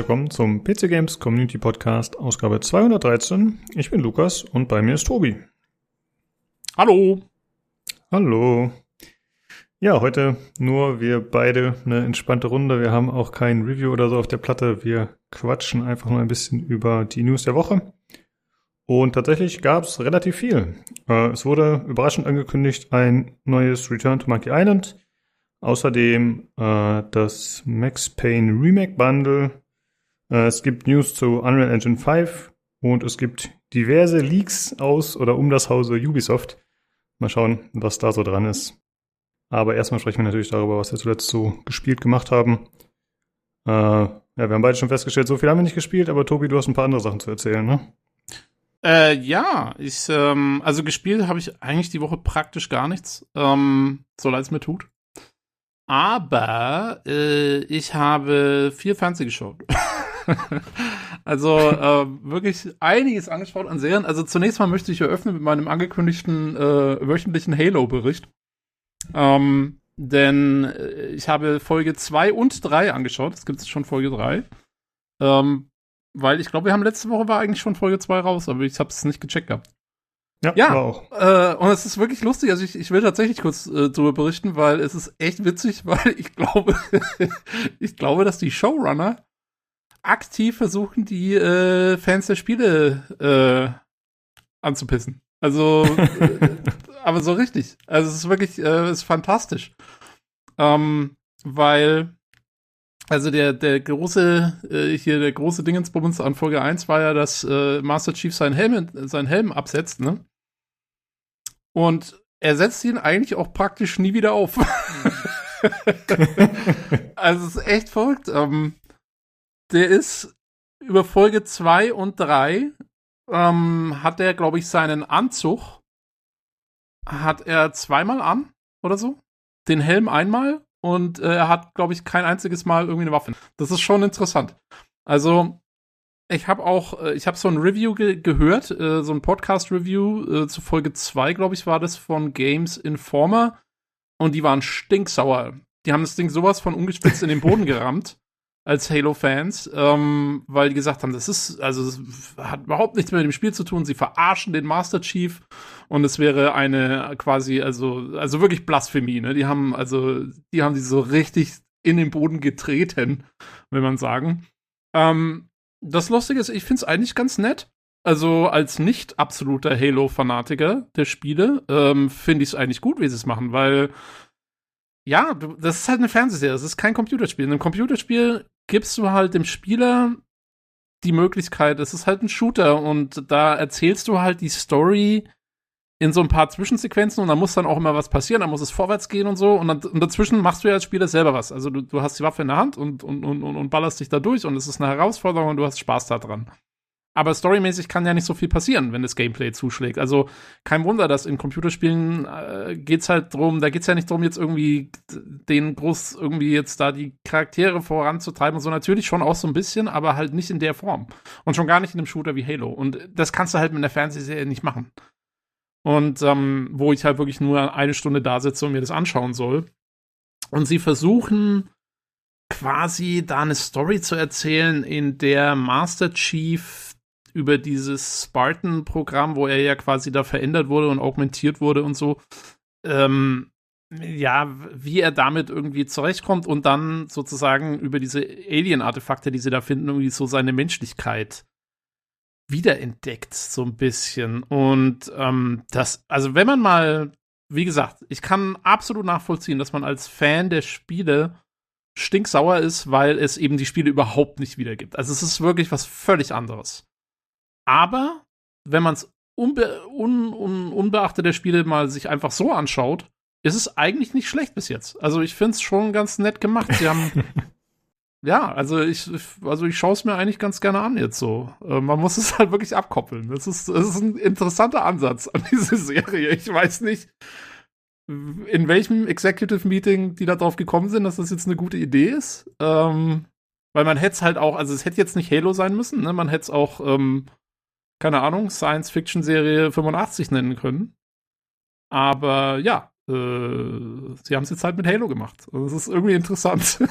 Willkommen zum PC Games Community Podcast, Ausgabe 213. Ich bin Lukas und bei mir ist Tobi. Hallo. Hallo. Ja, heute nur wir beide eine entspannte Runde. Wir haben auch kein Review oder so auf der Platte. Wir quatschen einfach nur ein bisschen über die News der Woche. Und tatsächlich gab es relativ viel. Äh, es wurde überraschend angekündigt ein neues Return to Monkey Island. Außerdem äh, das Max Payne Remake Bundle. Äh, es gibt News zu Unreal Engine 5 und es gibt diverse Leaks aus oder um das Hause Ubisoft. Mal schauen, was da so dran ist. Aber erstmal sprechen wir natürlich darüber, was wir zuletzt so gespielt gemacht haben. Äh, ja, wir haben beide schon festgestellt, so viel haben wir nicht gespielt, aber Tobi, du hast ein paar andere Sachen zu erzählen, ne? Äh, ja, ich, ähm, also gespielt habe ich eigentlich die Woche praktisch gar nichts, ähm, so leid es mir tut. Aber äh, ich habe viel Fernsehen geschaut. also äh, wirklich einiges angeschaut an Serien. Also zunächst mal möchte ich eröffnen mit meinem angekündigten äh, wöchentlichen Halo-Bericht. Ähm, denn äh, ich habe Folge 2 und 3 angeschaut. Es gibt schon Folge 3. Ähm, weil ich glaube, wir haben letzte Woche war eigentlich schon Folge 2 raus, aber ich habe es nicht gecheckt gehabt. Ja, ja auch. Äh, und es ist wirklich lustig. Also ich, ich will tatsächlich kurz äh, darüber berichten, weil es ist echt witzig, weil ich glaube, ich glaube, dass die Showrunner aktiv versuchen, die äh, Fans der Spiele äh, anzupissen. Also, äh, aber so richtig. Also es ist wirklich, äh, ist fantastisch. Ähm, weil, also der, der große, äh, hier der große Dingensbummens an Folge 1 war ja, dass äh, Master Chief seinen Helm, seinen Helm absetzt, ne? Und er setzt ihn eigentlich auch praktisch nie wieder auf. also es ist echt verrückt. Ähm, der ist über Folge 2 und 3 ähm, hat er, glaube ich, seinen Anzug hat er zweimal an oder so. Den Helm einmal und äh, er hat, glaube ich, kein einziges Mal irgendwie eine Waffe. Das ist schon interessant. Also ich habe auch, äh, ich habe so ein Review ge gehört, äh, so ein Podcast-Review äh, zu Folge 2, glaube ich, war das von Games Informer. Und die waren stinksauer. Die haben das Ding sowas von ungespitzt in den Boden gerammt als Halo-Fans, ähm, weil die gesagt haben, das ist, also das hat überhaupt nichts mehr mit dem Spiel zu tun. Sie verarschen den Master Chief und es wäre eine quasi, also, also wirklich Blasphemie, ne? Die haben, also, die haben die so richtig in den Boden getreten, will man sagen. Ähm, das Lustige ist, ich finde es eigentlich ganz nett. Also als nicht absoluter Halo-Fanatiker der Spiele ähm, finde ich es eigentlich gut, wie sie es machen, weil ja, das ist halt eine Fernsehserie, das ist kein Computerspiel. In einem Computerspiel gibst du halt dem Spieler die Möglichkeit, es ist halt ein Shooter und da erzählst du halt die Story in so ein paar Zwischensequenzen und da muss dann auch immer was passieren, da muss es vorwärts gehen und so und, dann, und dazwischen machst du ja als Spieler selber was. Also du, du hast die Waffe in der Hand und, und, und, und ballerst dich da durch und es ist eine Herausforderung und du hast Spaß daran. Aber storymäßig kann ja nicht so viel passieren, wenn das Gameplay zuschlägt. Also kein Wunder, dass in Computerspielen äh, geht's halt drum, da geht's ja nicht drum, jetzt irgendwie den groß irgendwie jetzt da die Charaktere voranzutreiben und so. Natürlich schon auch so ein bisschen, aber halt nicht in der Form. Und schon gar nicht in einem Shooter wie Halo. Und das kannst du halt mit einer Fernsehserie nicht machen. Und ähm, wo ich halt wirklich nur eine Stunde da sitze und mir das anschauen soll. Und sie versuchen quasi da eine Story zu erzählen, in der Master Chief über dieses Spartan-Programm, wo er ja quasi da verändert wurde und augmentiert wurde und so, ähm, ja, wie er damit irgendwie zurechtkommt und dann sozusagen über diese Alien-Artefakte, die sie da finden, irgendwie so seine Menschlichkeit wiederentdeckt, so ein bisschen. Und ähm, das, also wenn man mal, wie gesagt, ich kann absolut nachvollziehen, dass man als Fan der Spiele stinksauer ist, weil es eben die Spiele überhaupt nicht wiedergibt. Also es ist wirklich was völlig anderes. Aber wenn man es unbe un un unbeachtet der Spiele mal sich einfach so anschaut, ist es eigentlich nicht schlecht bis jetzt. Also ich finde es schon ganz nett gemacht. Sie haben Ja, also ich, also ich schaue es mir eigentlich ganz gerne an jetzt so. Äh, man muss es halt wirklich abkoppeln. Das ist, das ist ein interessanter Ansatz an diese Serie. Ich weiß nicht, in welchem Executive Meeting die da drauf gekommen sind, dass das jetzt eine gute Idee ist. Ähm, weil man hätte es halt auch, also es hätte jetzt nicht Halo sein müssen, ne? Man hätte es auch, ähm, keine Ahnung, Science-Fiction-Serie 85 nennen können. Aber ja, äh, sie haben es jetzt halt mit Halo gemacht. Also das ist irgendwie interessant.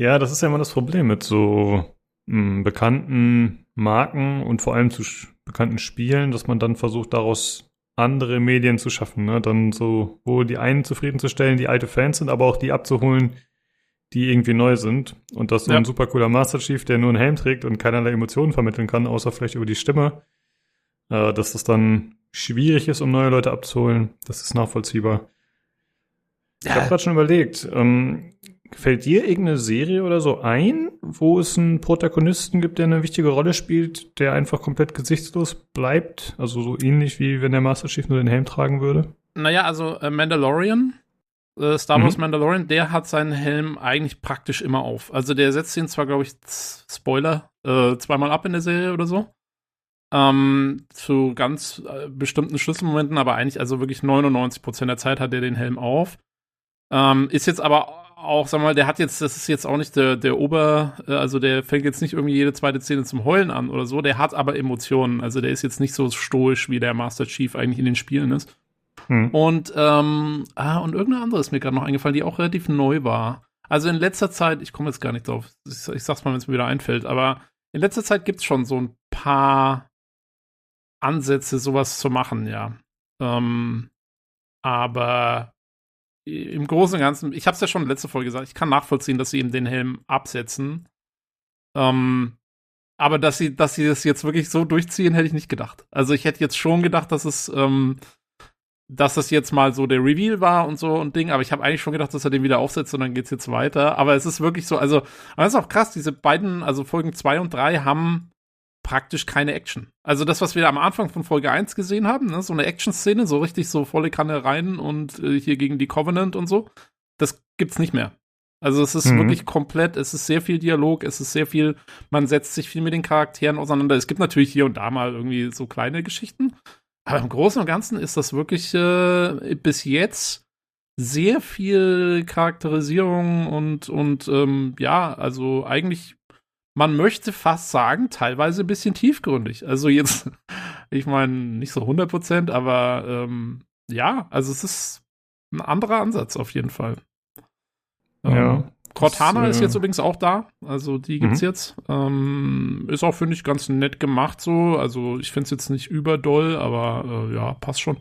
Ja, das ist ja immer das Problem mit so mh, bekannten Marken und vor allem zu bekannten Spielen, dass man dann versucht, daraus andere Medien zu schaffen. Ne? Dann so, wo die einen zufriedenzustellen, die alte Fans sind, aber auch die abzuholen, die irgendwie neu sind. Und dass so ja. ein super cooler Master Chief, der nur einen Helm trägt und keinerlei Emotionen vermitteln kann, außer vielleicht über die Stimme, äh, dass das dann schwierig ist, um neue Leute abzuholen. Das ist nachvollziehbar. Ja. Ich habe gerade schon überlegt, ähm, fällt dir irgendeine Serie oder so ein, wo es einen Protagonisten gibt, der eine wichtige Rolle spielt, der einfach komplett gesichtslos bleibt? Also so ähnlich wie wenn der Master Chief nur den Helm tragen würde? Naja, also äh, Mandalorian äh, Star Wars mhm. Mandalorian, der hat seinen Helm eigentlich praktisch immer auf. Also der setzt ihn zwar, glaube ich, Spoiler, äh, zweimal ab in der Serie oder so. Ähm, zu ganz äh, bestimmten Schlüsselmomenten, aber eigentlich, also wirklich 99% der Zeit hat er den Helm auf. Ähm, ist jetzt aber auch, sag mal, der hat jetzt, das ist jetzt auch nicht der, der Ober, äh, also der fängt jetzt nicht irgendwie jede zweite Szene zum Heulen an oder so, der hat aber Emotionen. Also der ist jetzt nicht so stoisch, wie der Master Chief eigentlich in den Spielen ist. Hm. Und, ähm, ah, und irgendeine andere ist mir gerade noch eingefallen, die auch relativ neu war. Also in letzter Zeit, ich komme jetzt gar nicht drauf, ich, ich sag's mal, wenn es mir wieder einfällt, aber in letzter Zeit gibt's schon so ein paar Ansätze, sowas zu machen, ja. Ähm, aber im Großen und Ganzen, ich habe es ja schon in letzter Folge gesagt, ich kann nachvollziehen, dass sie ihm den Helm absetzen. Ähm, aber dass sie, dass sie das jetzt wirklich so durchziehen, hätte ich nicht gedacht. Also ich hätte jetzt schon gedacht, dass es ähm, dass das jetzt mal so der Reveal war und so und Ding, aber ich habe eigentlich schon gedacht, dass er den wieder aufsetzt und dann geht's jetzt weiter. Aber es ist wirklich so, also, aber das ist auch krass, diese beiden, also Folgen zwei und drei haben praktisch keine Action. Also das, was wir am Anfang von Folge 1 gesehen haben, ne, so eine Action-Szene, so richtig so volle Kanne rein und äh, hier gegen die Covenant und so, das gibt's nicht mehr. Also es ist mhm. wirklich komplett, es ist sehr viel Dialog, es ist sehr viel, man setzt sich viel mit den Charakteren auseinander. Es gibt natürlich hier und da mal irgendwie so kleine Geschichten, aber im Großen und Ganzen ist das wirklich äh, bis jetzt sehr viel Charakterisierung und, und ähm, ja, also eigentlich, man möchte fast sagen, teilweise ein bisschen tiefgründig. Also jetzt, ich meine, nicht so 100 Prozent, aber ähm, ja, also es ist ein anderer Ansatz auf jeden Fall. Ja. Ähm, Cortana das, ist jetzt äh, übrigens auch da. Also die gibt's mhm. jetzt. Ähm, ist auch, finde ich, ganz nett gemacht so. Also ich finde es jetzt nicht überdoll, aber äh, ja, passt schon.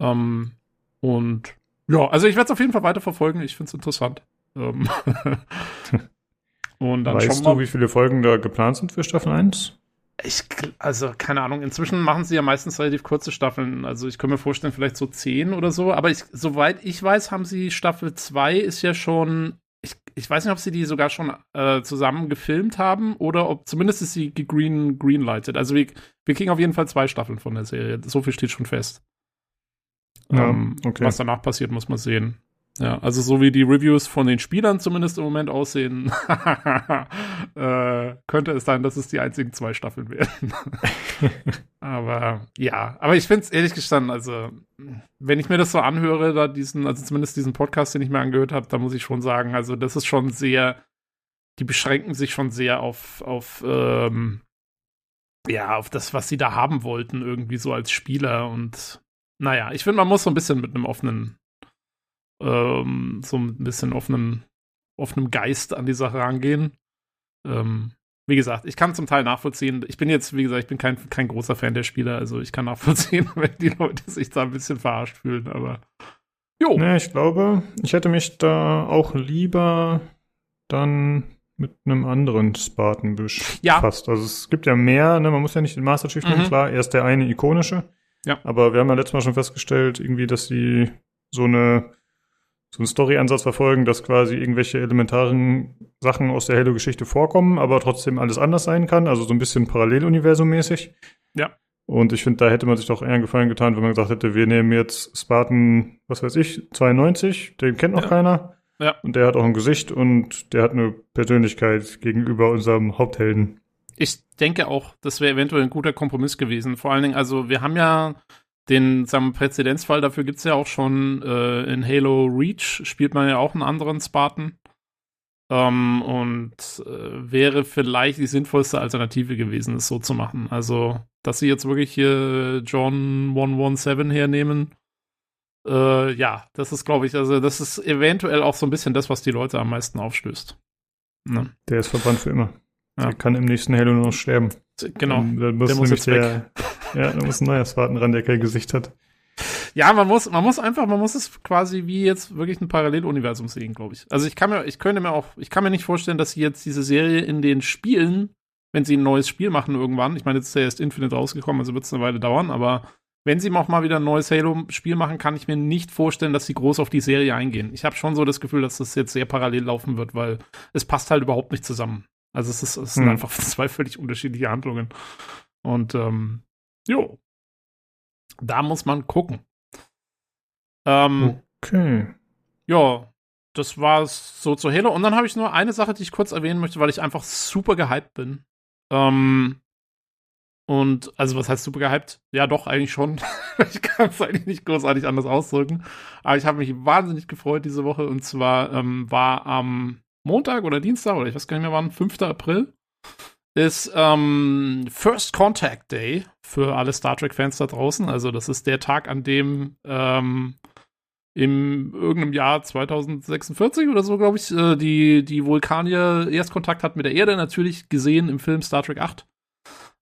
Ähm, und ja, also ich werde es auf jeden Fall weiter verfolgen. Ich finde es interessant. Ähm und dann weißt du, wie viele Folgen da geplant sind für Staffel 1? Ich, also, keine Ahnung, inzwischen machen sie ja meistens relativ kurze Staffeln. Also, ich kann mir vorstellen, vielleicht so zehn oder so. Aber ich, soweit ich weiß, haben sie Staffel 2 ist ja schon ich, weiß nicht, ob sie die sogar schon äh, zusammen gefilmt haben oder ob zumindest ist sie green, greenlighted. Also wir, wir kriegen auf jeden Fall zwei Staffeln von der Serie. So viel steht schon fest. Ja, ähm, okay. Was danach passiert, muss man sehen. Ja, also so wie die Reviews von den Spielern zumindest im Moment aussehen, äh, könnte es sein, dass es die einzigen zwei Staffeln werden. aber ja, aber ich finde es ehrlich gestanden, also wenn ich mir das so anhöre, da diesen, also zumindest diesen Podcast, den ich mir angehört habe, da muss ich schon sagen, also das ist schon sehr, die beschränken sich schon sehr auf, auf ähm, ja, auf das, was sie da haben wollten, irgendwie so als Spieler und naja, ich finde, man muss so ein bisschen mit einem offenen ähm, so ein bisschen offenem, offenem Geist an die Sache rangehen. Ähm, wie gesagt, ich kann zum Teil nachvollziehen. Ich bin jetzt, wie gesagt, ich bin kein, kein großer Fan der Spieler, also ich kann nachvollziehen, wenn die Leute sich da ein bisschen verarscht fühlen, aber jo. Nee, ich glaube, ich hätte mich da auch lieber dann mit einem anderen Spartan befasst. Ja. Also es gibt ja mehr, ne? man muss ja nicht den Master Chief nehmen, mhm. klar, er ist der eine ikonische. Ja. Aber wir haben ja letztes Mal schon festgestellt, irgendwie, dass sie so eine so einen Story-Ansatz verfolgen, dass quasi irgendwelche elementaren Sachen aus der Halo-Geschichte vorkommen, aber trotzdem alles anders sein kann, also so ein bisschen Paralleluniversum-mäßig. Ja. Und ich finde, da hätte man sich doch eher einen Gefallen getan, wenn man gesagt hätte, wir nehmen jetzt Spartan, was weiß ich, 92, den kennt noch ja. keiner. Ja. Und der hat auch ein Gesicht und der hat eine Persönlichkeit gegenüber unserem Haupthelden. Ich denke auch, das wäre eventuell ein guter Kompromiss gewesen. Vor allen Dingen, also wir haben ja den sagen wir, Präzedenzfall dafür gibt es ja auch schon äh, in Halo Reach, spielt man ja auch einen anderen Spartan. Ähm, und äh, wäre vielleicht die sinnvollste Alternative gewesen, es so zu machen. Also, dass sie jetzt wirklich hier John 117 hernehmen, äh, ja, das ist, glaube ich, also das ist eventuell auch so ein bisschen das, was die Leute am meisten aufstößt. Ne? Der ist verbrannt für immer. Ja. Der kann im nächsten Halo nur noch sterben. Genau. Dann, dann muss der muss jetzt der, Ja, da muss ein neuer Spartan ran, der kein Gesicht hat. Ja, man muss, man muss einfach, man muss es quasi wie jetzt wirklich ein Paralleluniversum sehen, glaube ich. Also ich kann mir, ich könnte mir auch, ich kann mir nicht vorstellen, dass sie jetzt diese Serie in den Spielen, wenn sie ein neues Spiel machen irgendwann, ich meine, jetzt ist ja erst Infinite rausgekommen, also wird es eine Weile dauern, aber wenn sie auch mal wieder ein neues Halo-Spiel machen, kann ich mir nicht vorstellen, dass sie groß auf die Serie eingehen. Ich habe schon so das Gefühl, dass das jetzt sehr parallel laufen wird, weil es passt halt überhaupt nicht zusammen. Also es, ist, es sind hm. einfach zwei völlig unterschiedliche Handlungen. Und ähm, jo, da muss man gucken. Ähm, okay. Ja, das war so zu Halo. Und dann habe ich nur eine Sache, die ich kurz erwähnen möchte, weil ich einfach super gehypt bin. Ähm, und, also, was heißt super gehypt? Ja, doch, eigentlich schon. ich kann es eigentlich nicht großartig anders ausdrücken. Aber ich habe mich wahnsinnig gefreut diese Woche. Und zwar ähm, war am Montag oder Dienstag, oder ich weiß gar nicht mehr wann, 5. April, ist ähm, First Contact Day für alle Star Trek-Fans da draußen. Also, das ist der Tag, an dem ähm, im irgendeinem Jahr 2046 oder so, glaube ich, äh, die, die Vulkanier Erstkontakt hat mit der Erde, natürlich gesehen im Film Star Trek 8.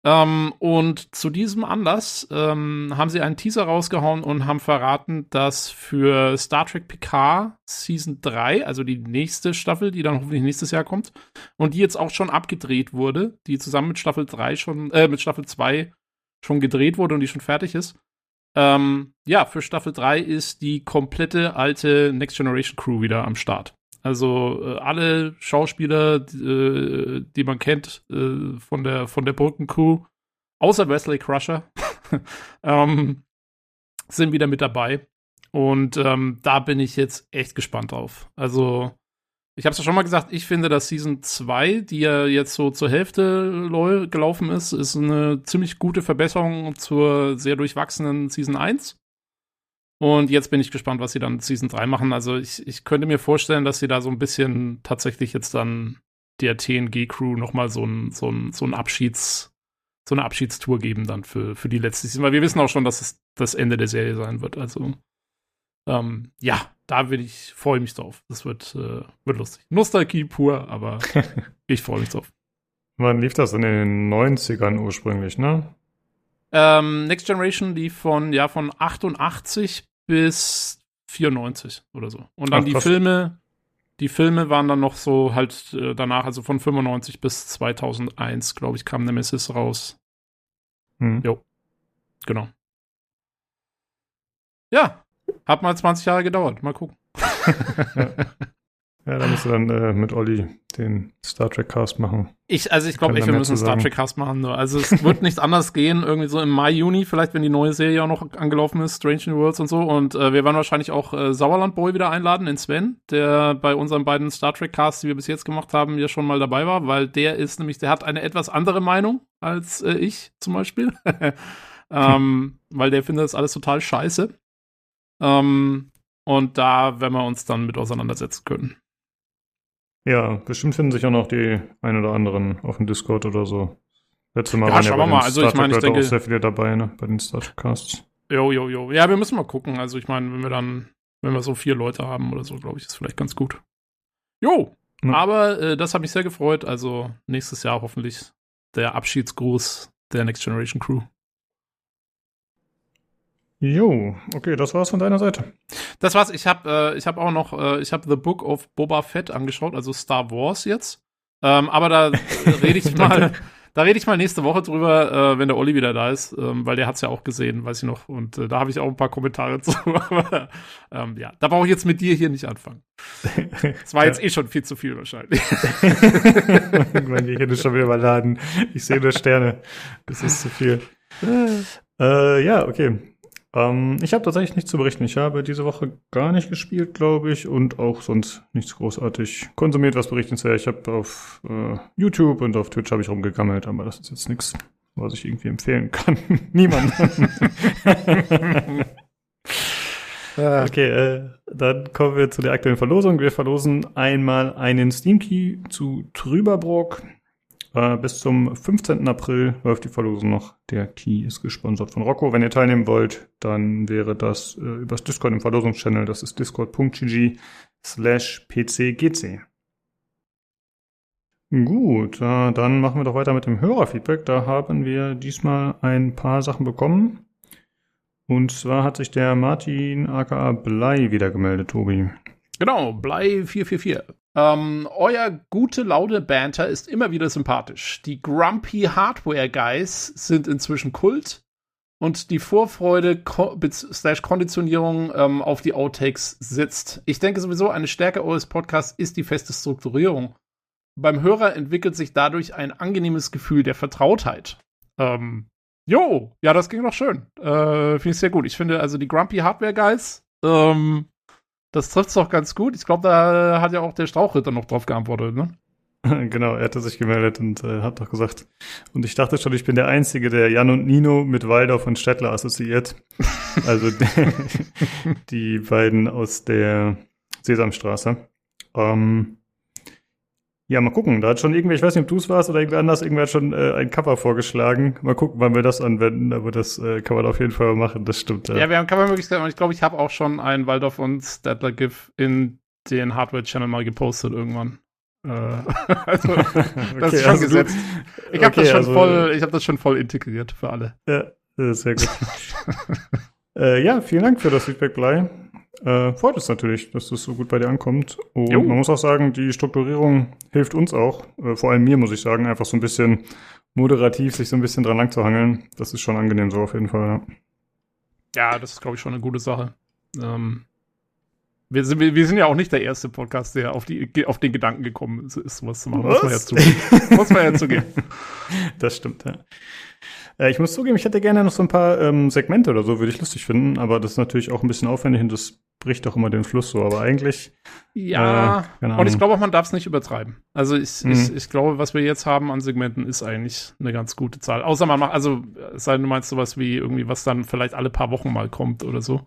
Ähm, und zu diesem Anlass ähm, haben sie einen Teaser rausgehauen und haben verraten, dass für Star Trek Picard Season 3, also die nächste Staffel, die dann hoffentlich nächstes Jahr kommt, und die jetzt auch schon abgedreht wurde, die zusammen mit Staffel 3 schon, äh, mit Staffel 2 schon gedreht wurde und die schon fertig ist. Ähm, ja, für Staffel 3 ist die komplette alte Next Generation Crew wieder am Start. Also äh, alle Schauspieler, äh, die man kennt äh, von der von der Brückencrew, außer Wesley Crusher, ähm, sind wieder mit dabei. Und ähm, da bin ich jetzt echt gespannt drauf. Also ich habe es ja schon mal gesagt, ich finde, dass Season 2, die ja jetzt so zur Hälfte gelaufen ist, ist eine ziemlich gute Verbesserung zur sehr durchwachsenen Season 1. Und jetzt bin ich gespannt, was sie dann Season 3 machen. Also ich, ich könnte mir vorstellen, dass sie da so ein bisschen tatsächlich jetzt dann der TNG-Crew nochmal so ein, so ein, so ein Abschieds, so eine Abschiedstour geben dann für, für die letzte Season. Weil wir wissen auch schon, dass es das Ende der Serie sein wird. Also ähm, ja, da will ich, freue mich drauf. Das wird, äh, wird lustig. Nostalgie pur, aber ich freue mich drauf. Wann lief das in den 90ern ursprünglich, ne? Ähm, Next Generation lief von, ja, von 88 bis 94 oder so. Und dann Ach, die Filme, die Filme waren dann noch so halt äh, danach, also von 95 bis 2001, glaube ich, kam Nemesis raus. Hm. Jo. Genau. Ja, hat mal 20 Jahre gedauert. Mal gucken. Ja, da musst du dann äh, mit Olli den Star Trek Cast machen. Ich, also ich glaube echt, wir müssen Star Trek Cast machen. Nur. Also es wird nicht anders gehen, irgendwie so im Mai, Juni, vielleicht wenn die neue Serie auch noch angelaufen ist, Strange New Worlds und so. Und äh, wir werden wahrscheinlich auch äh, Sauerland Boy wieder einladen, in Sven, der bei unseren beiden Star Trek Casts, die wir bis jetzt gemacht haben, ja schon mal dabei war, weil der ist nämlich, der hat eine etwas andere Meinung als äh, ich zum Beispiel. ähm, weil der findet das alles total scheiße. Ähm, und da werden wir uns dann mit auseinandersetzen können. Ja, bestimmt finden sich auch noch die ein oder anderen auf dem Discord oder so. Letzte Mal ja, waren ja wir mal. Also ich meine, ich denke, auch sehr viele dabei, ne, bei den Starcasts. Jo, jo, jo. Ja, wir müssen mal gucken. Also ich meine, wenn wir dann, wenn wir so vier Leute haben oder so, glaube ich, ist vielleicht ganz gut. Jo, ja. aber äh, das hat mich sehr gefreut. Also nächstes Jahr hoffentlich der Abschiedsgruß der Next Generation Crew. Jo, okay, das war's von deiner Seite. Das war's. Ich habe äh, ich habe auch noch äh, ich habe The Book of Boba Fett angeschaut, also Star Wars jetzt. Ähm, aber da rede ich mal da rede ich mal nächste Woche drüber, äh, wenn der Olli wieder da ist, ähm, weil der hat's ja auch gesehen, weiß ich noch. Und äh, da habe ich auch ein paar Kommentare zu. aber ähm, ja, da brauche ich jetzt mit dir hier nicht anfangen. Das war jetzt eh schon viel zu viel wahrscheinlich. mein Gehirn ist schon wieder überladen. Ich sehe nur Sterne. Das ist zu viel. Äh, ja, okay. Ähm, ich habe tatsächlich nichts zu berichten. Ich habe diese Woche gar nicht gespielt, glaube ich, und auch sonst nichts großartig konsumiert, was berichtenswert. Ich habe auf äh, YouTube und auf Twitch habe ich rumgegammelt, aber das ist jetzt nichts, was ich irgendwie empfehlen kann. Niemand. okay, äh, dann kommen wir zu der aktuellen Verlosung. Wir verlosen einmal einen Steam Key zu Trüberbrook. Äh, bis zum 15. April läuft die Verlosung noch. Der Key ist gesponsert von Rocco. Wenn ihr teilnehmen wollt, dann wäre das äh, übers Discord im Verlosungschannel. Das ist discord.gg slash pcgc. Gut, äh, dann machen wir doch weiter mit dem Hörerfeedback. Da haben wir diesmal ein paar Sachen bekommen. Und zwar hat sich der Martin aka Blei wieder gemeldet, Tobi. Genau, Blei 444. Ähm, euer gute Laune Banter ist immer wieder sympathisch. Die Grumpy Hardware Guys sind inzwischen Kult und die Vorfreude slash Konditionierung ähm, auf die Outtakes sitzt. Ich denke sowieso, eine Stärke eures Podcasts ist die feste Strukturierung. Beim Hörer entwickelt sich dadurch ein angenehmes Gefühl der Vertrautheit. Ähm, jo, ja, das ging doch schön. Äh, Finde ich sehr gut. Ich finde also die Grumpy Hardware Guys, ähm, das trifft's doch ganz gut. Ich glaube, da hat ja auch der Strauchritter noch drauf geantwortet, ne? Genau, er hatte sich gemeldet und äh, hat doch gesagt. Und ich dachte schon, ich bin der Einzige, der Jan und Nino mit Waldorf und Stettler assoziiert. Also die beiden aus der Sesamstraße. Ähm, ja, mal gucken. Da hat schon irgendwer, ich weiß nicht, ob du es warst oder irgendwer anders, irgendwer hat schon äh, ein Cover vorgeschlagen. Mal gucken, wann wir das anwenden, aber das äh, kann man auf jeden Fall machen, das stimmt. Ja, ja wir haben Covermöglichkeiten und ich glaube, ich habe auch schon ein Waldorf und Stettler GIF in den Hardware-Channel mal gepostet irgendwann. Äh, also, das okay, ist schon also gesetzt. Du, ich habe okay, das schon also, voll, ich habe das schon voll integriert für alle. Ja, sehr gut. äh, ja, vielen Dank für das Feedback, Blei. Äh, freut uns natürlich, dass das so gut bei dir ankommt. Und jo. man muss auch sagen, die Strukturierung hilft uns auch. Äh, vor allem mir, muss ich sagen, einfach so ein bisschen moderativ sich so ein bisschen dran lang zu hangeln. Das ist schon angenehm so auf jeden Fall. Ja, ja das ist, glaube ich, schon eine gute Sache. Ähm, wir sind, wir sind ja auch nicht der erste Podcast, der auf, die, auf den Gedanken gekommen ist, sowas zu machen. Was? Muss man ja zugeben. muss man ja zugeben. Das stimmt, ja. Äh, ich muss zugeben, ich hätte gerne noch so ein paar ähm, Segmente oder so, würde ich lustig finden, aber das ist natürlich auch ein bisschen aufwendig und das bricht doch immer den Fluss so, aber eigentlich. Ja, äh, und ich glaube auch, man darf es nicht übertreiben. Also ich, mhm. ich, ich glaube, was wir jetzt haben an Segmenten ist eigentlich eine ganz gute Zahl. Außer man macht, also es sei denn, du meinst sowas wie irgendwie, was dann vielleicht alle paar Wochen mal kommt oder so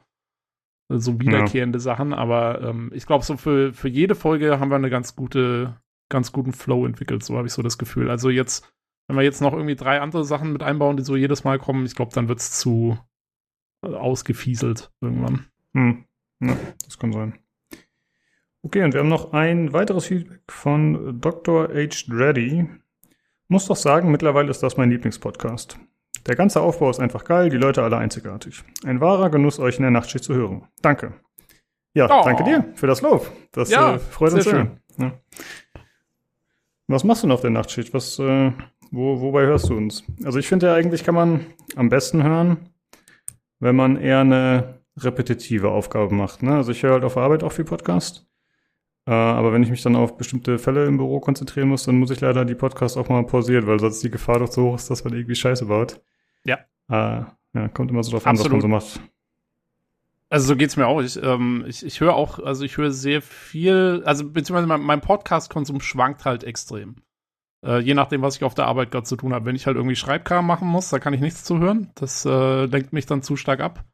so wiederkehrende ja. Sachen, aber ähm, ich glaube, so für, für jede Folge haben wir eine ganz gute, ganz guten Flow entwickelt, so habe ich so das Gefühl. Also jetzt, wenn wir jetzt noch irgendwie drei andere Sachen mit einbauen, die so jedes Mal kommen, ich glaube, dann wird es zu äh, ausgefieselt irgendwann. Hm. Ja, das kann sein. Okay, und wir haben noch ein weiteres Feedback von Dr. H. Dreddy. Muss doch sagen, mittlerweile ist das mein Lieblingspodcast. Der ganze Aufbau ist einfach geil, die Leute alle einzigartig. Ein wahrer Genuss, euch in der Nachtschicht zu hören. Danke. Ja, oh. danke dir für das Lob. Das ja, äh, freut uns sehr. Ja. Was machst du noch auf der Nachtschicht? Was, äh, wo, wobei hörst du uns? Also ich finde ja eigentlich kann man am besten hören, wenn man eher eine repetitive Aufgabe macht. Ne? Also ich höre halt auf Arbeit auch viel Podcast. Äh, aber wenn ich mich dann auf bestimmte Fälle im Büro konzentrieren muss, dann muss ich leider die Podcasts auch mal pausieren, weil sonst die Gefahr doch so hoch ist, dass man irgendwie Scheiße baut. Ja. Äh, ja, kommt immer so drauf Absolut. an, was man so macht. Also so geht's mir auch. Ich, ähm, ich, ich höre auch, also ich höre sehr viel, also beziehungsweise mein, mein Podcast-Konsum schwankt halt extrem. Äh, je nachdem, was ich auf der Arbeit gerade zu tun habe. Wenn ich halt irgendwie Schreibkram machen muss, da kann ich nichts zuhören. Das äh, lenkt mich dann zu stark ab.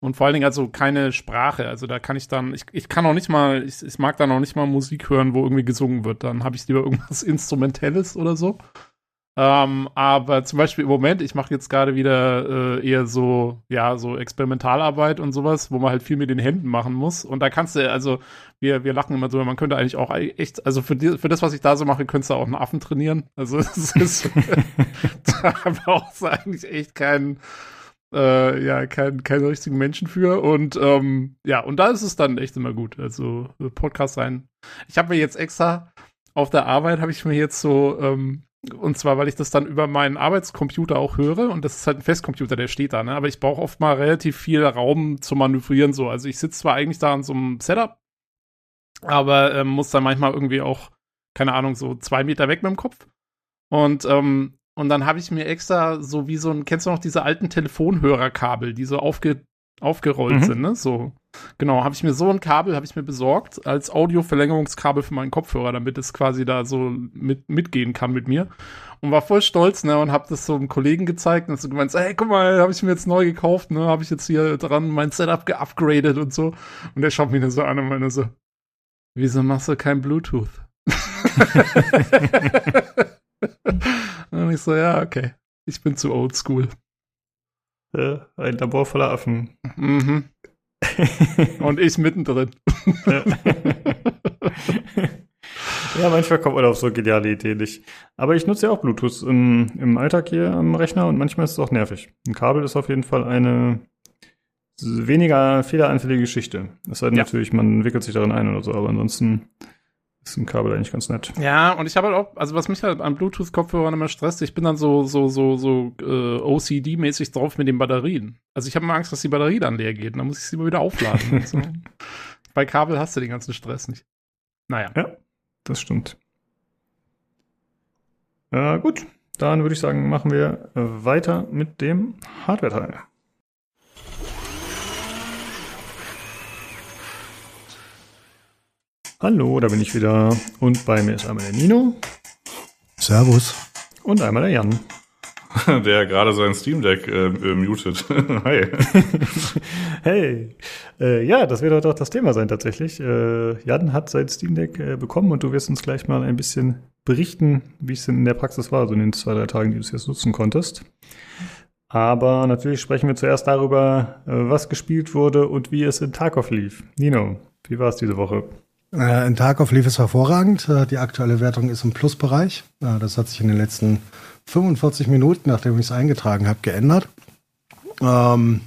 Und vor allen Dingen also keine Sprache. Also da kann ich dann, ich, ich kann auch nicht mal, ich, ich mag dann auch nicht mal Musik hören, wo irgendwie gesungen wird. Dann habe ich lieber irgendwas Instrumentelles oder so. Ähm, aber zum Beispiel im Moment, ich mache jetzt gerade wieder äh, eher so, ja, so Experimentalarbeit und sowas, wo man halt viel mit den Händen machen muss. Und da kannst du, also, wir, wir lachen immer so, man könnte eigentlich auch echt, also für, die, für das, was ich da so mache, könntest du auch einen Affen trainieren. Also es ist, da brauchst du eigentlich echt keinen, äh, ja, keinen keinen richtigen Menschen für. Und ähm, ja, und da ist es dann echt immer gut. Also Podcast sein. Ich habe mir jetzt extra auf der Arbeit habe ich mir jetzt so ähm, und zwar, weil ich das dann über meinen Arbeitscomputer auch höre. Und das ist halt ein Festcomputer, der steht da. Ne? Aber ich brauche oft mal relativ viel Raum zu manövrieren. So. Also ich sitze zwar eigentlich da an so einem Setup, aber ähm, muss dann manchmal irgendwie auch, keine Ahnung, so zwei Meter weg mit dem Kopf. Und, ähm, und dann habe ich mir extra so wie so ein, kennst du noch diese alten Telefonhörerkabel, die so aufge, aufgerollt mhm. sind, ne? So Genau, habe ich mir so ein Kabel habe ich mir besorgt als Audio-Verlängerungskabel für meinen Kopfhörer, damit es quasi da so mit, mitgehen kann mit mir. Und war voll stolz, ne, und habe das so einem Kollegen gezeigt und so gemeint, hey, guck mal, habe ich mir jetzt neu gekauft, ne, habe ich jetzt hier dran mein Setup geupgradet und so. Und der schaut mich dann so an und meinte so, wieso machst du kein Bluetooth? und ich so, ja, okay, ich bin zu oldschool. Ja, ein Labor voller Affen. Mhm. Und ich mittendrin. ja, manchmal kommt man auf so geniale Ideen nicht. Aber ich nutze ja auch Bluetooth im, im Alltag hier am Rechner und manchmal ist es auch nervig. Ein Kabel ist auf jeden Fall eine weniger fehleranfällige Geschichte. Es sei denn ja. natürlich, man wickelt sich darin ein oder so, aber ansonsten ist ein Kabel eigentlich ganz nett. Ja, und ich habe halt auch, also was mich halt an Bluetooth-Kopfhörern immer stresst, ich bin dann so, so, so, so äh, OCD-mäßig drauf mit den Batterien. Also ich habe immer Angst, dass die Batterie dann leer geht. Dann muss ich sie immer wieder aufladen. so. Bei Kabel hast du den ganzen Stress nicht. Naja. Ja, das stimmt. Äh, gut, dann würde ich sagen, machen wir weiter mit dem Hardware-Teil. Hallo, da bin ich wieder. Und bei mir ist einmal der Nino. Servus. Und einmal der Jan. Der gerade sein Steam Deck äh, äh, mutet. Hi. hey. Äh, ja, das wird heute auch das Thema sein tatsächlich. Äh, Jan hat sein Steam Deck äh, bekommen und du wirst uns gleich mal ein bisschen berichten, wie es denn in der Praxis war, so in den zwei, drei Tagen, die du es jetzt nutzen konntest. Aber natürlich sprechen wir zuerst darüber, äh, was gespielt wurde und wie es in Tarkov lief. Nino, wie war es diese Woche? Äh, in Tarkov lief es hervorragend. Äh, die aktuelle Wertung ist im Plusbereich. Äh, das hat sich in den letzten 45 Minuten, nachdem ich es eingetragen habe, geändert. Ähm,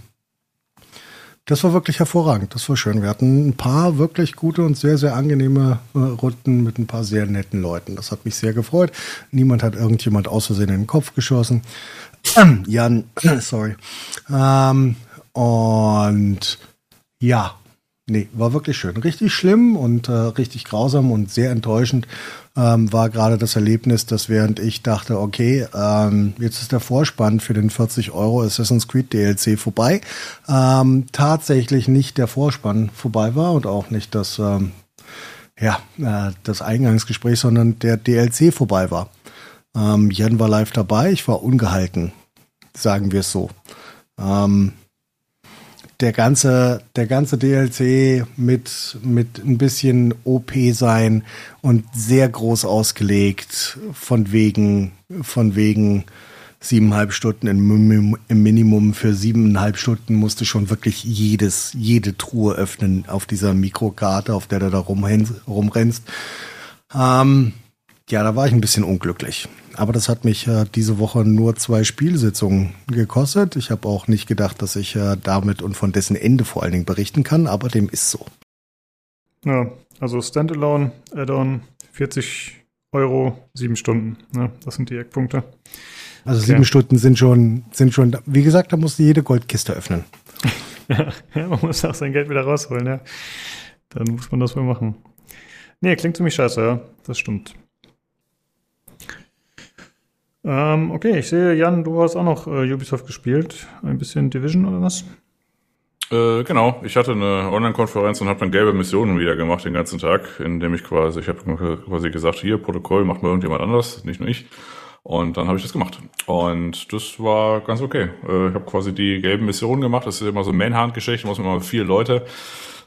das war wirklich hervorragend. Das war schön. Wir hatten ein paar wirklich gute und sehr, sehr angenehme äh, Runden mit ein paar sehr netten Leuten. Das hat mich sehr gefreut. Niemand hat irgendjemand aus Versehen in den Kopf geschossen. Jan, sorry. Ähm, und ja, Nee, war wirklich schön. Richtig schlimm und äh, richtig grausam und sehr enttäuschend ähm, war gerade das Erlebnis, dass während ich dachte, okay, ähm, jetzt ist der Vorspann für den 40 Euro Assassin's Creed DLC vorbei, ähm, tatsächlich nicht der Vorspann vorbei war und auch nicht das, ähm, ja, äh, das Eingangsgespräch, sondern der DLC vorbei war. Ähm, Jan war live dabei, ich war ungehalten, sagen wir es so. Ähm, der ganze, der ganze DLC mit, mit ein bisschen OP sein und sehr groß ausgelegt, von wegen, von wegen siebeneinhalb Stunden im, im Minimum für siebeneinhalb Stunden musste schon wirklich jedes, jede Truhe öffnen auf dieser Mikrokarte, auf der du da rumrennst. Ähm, ja, da war ich ein bisschen unglücklich. Aber das hat mich äh, diese Woche nur zwei Spielsitzungen gekostet. Ich habe auch nicht gedacht, dass ich äh, damit und von dessen Ende vor allen Dingen berichten kann, aber dem ist so. Ja, also Standalone, Add-on, 40 Euro, sieben Stunden. Ja, das sind die Eckpunkte. Also okay. sieben Stunden sind schon, sind schon, wie gesagt, da musst du jede Goldkiste öffnen. ja, man muss auch sein Geld wieder rausholen, ja. Dann muss man das mal machen. Nee, klingt ziemlich scheiße, ja. Das stimmt. Ähm, okay, ich sehe, Jan, du hast auch noch äh, Ubisoft gespielt. Ein bisschen Division oder was? Äh, genau, ich hatte eine Online-Konferenz und habe dann gelbe Missionen wieder gemacht den ganzen Tag, indem ich quasi, ich habe quasi gesagt, hier, Protokoll, macht mal irgendjemand anders, nicht nur ich. Und dann habe ich das gemacht. Und das war ganz okay. Äh, ich habe quasi die gelben Missionen gemacht. Das ist immer so Manhunt-Geschichte, muss man immer vier Leute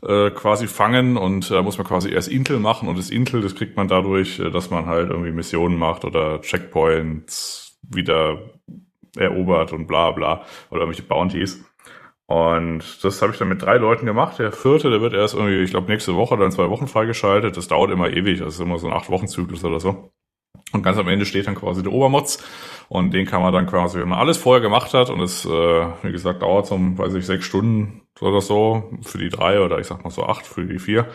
äh, quasi fangen und da äh, muss man quasi erst Intel machen und das Intel, das kriegt man dadurch, äh, dass man halt irgendwie Missionen macht oder Checkpoints wieder erobert und bla bla oder irgendwelche Bounties. Und das habe ich dann mit drei Leuten gemacht. Der vierte, der wird erst irgendwie, ich glaube, nächste Woche oder in zwei Wochen freigeschaltet. Das dauert immer ewig. Das ist immer so ein Acht-Wochen-Zyklus oder so. Und ganz am Ende steht dann quasi der Obermotz. Und den kann man dann quasi, wenn man alles vorher gemacht hat und es, äh, wie gesagt, dauert so, weiß ich, sechs Stunden oder so für die drei oder ich sag mal so acht für die vier.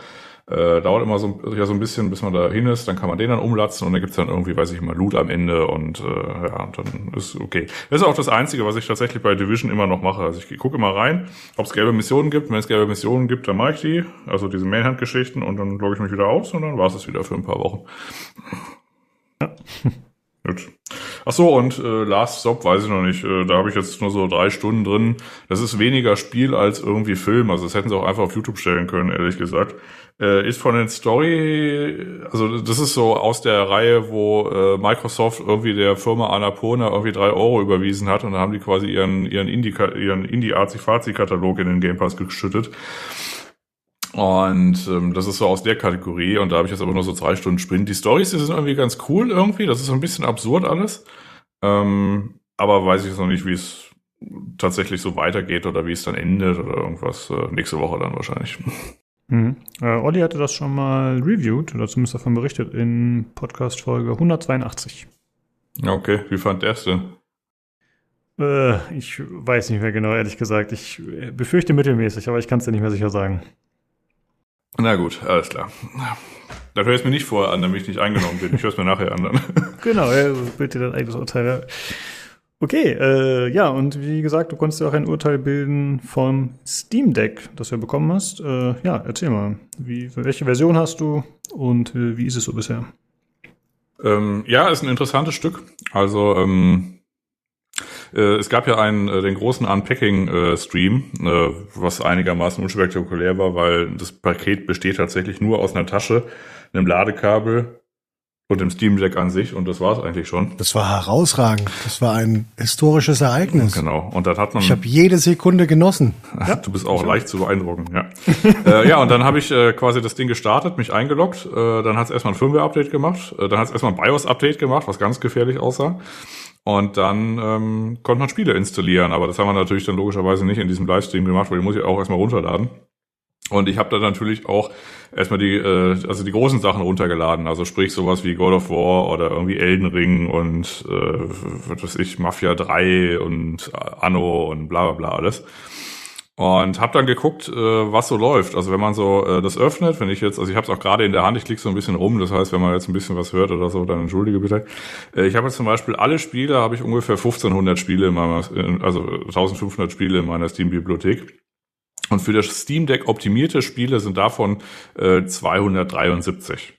Äh, dauert immer so, ja, so ein bisschen, bis man da hin ist. Dann kann man den dann umlatzen und dann gibt's dann irgendwie, weiß ich immer, Loot am Ende und äh, ja, und dann ist okay. Das ist auch das Einzige, was ich tatsächlich bei Division immer noch mache. Also ich gucke immer rein, ob es gelbe Missionen gibt. Wenn es gelbe Missionen gibt, dann mache ich die. Also diese Mainhand-Geschichten und dann logge ich mich wieder aus und dann war es wieder für ein paar Wochen. Ja. Gut. Ach so, und äh, Last Stop weiß ich noch nicht. Äh, da habe ich jetzt nur so drei Stunden drin. Das ist weniger Spiel als irgendwie Film. Also das hätten sie auch einfach auf YouTube stellen können, ehrlich gesagt. Äh, ist von den Story, also das ist so aus der Reihe, wo äh, Microsoft irgendwie der Firma Annapurna irgendwie drei Euro überwiesen hat und dann haben die quasi ihren ihren Indie ihren Indie Arzi Fazi Katalog in den Game Pass geschüttet. Und ähm, das ist so aus der Kategorie und da habe ich jetzt aber nur so zwei Stunden Sprint. Die Stories die sind irgendwie ganz cool irgendwie, das ist so ein bisschen absurd alles. Ähm, aber weiß ich jetzt noch nicht, wie es tatsächlich so weitergeht oder wie es dann endet oder irgendwas. Äh, nächste Woche dann wahrscheinlich. Mhm. Äh, Olli hatte das schon mal reviewed oder zumindest davon berichtet in Podcast Folge 182. Ja, okay. Wie fand der es denn? Äh, ich weiß nicht mehr genau, ehrlich gesagt. Ich befürchte mittelmäßig, aber ich kann es dir nicht mehr sicher sagen. Na gut, alles klar. Dann höre ich mir nicht vorher an, damit ich nicht eingenommen bin. Ich höre es mir nachher an. Dann. Genau, ja, bitte dein eigenes Urteil. Ja. Okay, äh, ja, und wie gesagt, du konntest ja auch ein Urteil bilden vom Steam Deck, das du bekommen hast. Äh, ja, erzähl mal, wie, welche Version hast du und äh, wie ist es so bisher? Ähm, ja, ist ein interessantes Stück. Also, ähm, äh, es gab ja einen, äh, den großen Unpacking-Stream, äh, was einigermaßen unspektakulär war, weil das Paket besteht tatsächlich nur aus einer Tasche, einem Ladekabel und dem Steam Deck an sich und das war es eigentlich schon. Das war herausragend. Das war ein historisches Ereignis. Genau. Und dann hat man. Ich habe jede Sekunde genossen. Du bist auch leicht zu beeindrucken. Ja. äh, ja, und dann habe ich äh, quasi das Ding gestartet, mich eingeloggt. Äh, dann hat es erstmal ein Firmware-Update gemacht. Äh, dann hat es erstmal ein BIOS-Update gemacht, was ganz gefährlich aussah. Und dann ähm, konnte man Spiele installieren, aber das haben wir natürlich dann logischerweise nicht in diesem Livestream gemacht, weil die muss ich auch erstmal runterladen. Und ich habe da natürlich auch erstmal die, äh, also die großen Sachen runtergeladen, also sprich sowas wie God of War oder irgendwie Elden Ring und äh, was weiß ich, Mafia 3 und Anno und bla bla bla alles. Und habe dann geguckt, äh, was so läuft. Also wenn man so äh, das öffnet, wenn ich jetzt, also ich habe es auch gerade in der Hand, ich klicke so ein bisschen rum, das heißt, wenn man jetzt ein bisschen was hört oder so, dann entschuldige bitte. Äh, ich habe jetzt zum Beispiel alle Spiele, habe ich ungefähr 1500 Spiele in meiner, also 1500 Spiele in meiner Steam-Bibliothek. Und für das Steam Deck optimierte Spiele sind davon äh, 273.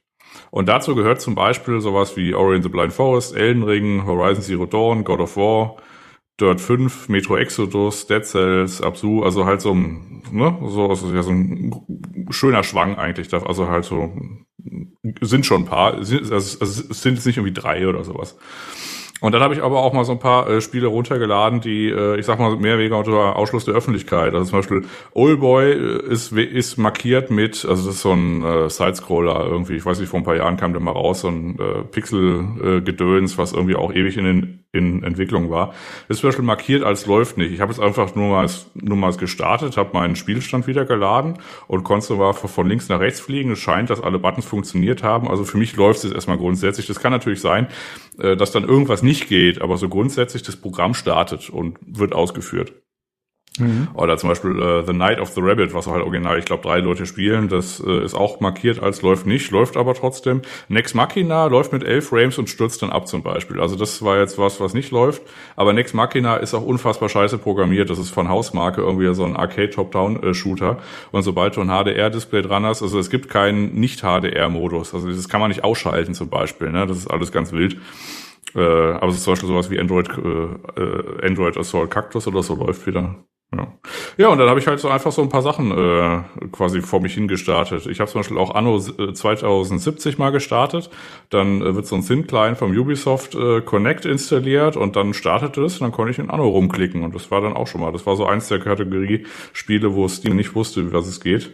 Und dazu gehört zum Beispiel sowas wie Ori and the Blind Forest, Elden Ring, Horizon Zero Dawn, God of War, Dirt 5, Metro Exodus, Dead Cells, Absu, also halt so ein, ne, so, also ja, so ein schöner Schwang eigentlich, also halt so, sind schon ein paar, sind, also es sind jetzt nicht irgendwie drei oder sowas. Und dann habe ich aber auch mal so ein paar äh, Spiele runtergeladen, die, äh, ich sag mal, mehr wegen unter Ausschluss der Öffentlichkeit. Also zum Beispiel Oldboy ist, ist markiert mit, also das ist so ein äh, Sidescroller irgendwie, ich weiß nicht, vor ein paar Jahren kam der mal raus, so ein äh, Pixel-Gedöns, äh, was irgendwie auch ewig in, den, in Entwicklung war. Ist zum Beispiel markiert als läuft nicht. Ich habe jetzt einfach nur mal, nur mal gestartet, habe meinen Spielstand wieder geladen und konnte mal von links nach rechts fliegen. Es scheint, dass alle Buttons funktioniert haben. Also für mich läuft es erstmal grundsätzlich. Das kann natürlich sein, äh, dass dann irgendwas nicht geht, aber so grundsätzlich das Programm startet und wird ausgeführt. Mhm. Oder zum Beispiel äh, The Night of the Rabbit, was halt original, ich glaube, drei Leute spielen. Das äh, ist auch markiert als läuft nicht, läuft aber trotzdem. Nex Machina läuft mit elf Frames und stürzt dann ab zum Beispiel. Also das war jetzt was, was nicht läuft. Aber Nex Machina ist auch unfassbar scheiße programmiert. Das ist von Hausmarke irgendwie so ein Arcade-Top-Down-Shooter. Und sobald du ein HDR-Display dran hast, also es gibt keinen Nicht-HDR-Modus. Also das kann man nicht ausschalten zum Beispiel. Ne? Das ist alles ganz wild. Äh, aber es ist zum Beispiel sowas wie Android, äh, äh, Android Assault Cactus oder so läuft wieder. Ja, und dann habe ich halt so einfach so ein paar Sachen äh, quasi vor mich hingestartet. Ich habe zum Beispiel auch Anno 2070 äh, mal gestartet. Dann äh, wird so ein Thin-Client vom Ubisoft äh, Connect installiert und dann startete es und dann konnte ich in Anno rumklicken. Und das war dann auch schon mal. Das war so eins der Kategorie Spiele, wo Steam nicht wusste, was es geht.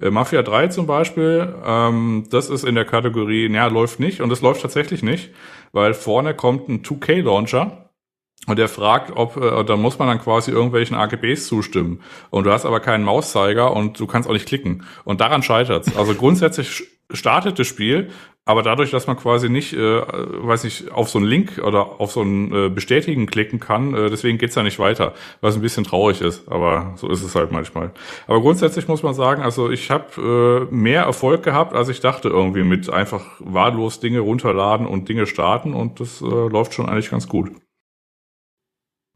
Äh, Mafia 3 zum Beispiel, ähm, das ist in der Kategorie, ja, läuft nicht und es läuft tatsächlich nicht, weil vorne kommt ein 2K-Launcher und der fragt, ob, äh, dann muss man dann quasi irgendwelchen AGBs zustimmen. Und du hast aber keinen Mauszeiger und du kannst auch nicht klicken. Und daran scheitert's. Also grundsätzlich startet das Spiel, aber dadurch, dass man quasi nicht, äh, weiß nicht, auf so einen Link oder auf so einen äh, Bestätigen klicken kann, äh, deswegen geht's da nicht weiter, was ein bisschen traurig ist, aber so ist es halt manchmal. Aber grundsätzlich muss man sagen, also ich habe äh, mehr Erfolg gehabt, als ich dachte irgendwie mit einfach wahllos Dinge runterladen und Dinge starten und das äh, läuft schon eigentlich ganz gut.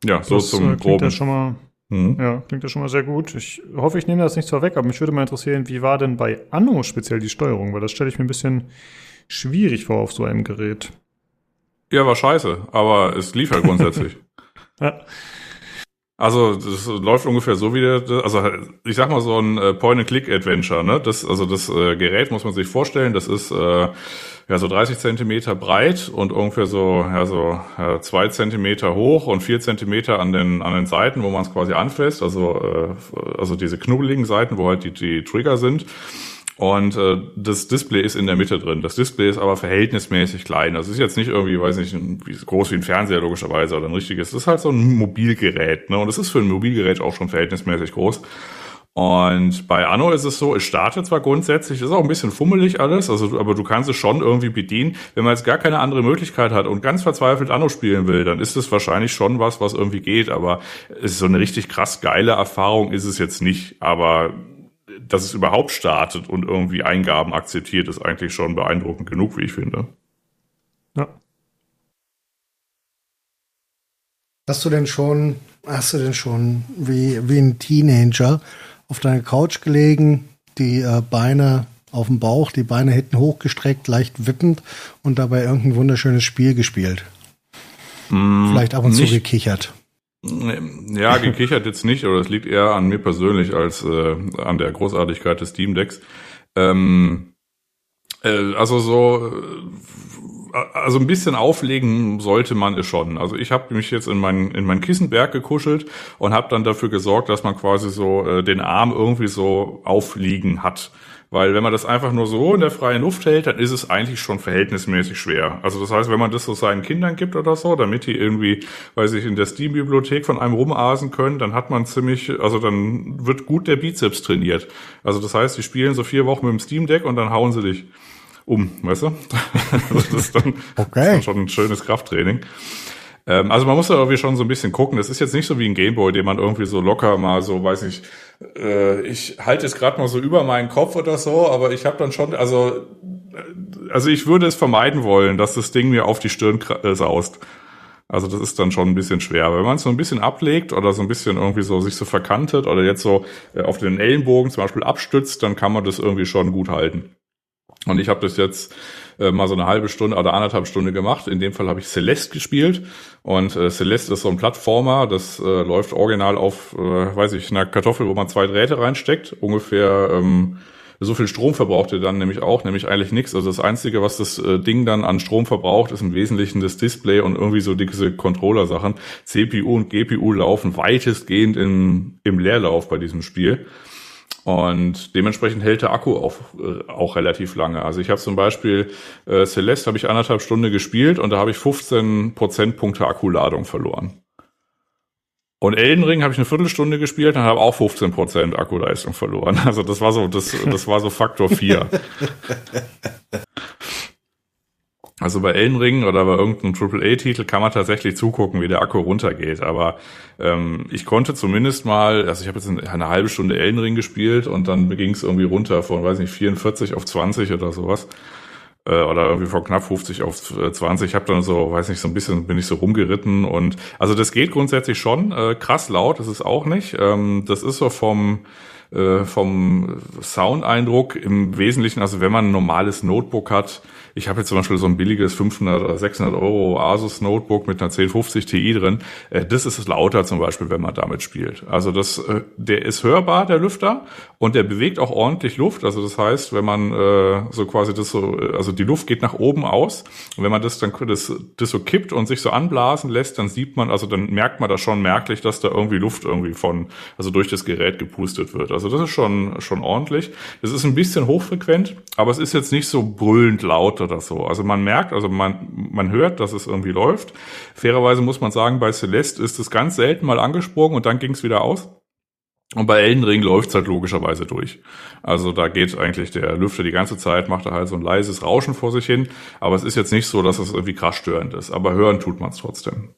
Ja, so das, zum äh, groben. Ja schon mal Mhm. Ja, klingt ja schon mal sehr gut. Ich hoffe, ich nehme das nicht vorweg, aber mich würde mal interessieren, wie war denn bei Anno speziell die Steuerung? Weil das stelle ich mir ein bisschen schwierig vor auf so einem Gerät. Ja, war scheiße, aber es lief halt grundsätzlich. ja. Also das läuft ungefähr so wie der, also ich sag mal so ein äh, Point-and-Click-Adventure, ne? Das, also das äh, Gerät muss man sich vorstellen, das ist äh, ja so 30 Zentimeter breit und ungefähr so ja so ja, zwei Zentimeter hoch und vier Zentimeter an den an den Seiten, wo man es quasi anfasst, also äh, also diese knubbeligen Seiten, wo halt die die Trigger sind. Und äh, das Display ist in der Mitte drin. Das Display ist aber verhältnismäßig klein. Das ist jetzt nicht irgendwie, weiß nicht, groß wie ein Fernseher logischerweise oder ein richtiges. Das ist halt so ein Mobilgerät. Ne? Und das ist für ein Mobilgerät auch schon verhältnismäßig groß. Und bei Anno ist es so, es startet zwar grundsätzlich, ist auch ein bisschen fummelig alles, also, aber du kannst es schon irgendwie bedienen. Wenn man jetzt gar keine andere Möglichkeit hat und ganz verzweifelt Anno spielen will, dann ist es wahrscheinlich schon was, was irgendwie geht, aber es ist so eine richtig krass geile Erfahrung ist es jetzt nicht, aber dass es überhaupt startet und irgendwie Eingaben akzeptiert, ist eigentlich schon beeindruckend genug, wie ich finde. Ja. Hast du denn schon, hast du denn schon wie, wie ein Teenager auf deiner Couch gelegen, die äh, Beine auf dem Bauch, die Beine hinten hochgestreckt, leicht wippend und dabei irgendein wunderschönes Spiel gespielt. Mm, Vielleicht ab und nicht, zu gekichert. Ja, gekichert jetzt nicht, aber das liegt eher an mir persönlich als äh, an der Großartigkeit des Steam Decks. Ähm, äh, also so also ein bisschen auflegen sollte man es schon. Also ich habe mich jetzt in meinen in meinen Kissenberg gekuschelt und habe dann dafür gesorgt, dass man quasi so äh, den Arm irgendwie so aufliegen hat. Weil wenn man das einfach nur so in der freien Luft hält, dann ist es eigentlich schon verhältnismäßig schwer. Also das heißt, wenn man das so seinen Kindern gibt oder so, damit die irgendwie, weiß ich, in der Steam-Bibliothek von einem rumasen können, dann hat man ziemlich, also dann wird gut der Bizeps trainiert. Also das heißt, die spielen so vier Wochen mit dem Steam Deck und dann hauen sie dich um, weißt du? das, ist dann, okay. das ist dann schon ein schönes Krafttraining. Ähm, also man muss da irgendwie schon so ein bisschen gucken. Das ist jetzt nicht so wie ein Gameboy, den man irgendwie so locker mal so, weiß ich, äh, ich halte es gerade mal so über meinen Kopf oder so, aber ich habe dann schon, also, also ich würde es vermeiden wollen, dass das Ding mir auf die Stirn äh, saust. Also das ist dann schon ein bisschen schwer. Aber wenn man es so ein bisschen ablegt oder so ein bisschen irgendwie so sich so verkantet oder jetzt so äh, auf den Ellenbogen zum Beispiel abstützt, dann kann man das irgendwie schon gut halten. Und ich habe das jetzt äh, mal so eine halbe Stunde oder anderthalb Stunde gemacht. In dem Fall habe ich Celeste gespielt. Und äh, Celeste ist so ein Plattformer, das äh, läuft original auf, äh, weiß ich, einer Kartoffel, wo man zwei Drähte reinsteckt. Ungefähr ähm, so viel Strom verbraucht ihr dann nämlich auch, nämlich eigentlich nichts. Also das Einzige, was das äh, Ding dann an Strom verbraucht, ist im Wesentlichen das Display und irgendwie so diese Controller-Sachen. CPU und GPU laufen weitestgehend im, im Leerlauf bei diesem Spiel. Und dementsprechend hält der Akku auch, äh, auch relativ lange. Also ich habe zum Beispiel äh, Celeste habe ich anderthalb Stunden gespielt und da habe ich 15 Prozentpunkte Akkuladung verloren. Und Elden Ring habe ich eine Viertelstunde gespielt und habe auch 15 Prozent Akkuleistung verloren. Also das war so, das, das war so Faktor 4. Also bei Elden Ring oder bei irgendeinem AAA-Titel kann man tatsächlich zugucken, wie der Akku runtergeht. Aber ähm, ich konnte zumindest mal, also ich habe jetzt eine halbe Stunde Elden Ring gespielt und dann ging es irgendwie runter von, weiß nicht, 44 auf 20 oder sowas. Äh, oder irgendwie von knapp 50 auf 20. Ich habe dann so, weiß nicht, so ein bisschen bin ich so rumgeritten und also das geht grundsätzlich schon. Äh, krass laut ist es auch nicht. Ähm, das ist so vom äh, vom Soundeindruck im Wesentlichen, also wenn man ein normales Notebook hat, ich habe jetzt zum Beispiel so ein billiges 500 oder 600 Euro Asus Notebook mit einer 1050 Ti drin. Äh, das ist lauter zum Beispiel, wenn man damit spielt. Also das, äh, der ist hörbar, der Lüfter, und der bewegt auch ordentlich Luft. Also das heißt, wenn man äh, so quasi das so, also die Luft geht nach oben aus. Und wenn man das dann das, das so kippt und sich so anblasen lässt, dann sieht man, also dann merkt man da schon merklich, dass da irgendwie Luft irgendwie von, also durch das Gerät gepustet wird. Also das ist schon, schon ordentlich. Es ist ein bisschen hochfrequent, aber es ist jetzt nicht so brüllend laut oder so. Also man merkt, also man, man hört, dass es irgendwie läuft. Fairerweise muss man sagen, bei Celeste ist es ganz selten mal angesprungen und dann ging es wieder aus. Und bei Elden Ring läuft es halt logischerweise durch. Also da geht eigentlich der Lüfter die ganze Zeit, macht er halt so ein leises Rauschen vor sich hin. Aber es ist jetzt nicht so, dass es irgendwie krass störend ist. Aber hören tut man es trotzdem.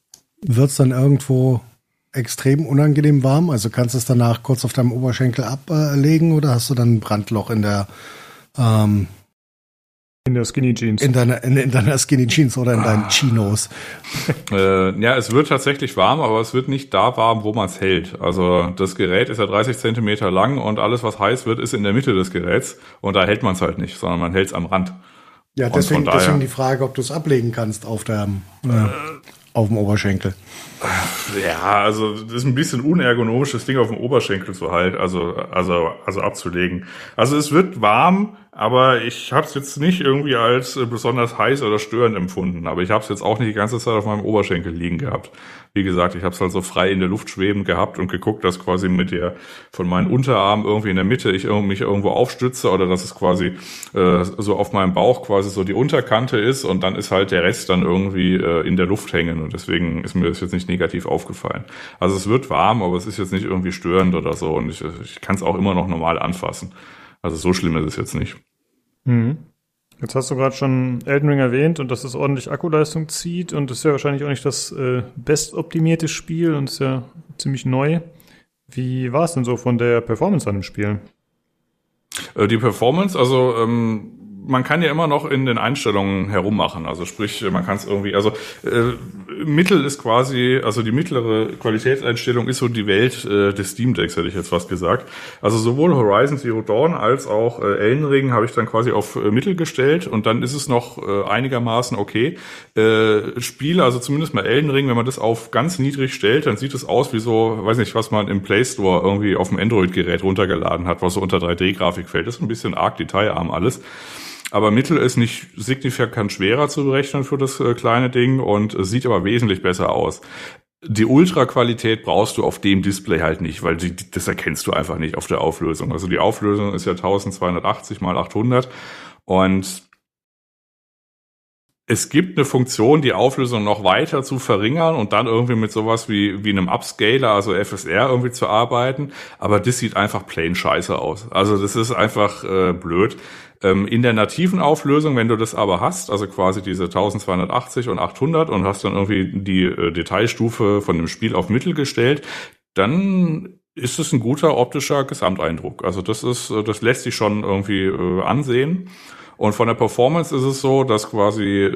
Wird es dann irgendwo extrem unangenehm warm? Also kannst du es danach kurz auf deinem Oberschenkel ablegen oder hast du dann ein Brandloch in der ähm, in der Skinny Jeans. In deiner, in, in deiner Skinny Jeans oder in deinen ah. Chinos. Äh, ja, es wird tatsächlich warm, aber es wird nicht da warm, wo man es hält. Also das Gerät ist ja 30 Zentimeter lang und alles, was heiß wird, ist in der Mitte des Geräts. Und da hält man es halt nicht, sondern man hält es am Rand. Ja, deswegen, deswegen die Frage, ob du es ablegen kannst auf, der, äh, auf dem Oberschenkel. Ja, also das ist ein bisschen unergonomisch, das Ding auf dem Oberschenkel zu halten, also, also, also abzulegen. Also es wird warm, aber ich habe es jetzt nicht irgendwie als äh, besonders heiß oder störend empfunden. Aber ich habe es jetzt auch nicht die ganze Zeit auf meinem Oberschenkel liegen gehabt. Wie gesagt, ich habe es halt so frei in der Luft schweben gehabt und geguckt, dass quasi mit der von meinen Unterarmen irgendwie in der Mitte ich mich irgendwo aufstütze oder dass es quasi äh, so auf meinem Bauch quasi so die Unterkante ist und dann ist halt der Rest dann irgendwie äh, in der Luft hängen und deswegen ist mir das jetzt nicht negativ aufgefallen. Also es wird warm, aber es ist jetzt nicht irgendwie störend oder so und ich, ich kann es auch immer noch normal anfassen. Also so schlimm ist es jetzt nicht. Mhm. Jetzt hast du gerade schon Elden Ring erwähnt und dass es ordentlich Akkuleistung zieht und ist ja wahrscheinlich auch nicht das äh, bestoptimierte Spiel und ist ja ziemlich neu. Wie war es denn so von der Performance an dem Spiel? Äh, die Performance, also ähm, man kann ja immer noch in den Einstellungen herummachen. Also sprich, man kann es irgendwie, also äh, Mittel ist quasi, also die mittlere Qualitätseinstellung ist so die Welt äh, des Steam Decks, hätte ich jetzt fast gesagt. Also sowohl Horizon Zero Dawn als auch äh, Elden Ring habe ich dann quasi auf äh, Mittel gestellt und dann ist es noch äh, einigermaßen okay. Äh, Spiele, also zumindest mal Elden Ring, wenn man das auf ganz niedrig stellt, dann sieht es aus wie so, weiß nicht, was man im Play Store irgendwie auf dem Android-Gerät runtergeladen hat, was so unter 3D-Grafik fällt. Das ist ein bisschen arg detailarm alles. Aber Mittel ist nicht signifikant schwerer zu berechnen für das äh, kleine Ding und sieht aber wesentlich besser aus. Die Ultra-Qualität brauchst du auf dem Display halt nicht, weil die, das erkennst du einfach nicht auf der Auflösung. Also die Auflösung ist ja 1280 mal 800 und es gibt eine Funktion, die Auflösung noch weiter zu verringern und dann irgendwie mit sowas wie, wie einem Upscaler, also FSR irgendwie zu arbeiten. Aber das sieht einfach plain scheiße aus. Also das ist einfach äh, blöd. Ähm, in der nativen Auflösung, wenn du das aber hast, also quasi diese 1280 und 800 und hast dann irgendwie die äh, Detailstufe von dem Spiel auf Mittel gestellt, dann ist es ein guter optischer Gesamteindruck. Also das ist, äh, das lässt sich schon irgendwie äh, ansehen. Und von der Performance ist es so, dass quasi,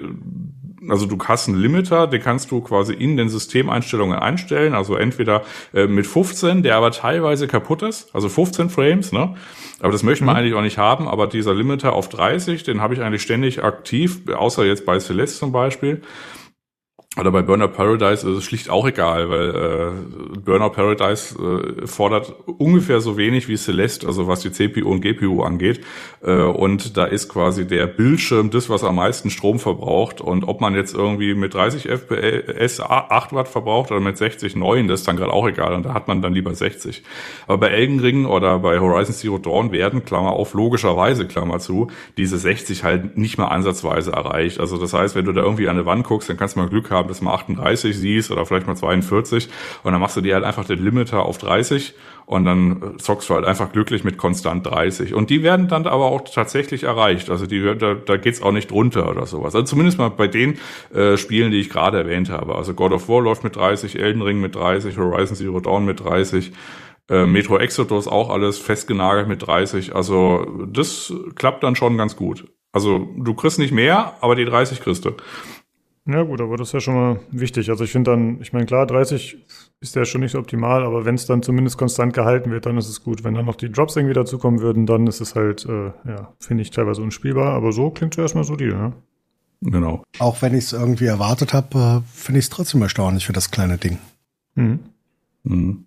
also du hast einen Limiter, den kannst du quasi in den Systemeinstellungen einstellen, also entweder äh, mit 15, der aber teilweise kaputt ist, also 15 Frames, ne? Aber das möchte man mhm. eigentlich auch nicht haben, aber dieser Limiter auf 30, den habe ich eigentlich ständig aktiv, außer jetzt bei Celeste zum Beispiel. Oder bei Burner Paradise ist es schlicht auch egal, weil äh, Burner Paradise äh, fordert ungefähr so wenig wie Celeste, also was die CPU und GPU angeht. Äh, und da ist quasi der Bildschirm das, was am meisten Strom verbraucht. Und ob man jetzt irgendwie mit 30 FPS 8 Watt verbraucht oder mit 60 9, das ist dann gerade auch egal. Und da hat man dann lieber 60. Aber bei Elden Ring oder bei Horizon Zero Dawn werden, Klammer auf, logischerweise, Klammer zu, diese 60 halt nicht mal ansatzweise erreicht. Also das heißt, wenn du da irgendwie an eine Wand guckst, dann kannst du mal Glück haben, haben, dass du mal 38 siehst oder vielleicht mal 42 und dann machst du dir halt einfach den Limiter auf 30 und dann zockst du halt einfach glücklich mit konstant 30. Und die werden dann aber auch tatsächlich erreicht. Also die, da, da geht's auch nicht drunter oder sowas. Also zumindest mal bei den äh, Spielen, die ich gerade erwähnt habe. Also God of War läuft mit 30, Elden Ring mit 30, Horizon Zero Dawn mit 30. Äh, Metro Exodus auch alles festgenagelt mit 30. Also das klappt dann schon ganz gut. Also du kriegst nicht mehr, aber die 30 kriegst du. Ja gut, aber das ist ja schon mal wichtig. Also ich finde dann, ich meine klar, 30 ist ja schon nicht so optimal, aber wenn es dann zumindest konstant gehalten wird, dann ist es gut. Wenn dann noch die Drops irgendwie dazukommen würden, dann ist es halt, äh, ja, finde ich teilweise unspielbar, aber so klingt es erstmal solide, ja. Genau. Auch wenn ich es irgendwie erwartet habe, äh, finde ich es trotzdem erstaunlich für das kleine Ding. Mhm. Mhm.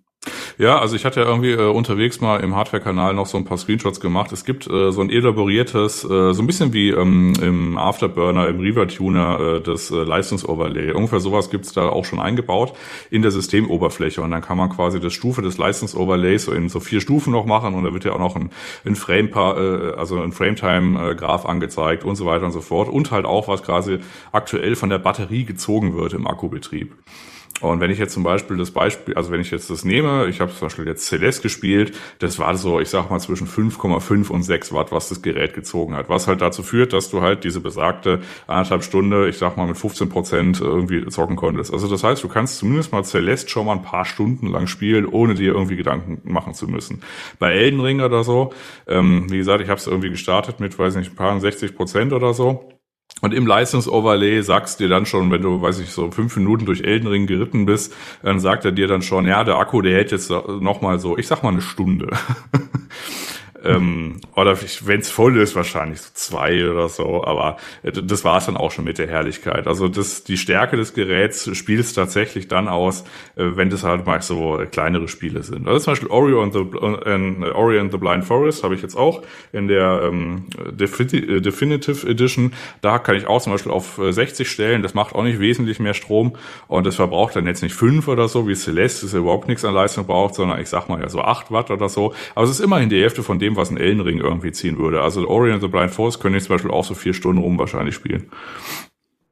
Ja, also ich hatte ja irgendwie äh, unterwegs mal im Hardware-Kanal noch so ein paar Screenshots gemacht. Es gibt äh, so ein elaboriertes, äh, so ein bisschen wie ähm, im Afterburner, im River-Tuner, äh, das äh, Leistungsoverlay. Ungefähr sowas gibt's da auch schon eingebaut in der Systemoberfläche. Und dann kann man quasi das Stufe des Leistungsoverlays so in so vier Stufen noch machen. Und da wird ja auch noch ein, ein Frame, äh, also ein Frame-Time-Graph angezeigt und so weiter und so fort. Und halt auch, was quasi aktuell von der Batterie gezogen wird im Akkubetrieb. Und wenn ich jetzt zum Beispiel das Beispiel, also wenn ich jetzt das nehme, ich habe zum Beispiel jetzt Celeste gespielt, das war so, ich sag mal zwischen 5,5 und 6 Watt, was das Gerät gezogen hat. Was halt dazu führt, dass du halt diese besagte anderthalb Stunde, ich sag mal mit 15 Prozent irgendwie zocken konntest. Also das heißt, du kannst zumindest mal Celeste schon mal ein paar Stunden lang spielen, ohne dir irgendwie Gedanken machen zu müssen. Bei Elden Ring oder so, ähm, wie gesagt, ich habe es irgendwie gestartet mit, weiß nicht, ein paar 60 Prozent oder so und im Leistungsoverlay sagst dir dann schon, wenn du, weiß ich, so fünf Minuten durch Elden Ring geritten bist, dann sagt er dir dann schon, ja, der Akku, der hält jetzt noch mal so, ich sag mal eine Stunde. Ähm, oder wenn es voll ist, wahrscheinlich so zwei oder so. Aber äh, das war es dann auch schon mit der Herrlichkeit. Also das, die Stärke des Geräts spielt es tatsächlich dann aus, äh, wenn das halt mal so kleinere Spiele sind. Also zum Beispiel Ori and the, äh, Ori and the Blind Forest habe ich jetzt auch in der ähm, Definitive Edition. Da kann ich auch zum Beispiel auf 60 stellen. Das macht auch nicht wesentlich mehr Strom und das verbraucht dann jetzt nicht fünf oder so wie Celeste, das überhaupt nichts an Leistung braucht, sondern ich sag mal ja so acht Watt oder so. Aber es ist immerhin die Hälfte von dem, was ein Ellenring irgendwie ziehen würde. Also Ori and the Blind Forest könnte ich zum Beispiel auch so vier Stunden rum wahrscheinlich spielen.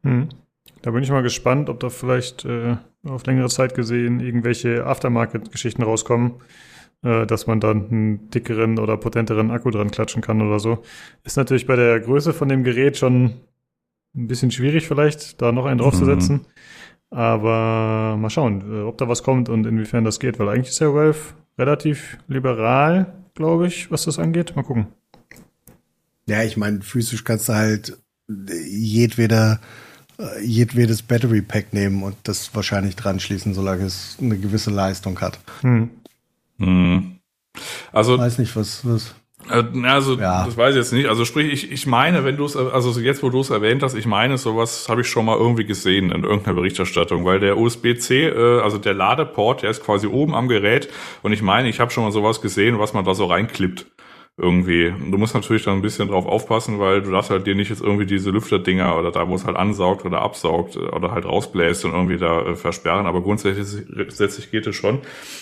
Hm. Da bin ich mal gespannt, ob da vielleicht äh, auf längere Zeit gesehen irgendwelche Aftermarket-Geschichten rauskommen, äh, dass man dann einen dickeren oder potenteren Akku dran klatschen kann oder so. Ist natürlich bei der Größe von dem Gerät schon ein bisschen schwierig vielleicht, da noch einen draufzusetzen. Mhm. Aber mal schauen, äh, ob da was kommt und inwiefern das geht, weil eigentlich ist ja Valve relativ liberal, glaube ich, was das angeht. Mal gucken. Ja, ich meine, physisch kannst du halt jedweder äh, jedwedes Battery Pack nehmen und das wahrscheinlich dran schließen, solange es eine gewisse Leistung hat. Hm. Hm. Also ich weiß nicht, was was äh, also, ja. das weiß ich jetzt nicht. Also sprich, ich, ich meine, wenn du es, also jetzt, wo du es erwähnt hast, ich meine, sowas habe ich schon mal irgendwie gesehen in irgendeiner Berichterstattung, weil der USB-C, äh, also der Ladeport, der ist quasi oben am Gerät und ich meine, ich habe schon mal sowas gesehen, was man da so reinklippt irgendwie. Du musst natürlich dann ein bisschen drauf aufpassen, weil du darfst halt dir nicht jetzt irgendwie diese Lüfterdinger oder da, wo es halt ansaugt oder absaugt oder halt rausbläst und irgendwie da äh, versperren. Aber grundsätzlich, geht es schon.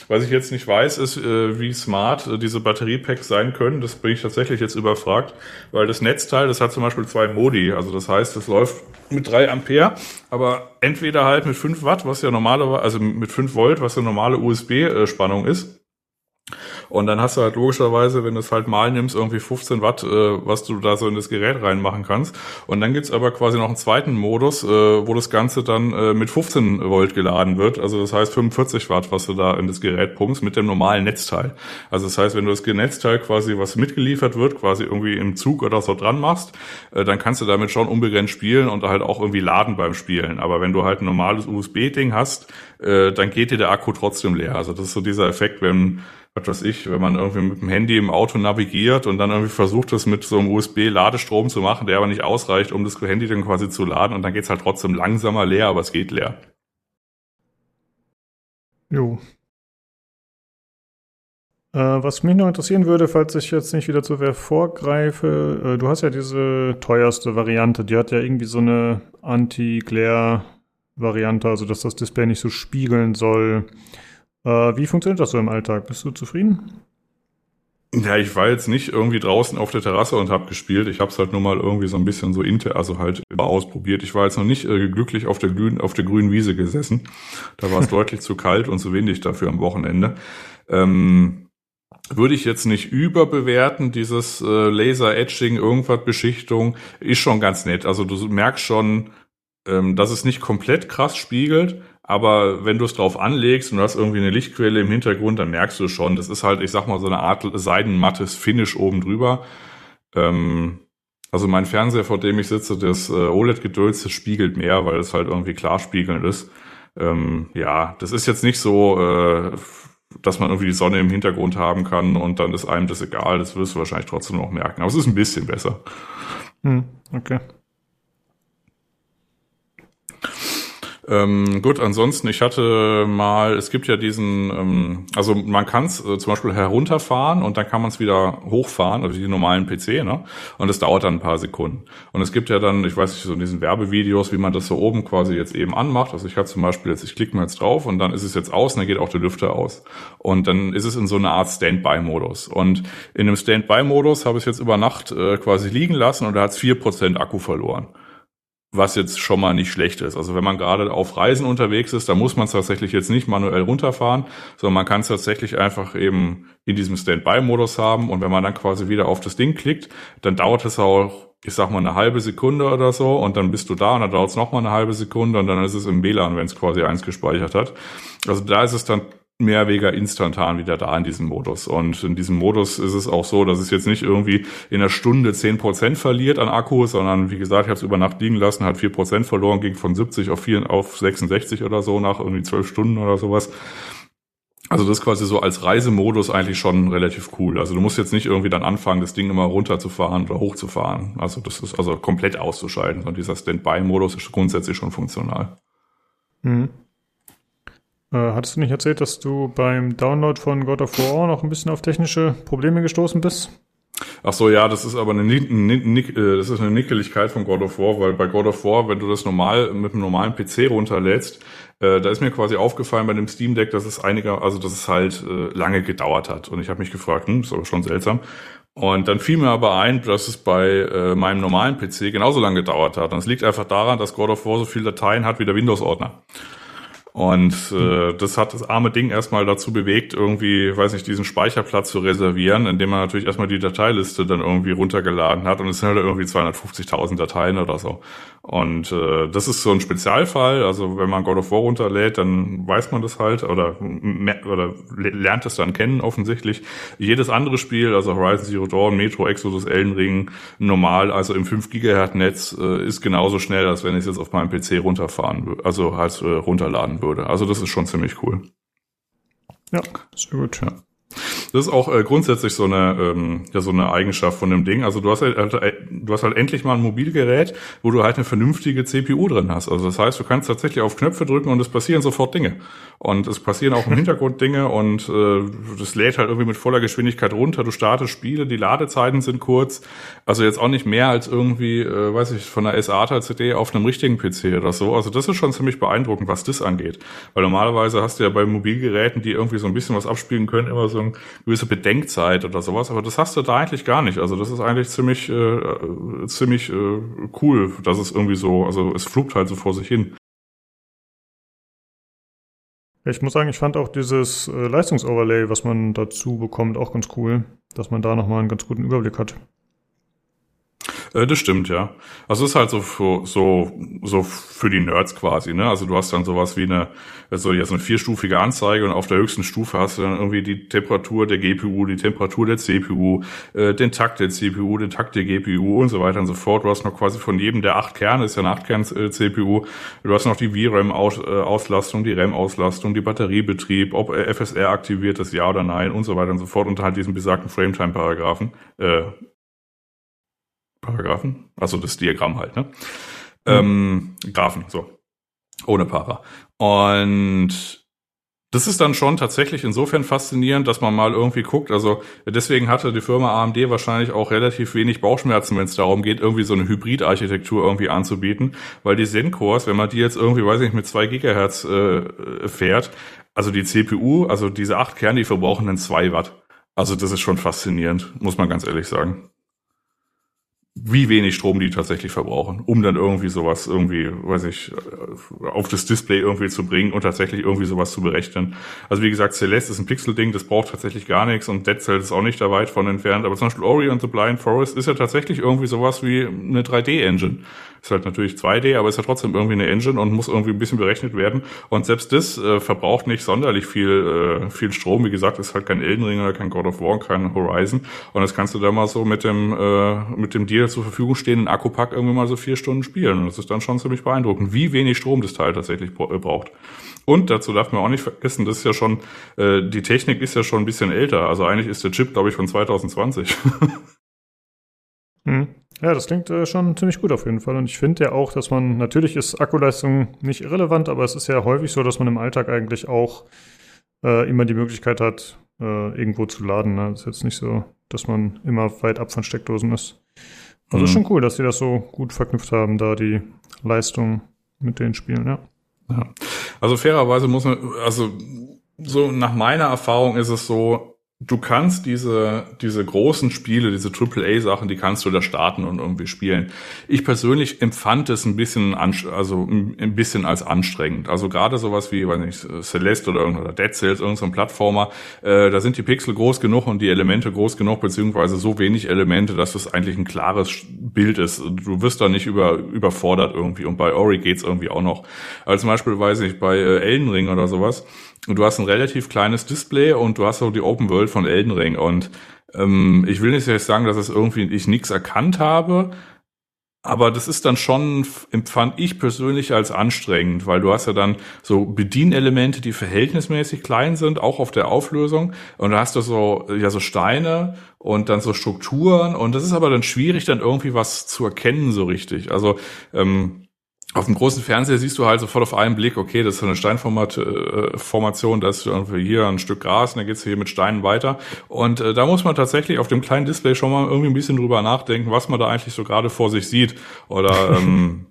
Was ich jetzt nicht weiß, ist, äh, wie smart äh, diese Batteriepacks sein können. Das bin ich tatsächlich jetzt überfragt, weil das Netzteil, das hat zum Beispiel zwei Modi. Also das heißt, es läuft mit drei Ampere, aber entweder halt mit fünf Watt, was ja normalerweise, also mit fünf Volt, was ja normale USB-Spannung ist und dann hast du halt logischerweise, wenn du es halt mal nimmst, irgendwie 15 Watt, äh, was du da so in das Gerät reinmachen kannst. Und dann gibt's aber quasi noch einen zweiten Modus, äh, wo das Ganze dann äh, mit 15 Volt geladen wird. Also das heißt 45 Watt, was du da in das Gerät pumpst mit dem normalen Netzteil. Also das heißt, wenn du das Netzteil quasi, was mitgeliefert wird, quasi irgendwie im Zug oder so dran machst, äh, dann kannst du damit schon unbegrenzt spielen und halt auch irgendwie laden beim Spielen. Aber wenn du halt ein normales USB-Ding hast, äh, dann geht dir der Akku trotzdem leer. Also das ist so dieser Effekt, wenn was weiß ich, wenn man irgendwie mit dem Handy im Auto navigiert und dann irgendwie versucht, das mit so einem USB-Ladestrom zu machen, der aber nicht ausreicht, um das Handy dann quasi zu laden und dann geht's halt trotzdem langsamer leer, aber es geht leer. Jo. Äh, was mich noch interessieren würde, falls ich jetzt nicht wieder zu wer vorgreife, äh, du hast ja diese teuerste Variante, die hat ja irgendwie so eine Anti-Glare-Variante, also dass das Display nicht so spiegeln soll. Äh, wie funktioniert das so im Alltag? Bist du zufrieden? Ja, ich war jetzt nicht irgendwie draußen auf der Terrasse und habe gespielt. Ich habe es halt nur mal irgendwie so ein bisschen so inter, also halt ausprobiert. Ich war jetzt noch nicht äh, glücklich auf der, grünen, auf der grünen Wiese gesessen. Da war es deutlich zu kalt und zu windig dafür am Wochenende. Ähm, würde ich jetzt nicht überbewerten, dieses äh, Laser-Etching, irgendwas Beschichtung, ist schon ganz nett. Also du merkst schon, ähm, dass es nicht komplett krass spiegelt, aber wenn du es drauf anlegst und du hast irgendwie eine Lichtquelle im Hintergrund, dann merkst du schon, das ist halt, ich sag mal, so eine Art seidenmattes Finish oben drüber. Ähm, also mein Fernseher, vor dem ich sitze, das äh, OLED-Gedöns, das spiegelt mehr, weil es halt irgendwie klar spiegelnd ist. Ähm, ja, das ist jetzt nicht so, äh, dass man irgendwie die Sonne im Hintergrund haben kann und dann ist einem das egal. Das wirst du wahrscheinlich trotzdem noch merken. Aber es ist ein bisschen besser. Hm, okay. Ähm, gut, ansonsten, ich hatte mal, es gibt ja diesen, ähm, also man kann es äh, zum Beispiel herunterfahren und dann kann man es wieder hochfahren, also die normalen PC, ne? Und das dauert dann ein paar Sekunden. Und es gibt ja dann, ich weiß nicht, so in diesen Werbevideos, wie man das so oben quasi jetzt eben anmacht. Also ich habe zum Beispiel jetzt, ich klicke mal jetzt drauf und dann ist es jetzt aus und dann geht auch der Lüfter aus. Und dann ist es in so einer Art Standby-Modus. Und in dem Standby-Modus habe ich jetzt über Nacht äh, quasi liegen lassen und da hat es 4% Akku verloren was jetzt schon mal nicht schlecht ist. Also wenn man gerade auf Reisen unterwegs ist, da muss man es tatsächlich jetzt nicht manuell runterfahren, sondern man kann es tatsächlich einfach eben in diesem Standby-Modus haben und wenn man dann quasi wieder auf das Ding klickt, dann dauert es auch, ich sag mal, eine halbe Sekunde oder so und dann bist du da und dann dauert es nochmal eine halbe Sekunde und dann ist es im WLAN, wenn es quasi eins gespeichert hat. Also da ist es dann mehr weniger instantan wieder da in diesem Modus. Und in diesem Modus ist es auch so, dass es jetzt nicht irgendwie in einer Stunde zehn Prozent verliert an Akku, sondern wie gesagt, ich habe es über Nacht liegen lassen, hat vier Prozent verloren, ging von 70 auf, 4, auf 66 oder so nach irgendwie zwölf Stunden oder sowas. Also das ist quasi so als Reisemodus eigentlich schon relativ cool. Also du musst jetzt nicht irgendwie dann anfangen, das Ding immer runterzufahren oder hochzufahren. Also das ist also komplett auszuschalten. Und dieser Standby-Modus ist grundsätzlich schon funktional. Mhm. Äh, hattest du nicht erzählt, dass du beim Download von God of War noch ein bisschen auf technische Probleme gestoßen bist? Ach so, ja, das ist aber eine, eine, äh, das ist eine Nickeligkeit von God of War, weil bei God of War, wenn du das normal mit einem normalen PC runterlädst, äh, da ist mir quasi aufgefallen bei dem Steam Deck, dass es einiger, also dass es halt äh, lange gedauert hat. Und ich habe mich gefragt, hm, ist aber schon seltsam. Und dann fiel mir aber ein, dass es bei äh, meinem normalen PC genauso lange gedauert hat. Und es liegt einfach daran, dass God of War so viele Dateien hat wie der Windows-Ordner. Und äh, das hat das arme Ding erstmal dazu bewegt, irgendwie, weiß nicht, diesen Speicherplatz zu reservieren, indem man natürlich erstmal die Dateiliste dann irgendwie runtergeladen hat. Und es sind halt irgendwie 250.000 Dateien oder so. Und äh, das ist so ein Spezialfall. Also wenn man God of War runterlädt, dann weiß man das halt oder, oder lernt es dann kennen offensichtlich. Jedes andere Spiel, also Horizon Zero Dawn, Metro, Exodus, Elden Ring, normal, also im 5 Gigahertz Netz, äh, ist genauso schnell, als wenn ich es jetzt auf meinem PC runterfahren, also halt äh, runterladen würde. Also das ist schon ziemlich cool. Ja, sehr gut. Ja. Das ist auch äh, grundsätzlich so eine, ähm, ja, so eine Eigenschaft von dem Ding. Also du hast halt, äh, du hast halt endlich mal ein Mobilgerät, wo du halt eine vernünftige CPU drin hast. Also das heißt, du kannst tatsächlich auf Knöpfe drücken und es passieren sofort Dinge. Und es passieren auch im Hintergrund Dinge und äh, das lädt halt irgendwie mit voller Geschwindigkeit runter. Du startest Spiele, die Ladezeiten sind kurz. Also jetzt auch nicht mehr als irgendwie, äh, weiß ich, von der SATA-CD auf einem richtigen PC oder so. Also das ist schon ziemlich beeindruckend, was das angeht. Weil normalerweise hast du ja bei Mobilgeräten, die irgendwie so ein bisschen was abspielen können, immer so ein gewisse Bedenkzeit oder sowas, aber das hast du da eigentlich gar nicht. Also das ist eigentlich ziemlich, äh, ziemlich äh, cool, dass es irgendwie so, also es flugt halt so vor sich hin. Ich muss sagen, ich fand auch dieses äh, Leistungsoverlay, was man dazu bekommt, auch ganz cool, dass man da nochmal einen ganz guten Überblick hat. Äh, das stimmt, ja. Also es ist halt so für, so, so für die Nerds quasi, ne? Also du hast dann sowas wie eine, also jetzt eine vierstufige Anzeige und auf der höchsten Stufe hast du dann irgendwie die Temperatur der GPU, die Temperatur der CPU, äh, den Takt der CPU, den Takt der GPU und so weiter und so fort. Du hast noch quasi von jedem der acht Kerne, ist ja eine acht Kern CPU, du hast noch die VRAM-Auslastung, die RAM-Auslastung, die Batteriebetrieb, ob FSR aktiviert ist, ja oder nein und so weiter und so fort und halt diesen besagten Frametime-Paragraphen, äh, Paragraphen, also das Diagramm halt, ne? Mhm. Ähm, Graphen, so. Ohne Para. Und das ist dann schon tatsächlich insofern faszinierend, dass man mal irgendwie guckt. Also deswegen hatte die Firma AMD wahrscheinlich auch relativ wenig Bauchschmerzen, wenn es darum geht, irgendwie so eine Hybrid-Architektur irgendwie anzubieten, weil die Zen-Cores, wenn man die jetzt irgendwie, weiß ich, mit zwei Gigahertz äh, fährt, also die CPU, also diese acht Kerne, die verbrauchen dann zwei Watt. Also das ist schon faszinierend, muss man ganz ehrlich sagen wie wenig Strom die tatsächlich verbrauchen, um dann irgendwie sowas irgendwie, weiß ich, auf das Display irgendwie zu bringen und tatsächlich irgendwie sowas zu berechnen. Also wie gesagt, Celeste ist ein Pixel-Ding, das braucht tatsächlich gar nichts und Dead Cells ist auch nicht da weit von entfernt, aber zum Beispiel Ori and the Blind Forest ist ja tatsächlich irgendwie sowas wie eine 3D-Engine. Ist halt natürlich 2D, aber ist ja trotzdem irgendwie eine Engine und muss irgendwie ein bisschen berechnet werden. Und selbst das äh, verbraucht nicht sonderlich viel, äh, viel Strom. Wie gesagt, ist halt kein Elden Ring oder kein God of War, kein Horizon. Und das kannst du da mal so mit dem, äh, mit dem dir zur Verfügung stehenden Akkupack irgendwie mal so vier Stunden spielen. Und das ist dann schon ziemlich beeindruckend, wie wenig Strom das Teil tatsächlich äh, braucht. Und dazu darf man auch nicht vergessen, das ist ja schon, äh, die Technik ist ja schon ein bisschen älter. Also eigentlich ist der Chip, glaube ich, von 2020. hm. Ja, das klingt äh, schon ziemlich gut auf jeden Fall. Und ich finde ja auch, dass man, natürlich ist Akkuleistung nicht irrelevant, aber es ist ja häufig so, dass man im Alltag eigentlich auch äh, immer die Möglichkeit hat, äh, irgendwo zu laden. Ne? Das ist jetzt nicht so, dass man immer weit ab von Steckdosen ist. Also mhm. ist schon cool, dass sie das so gut verknüpft haben, da die Leistung mit den Spielen, ja. ja. Also fairerweise muss man, also so nach meiner Erfahrung ist es so, du kannst diese, diese großen Spiele, diese AAA-Sachen, die kannst du da starten und irgendwie spielen. Ich persönlich empfand es ein bisschen, also ein bisschen als anstrengend. Also gerade sowas wie, weiß nicht, Celeste oder, oder Dead Cells, irgendein Plattformer, äh, da sind die Pixel groß genug und die Elemente groß genug, beziehungsweise so wenig Elemente, dass es eigentlich ein klares Bild ist. Du wirst da nicht über, überfordert irgendwie. Und bei Ori geht's irgendwie auch noch. Also zum Beispiel, weiß ich, bei äh, Elden Ring oder sowas, und du hast ein relativ kleines Display und du hast so die Open World von Elden Ring. Und ähm, ich will nicht sagen, dass es irgendwie ich nichts erkannt habe, aber das ist dann schon, empfand ich persönlich als anstrengend, weil du hast ja dann so Bedienelemente, die verhältnismäßig klein sind, auch auf der Auflösung. Und da hast du so, ja, so Steine und dann so Strukturen. Und das ist aber dann schwierig, dann irgendwie was zu erkennen so richtig. Also, ähm, auf dem großen Fernseher siehst du halt sofort auf einen Blick, okay, das ist eine Steinformation, äh, da ist hier ein Stück Gras und dann geht's hier mit Steinen weiter. Und äh, da muss man tatsächlich auf dem kleinen Display schon mal irgendwie ein bisschen drüber nachdenken, was man da eigentlich so gerade vor sich sieht. Oder ähm,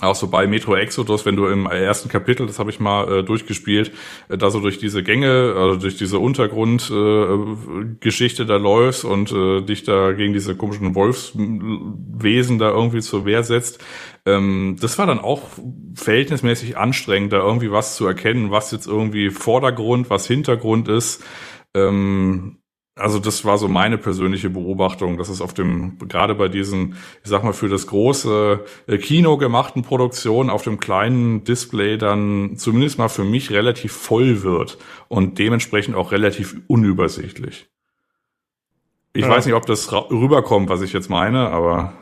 auch so bei Metro Exodus, wenn du im ersten Kapitel, das habe ich mal äh, durchgespielt, äh, da so durch diese Gänge, also durch diese Untergrundgeschichte äh, da läufst und äh, dich da gegen diese komischen Wolfswesen da irgendwie zur Wehr setzt. Ähm, das war dann auch verhältnismäßig anstrengend, da irgendwie was zu erkennen, was jetzt irgendwie Vordergrund, was Hintergrund ist. Ähm, also das war so meine persönliche Beobachtung, dass es auf dem, gerade bei diesen, ich sag mal, für das große äh, Kino gemachten Produktionen auf dem kleinen Display dann zumindest mal für mich relativ voll wird und dementsprechend auch relativ unübersichtlich. Ich ja. weiß nicht, ob das rüberkommt, was ich jetzt meine, aber.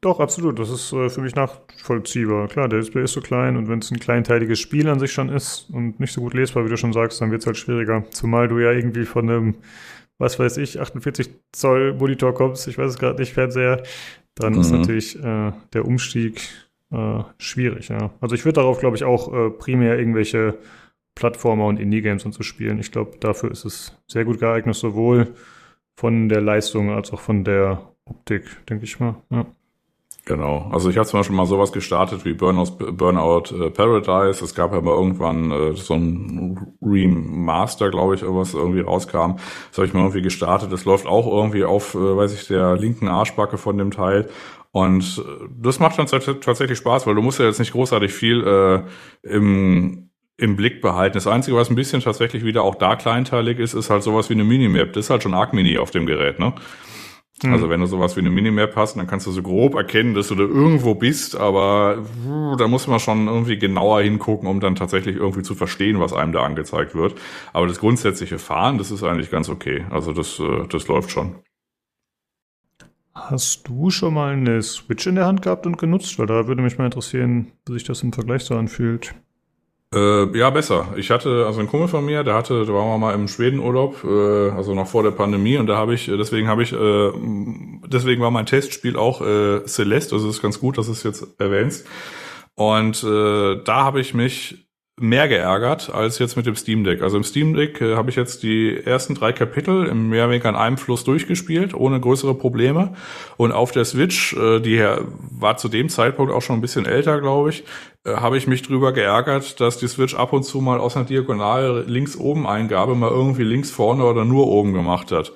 Doch, absolut. Das ist äh, für mich nachvollziehbar. Klar, der Display ist so klein und wenn es ein kleinteiliges Spiel an sich schon ist und nicht so gut lesbar, wie du schon sagst, dann wird es halt schwieriger. Zumal du ja irgendwie von einem was weiß ich, 48 Zoll Monitor kommst, ich weiß es gerade nicht, Fernseher, dann mhm. ist natürlich äh, der Umstieg äh, schwierig. Ja. Also ich würde darauf, glaube ich, auch äh, primär irgendwelche Plattformer und Indie-Games und so spielen. Ich glaube, dafür ist es sehr gut geeignet, sowohl von der Leistung als auch von der Optik, denke ich mal. Ja. Genau. Also ich habe zum Beispiel mal sowas gestartet wie Burnout, Burnout äh, Paradise. Es gab ja mal irgendwann äh, so ein Remaster, glaube ich, was irgendwie rauskam. Das habe ich mal irgendwie gestartet. Das läuft auch irgendwie auf, äh, weiß ich, der linken Arschbacke von dem Teil. Und äh, das macht dann tatsächlich Spaß, weil du musst ja jetzt nicht großartig viel äh, im im Blick behalten. Das Einzige, was ein bisschen tatsächlich wieder auch da kleinteilig ist, ist halt sowas wie eine Minimap. Das ist halt schon arg mini auf dem Gerät, ne? Mhm. Also wenn du sowas wie eine Minimap hast, dann kannst du so grob erkennen, dass du da irgendwo bist, aber da muss man schon irgendwie genauer hingucken, um dann tatsächlich irgendwie zu verstehen, was einem da angezeigt wird. Aber das grundsätzliche Fahren, das ist eigentlich ganz okay. Also das, äh, das läuft schon. Hast du schon mal eine Switch in der Hand gehabt und genutzt? Weil da würde mich mal interessieren, wie sich das im Vergleich so anfühlt. Äh, ja, besser. Ich hatte, also ein Kumpel von mir, der hatte, da waren wir mal im Schwedenurlaub, äh, also noch vor der Pandemie und da habe ich, deswegen habe ich, äh, deswegen war mein Testspiel auch äh, Celeste, also ist ganz gut, dass du es jetzt erwähnst. Und äh, da habe ich mich mehr geärgert als jetzt mit dem Steam Deck. Also im Steam Deck äh, habe ich jetzt die ersten drei Kapitel im mehr oder weniger an einem Fluss durchgespielt, ohne größere Probleme. Und auf der Switch, äh, die war zu dem Zeitpunkt auch schon ein bisschen älter, glaube ich, äh, habe ich mich drüber geärgert, dass die Switch ab und zu mal aus einer Diagonal links oben Eingabe mal irgendwie links vorne oder nur oben gemacht hat.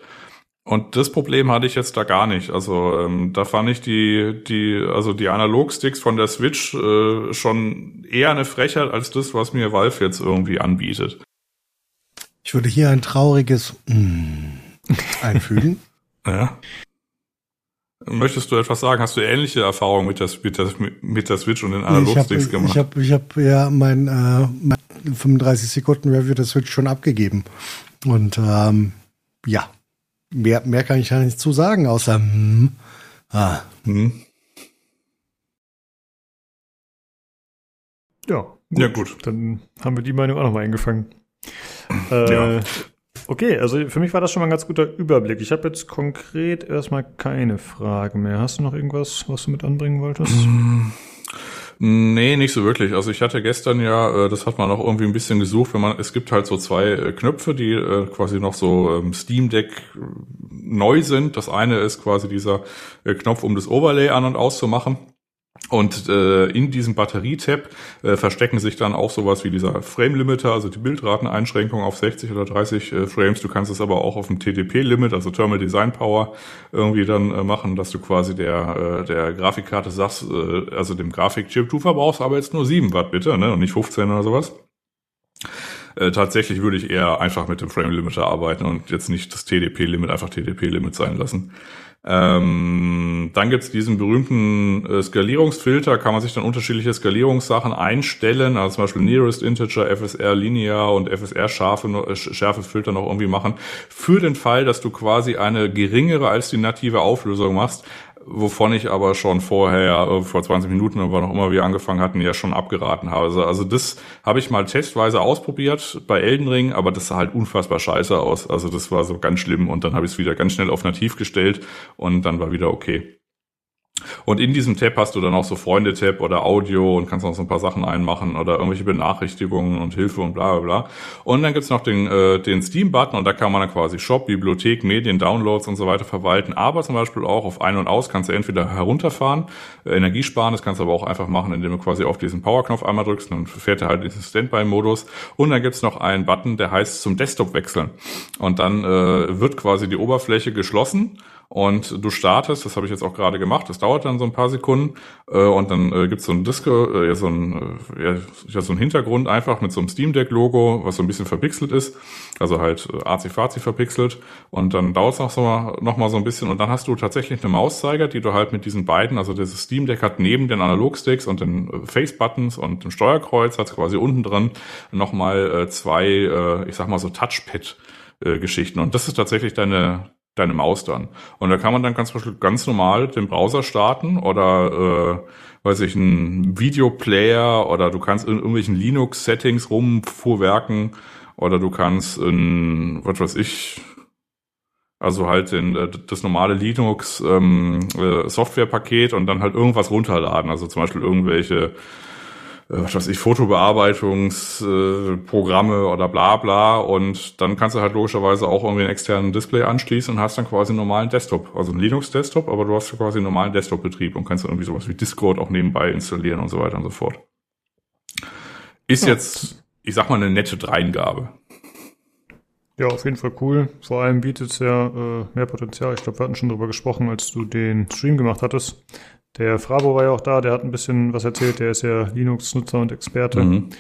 Und das Problem hatte ich jetzt da gar nicht. Also ähm, da fand ich die, die, also die Analogsticks von der Switch äh, schon eher eine Frechheit als das, was mir Valve jetzt irgendwie anbietet. Ich würde hier ein trauriges mm einfügen. ja. Möchtest du etwas sagen? Hast du ähnliche Erfahrungen mit der, mit der, mit der Switch und den Analogsticks gemacht? Ich habe ich hab ja mein, äh, mein 35 Sekunden Review der Switch schon abgegeben. Und ähm, ja, Mehr, mehr kann ich da nicht zu sagen, außer hm, ah. Hm. Ja, gut. ja, gut. Dann haben wir die Meinung auch nochmal eingefangen. Äh, ja. Okay, also für mich war das schon mal ein ganz guter Überblick. Ich habe jetzt konkret erstmal keine Fragen mehr. Hast du noch irgendwas, was du mit anbringen wolltest? Nee, nicht so wirklich. Also ich hatte gestern ja, äh, das hat man auch irgendwie ein bisschen gesucht, wenn man, es gibt halt so zwei äh, Knöpfe, die äh, quasi noch so ähm, Steam Deck neu sind. Das eine ist quasi dieser Knopf, um das Overlay an und auszumachen. Und äh, in diesem Batterie-Tab äh, verstecken sich dann auch sowas wie dieser Frame-Limiter, also die Bildrateneinschränkung auf 60 oder 30 äh, Frames. Du kannst es aber auch auf dem TDP-Limit, also Thermal Design Power, irgendwie dann äh, machen, dass du quasi der, äh, der Grafikkarte sagst, äh, also dem Grafikchip, du verbrauchst aber jetzt nur 7 Watt bitte, ne, und nicht 15 oder sowas. Äh, tatsächlich würde ich eher einfach mit dem Frame Limiter arbeiten und jetzt nicht das TDP-Limit einfach TDP-Limit sein lassen. Ähm, dann gibt's diesen berühmten äh, Skalierungsfilter, kann man sich dann unterschiedliche Skalierungssachen einstellen, also zum Beispiel Nearest Integer, FSR Linear und FSR Schärfe, äh, Schärfefilter noch irgendwie machen, für den Fall, dass du quasi eine geringere als die native Auflösung machst, wovon ich aber schon vorher, äh, vor 20 Minuten oder noch immer wir angefangen hatten, ja schon abgeraten habe. Also, also das habe ich mal testweise ausprobiert bei Elden Ring, aber das sah halt unfassbar scheiße aus. Also das war so ganz schlimm und dann habe ich es wieder ganz schnell auf nativ gestellt und dann war wieder okay. Und in diesem Tab hast du dann auch so Freunde-Tab oder Audio und kannst noch so ein paar Sachen einmachen oder irgendwelche Benachrichtigungen und Hilfe und bla bla bla. Und dann gibt's noch den, äh, den Steam-Button und da kann man dann quasi Shop, Bibliothek, Medien, Downloads und so weiter verwalten. Aber zum Beispiel auch auf Ein- und Aus kannst du entweder herunterfahren, äh, Energie sparen, das kannst du aber auch einfach machen, indem du quasi auf diesen Power-Knopf einmal drückst, dann fährt er halt in diesen Standby-Modus. Und dann gibt's noch einen Button, der heißt zum Desktop wechseln. Und dann äh, wird quasi die Oberfläche geschlossen und du startest, das habe ich jetzt auch gerade gemacht, das dauert dann so ein paar Sekunden äh, und dann äh, gibt es so ein Disco, äh, ja, so ein, äh, ja, so ein Hintergrund einfach mit so einem Steam Deck Logo, was so ein bisschen verpixelt ist, also halt äh, arzi-fazi verpixelt. Und dann dauert es noch, so, noch mal so ein bisschen. Und dann hast du tatsächlich eine Mauszeiger, die du halt mit diesen beiden, also dieses Steam Deck hat neben den Analogsticks und den äh, Face Buttons und dem Steuerkreuz hat quasi unten drin nochmal äh, zwei, äh, ich sag mal so Touchpad äh, Geschichten. Und das ist tatsächlich deine deine Maus dann. Und da kann man dann ganz, ganz normal den Browser starten oder, äh, weiß ich, ein Videoplayer oder du kannst in irgendwelchen Linux-Settings rumfuhrwerken oder du kannst in, was weiß ich, also halt in, äh, das normale Linux ähm, äh, Softwarepaket und dann halt irgendwas runterladen. Also zum Beispiel irgendwelche was weiß ich, Fotobearbeitungsprogramme oder bla bla und dann kannst du halt logischerweise auch irgendwie einen externen Display anschließen und hast dann quasi einen normalen Desktop, also einen Linux-Desktop, aber du hast quasi einen normalen Desktop-Betrieb und kannst irgendwie sowas wie Discord auch nebenbei installieren und so weiter und so fort. Ist ja. jetzt, ich sag mal, eine nette Dreingabe. Ja, auf jeden Fall cool. Vor allem bietet es ja äh, mehr Potenzial. Ich glaube, wir hatten schon drüber gesprochen, als du den Stream gemacht hattest. Der Frabo war ja auch da, der hat ein bisschen was erzählt, der ist ja Linux-Nutzer und Experte. Mhm.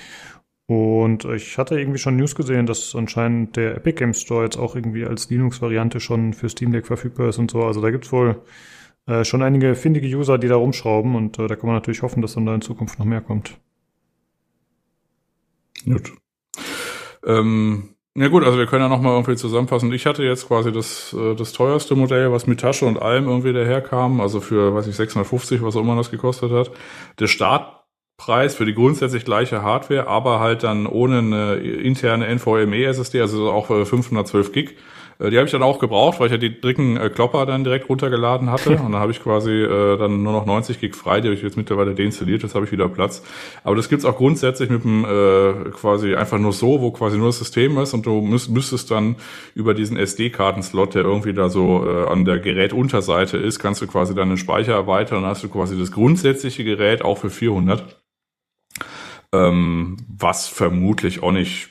Und ich hatte irgendwie schon News gesehen, dass anscheinend der Epic Game Store jetzt auch irgendwie als Linux-Variante schon für Steam Deck verfügbar ist und so. Also da gibt's wohl äh, schon einige findige User, die da rumschrauben und äh, da kann man natürlich hoffen, dass dann da in Zukunft noch mehr kommt. Gut. Ähm, ja gut, also wir können ja nochmal irgendwie zusammenfassen. Ich hatte jetzt quasi das, äh, das teuerste Modell, was mit Tasche und allem irgendwie daherkam, also für, weiß ich, 650, was auch immer das gekostet hat. Der Startpreis für die grundsätzlich gleiche Hardware, aber halt dann ohne eine interne NVMe SSD, also auch 512 Gig. Äh, die habe ich dann auch gebraucht, weil ich ja die dicken äh, Klopper dann direkt runtergeladen hatte. Und dann habe ich quasi äh, dann nur noch 90 Gig frei, die habe ich jetzt mittlerweile deinstalliert, jetzt habe ich wieder Platz. Aber das gibt's auch grundsätzlich mit dem äh, quasi einfach nur so, wo quasi nur das System ist und du müsst, müsstest dann über diesen SD-Kartenslot, der irgendwie da so äh, an der Gerätunterseite ist, kannst du quasi deinen Speicher erweitern, dann hast du quasi das grundsätzliche Gerät auch für 400. Ähm, was vermutlich auch nicht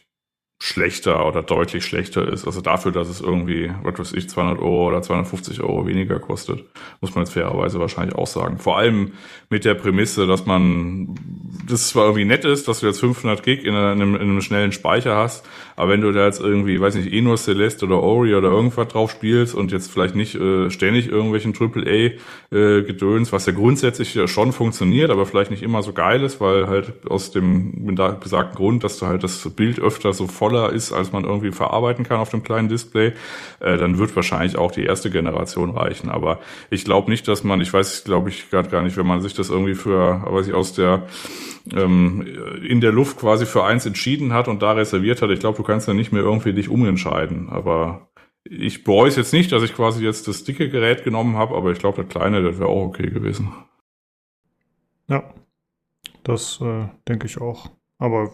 schlechter oder deutlich schlechter ist. Also dafür, dass es irgendwie, was weiß ich, 200 Euro oder 250 Euro weniger kostet, muss man jetzt fairerweise wahrscheinlich auch sagen. Vor allem mit der Prämisse, dass man, das zwar irgendwie nett ist, dass du jetzt 500 Gig in einem, in einem schnellen Speicher hast, aber wenn du da jetzt irgendwie, weiß nicht, Enos Celeste oder Ori oder irgendwas drauf spielst und jetzt vielleicht nicht äh, ständig irgendwelchen AAA äh, was ja grundsätzlich schon funktioniert, aber vielleicht nicht immer so geil ist, weil halt aus dem besagten Grund, dass du halt das Bild öfter so voll voller ist, als man irgendwie verarbeiten kann auf dem kleinen Display, äh, dann wird wahrscheinlich auch die erste Generation reichen. Aber ich glaube nicht, dass man, ich weiß, glaube ich gerade gar nicht, wenn man sich das irgendwie für, weiß ich, aus der ähm, in der Luft quasi für eins entschieden hat und da reserviert hat, ich glaube, du kannst ja nicht mehr irgendwie dich umentscheiden. Aber ich bereue es jetzt nicht, dass ich quasi jetzt das dicke Gerät genommen habe, aber ich glaube, das kleine, das wäre auch okay gewesen. Ja, das äh, denke ich auch. Aber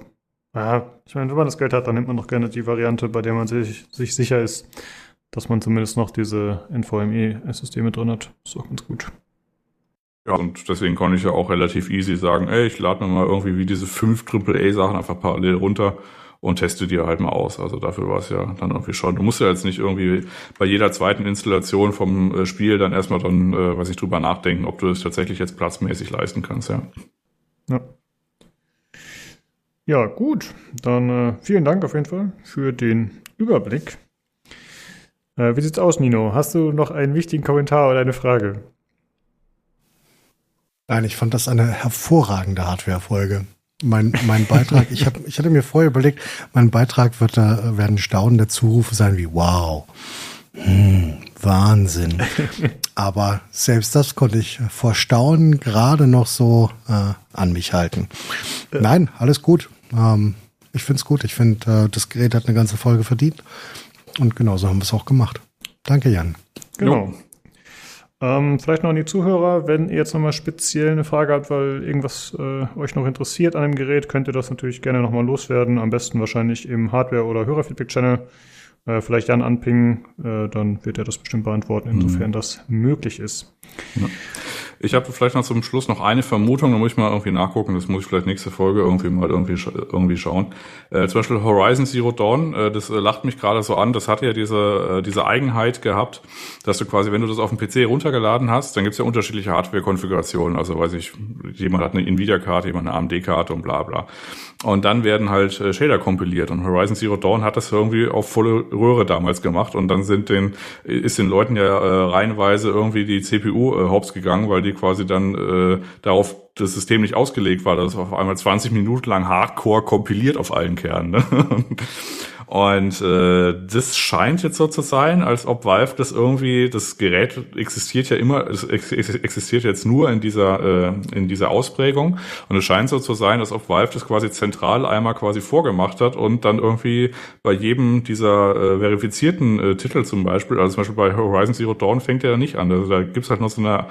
ja, ich meine, wenn man das Geld hat, dann nimmt man doch gerne die Variante, bei der man sich, sich sicher ist, dass man zumindest noch diese NVMe-SSD mit drin hat. Ist auch ganz gut. Ja, und deswegen konnte ich ja auch relativ easy sagen, ey, ich lade mir mal irgendwie wie diese fünf AAA-Sachen einfach parallel runter und teste die halt mal aus. Also dafür war es ja dann irgendwie schon. Du musst ja jetzt nicht irgendwie bei jeder zweiten Installation vom äh, Spiel dann erstmal dann, äh, weiß ich, drüber nachdenken, ob du es tatsächlich jetzt platzmäßig leisten kannst, ja. Ja. Ja, gut. Dann äh, vielen Dank auf jeden Fall für den Überblick. Äh, wie sieht's aus, Nino? Hast du noch einen wichtigen Kommentar oder eine Frage? Nein, ich fand das eine hervorragende Hardware-Folge. Mein, mein Beitrag, ich, hab, ich hatte mir vorher überlegt, mein Beitrag wird da werden staunende Zurufe sein wie wow, hm, Wahnsinn. Aber selbst das konnte ich vor Staunen gerade noch so äh, an mich halten. Nein, alles gut. Ähm, ich finde es gut. Ich finde, äh, das Gerät hat eine ganze Folge verdient. Und genauso haben wir es auch gemacht. Danke, Jan. Genau. Ähm, vielleicht noch an die Zuhörer, wenn ihr jetzt nochmal speziell eine Frage habt, weil irgendwas äh, euch noch interessiert an dem Gerät, könnt ihr das natürlich gerne nochmal loswerden. Am besten wahrscheinlich im Hardware- oder Hörerfeedback-Channel. Äh, vielleicht Jan anpingen, äh, dann wird er das bestimmt beantworten, insofern mhm. das möglich ist. Ja. Ich habe vielleicht noch zum Schluss noch eine Vermutung, da muss ich mal irgendwie nachgucken, das muss ich vielleicht nächste Folge irgendwie mal irgendwie, irgendwie schauen. Äh, zum Beispiel Horizon Zero Dawn, äh, das äh, lacht mich gerade so an, das hat ja diese, äh, diese Eigenheit gehabt, dass du quasi, wenn du das auf dem PC runtergeladen hast, dann gibt's ja unterschiedliche Hardware-Konfigurationen, also weiß ich, jemand hat eine Nvidia-Karte, jemand eine AMD-Karte und bla bla. Und dann werden halt äh, Shader kompiliert und Horizon Zero Dawn hat das irgendwie auf volle Röhre damals gemacht und dann sind den, ist den Leuten ja äh, reihenweise irgendwie die CPU äh, hops gegangen, weil die quasi dann äh, darauf das System nicht ausgelegt war, dass auf einmal 20 Minuten lang Hardcore kompiliert auf allen Kernen. Ne? Und äh, das scheint jetzt so zu sein, als ob Valve das irgendwie, das Gerät existiert ja immer, es existiert jetzt nur in dieser äh, in dieser Ausprägung. Und es scheint so zu sein, als ob Valve das quasi zentral einmal quasi vorgemacht hat und dann irgendwie bei jedem dieser äh, verifizierten äh, Titel zum Beispiel, also zum Beispiel bei Horizon Zero Dawn fängt er ja nicht an. Also da gibt's halt noch so eine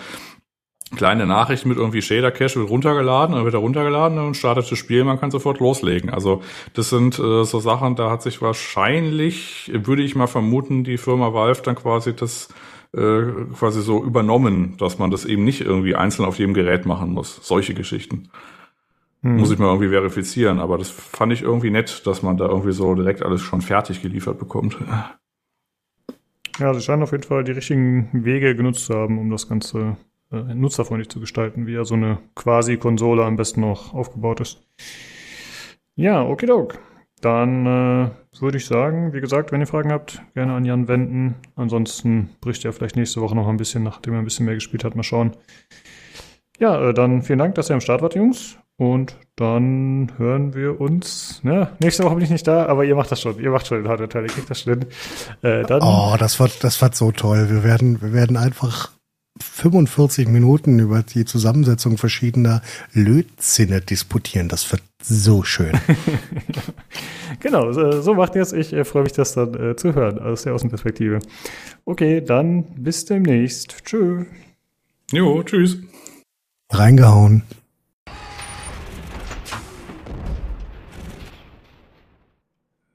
kleine Nachricht mit irgendwie Shader Cache wird runtergeladen, dann wird er runtergeladen und startet das Spiel, man kann sofort loslegen. Also das sind äh, so Sachen, da hat sich wahrscheinlich, würde ich mal vermuten, die Firma Valve dann quasi das äh, quasi so übernommen, dass man das eben nicht irgendwie einzeln auf jedem Gerät machen muss. Solche Geschichten. Hm. Muss ich mal irgendwie verifizieren, aber das fand ich irgendwie nett, dass man da irgendwie so direkt alles schon fertig geliefert bekommt. Ja, sie scheinen auf jeden Fall die richtigen Wege genutzt zu haben, um das Ganze äh, nutzerfreundlich zu gestalten, wie ja so eine Quasi-Konsole am besten noch aufgebaut ist. Ja, okay, ok. Dann äh, würde ich sagen, wie gesagt, wenn ihr Fragen habt, gerne an Jan wenden. Ansonsten bricht er vielleicht nächste Woche noch ein bisschen, nachdem er ein bisschen mehr gespielt hat. Mal schauen. Ja, äh, dann vielen Dank, dass ihr am Start wart, Jungs. Und dann hören wir uns. Ja, nächste Woche bin ich nicht da, aber ihr macht das schon. Ihr macht schon den Hardware-Teil, ihr kriegt das schon. Äh, dann oh, das wird, das wird so toll. Wir werden, wir werden einfach 45 Minuten über die Zusammensetzung verschiedener Lötzinne disputieren. Das wird so schön. genau, so macht ihr es. Ich äh, freue mich, das dann äh, zu hören aus der Außenperspektive. Okay, dann bis demnächst. Tschö. Jo, tschüss. Reingehauen.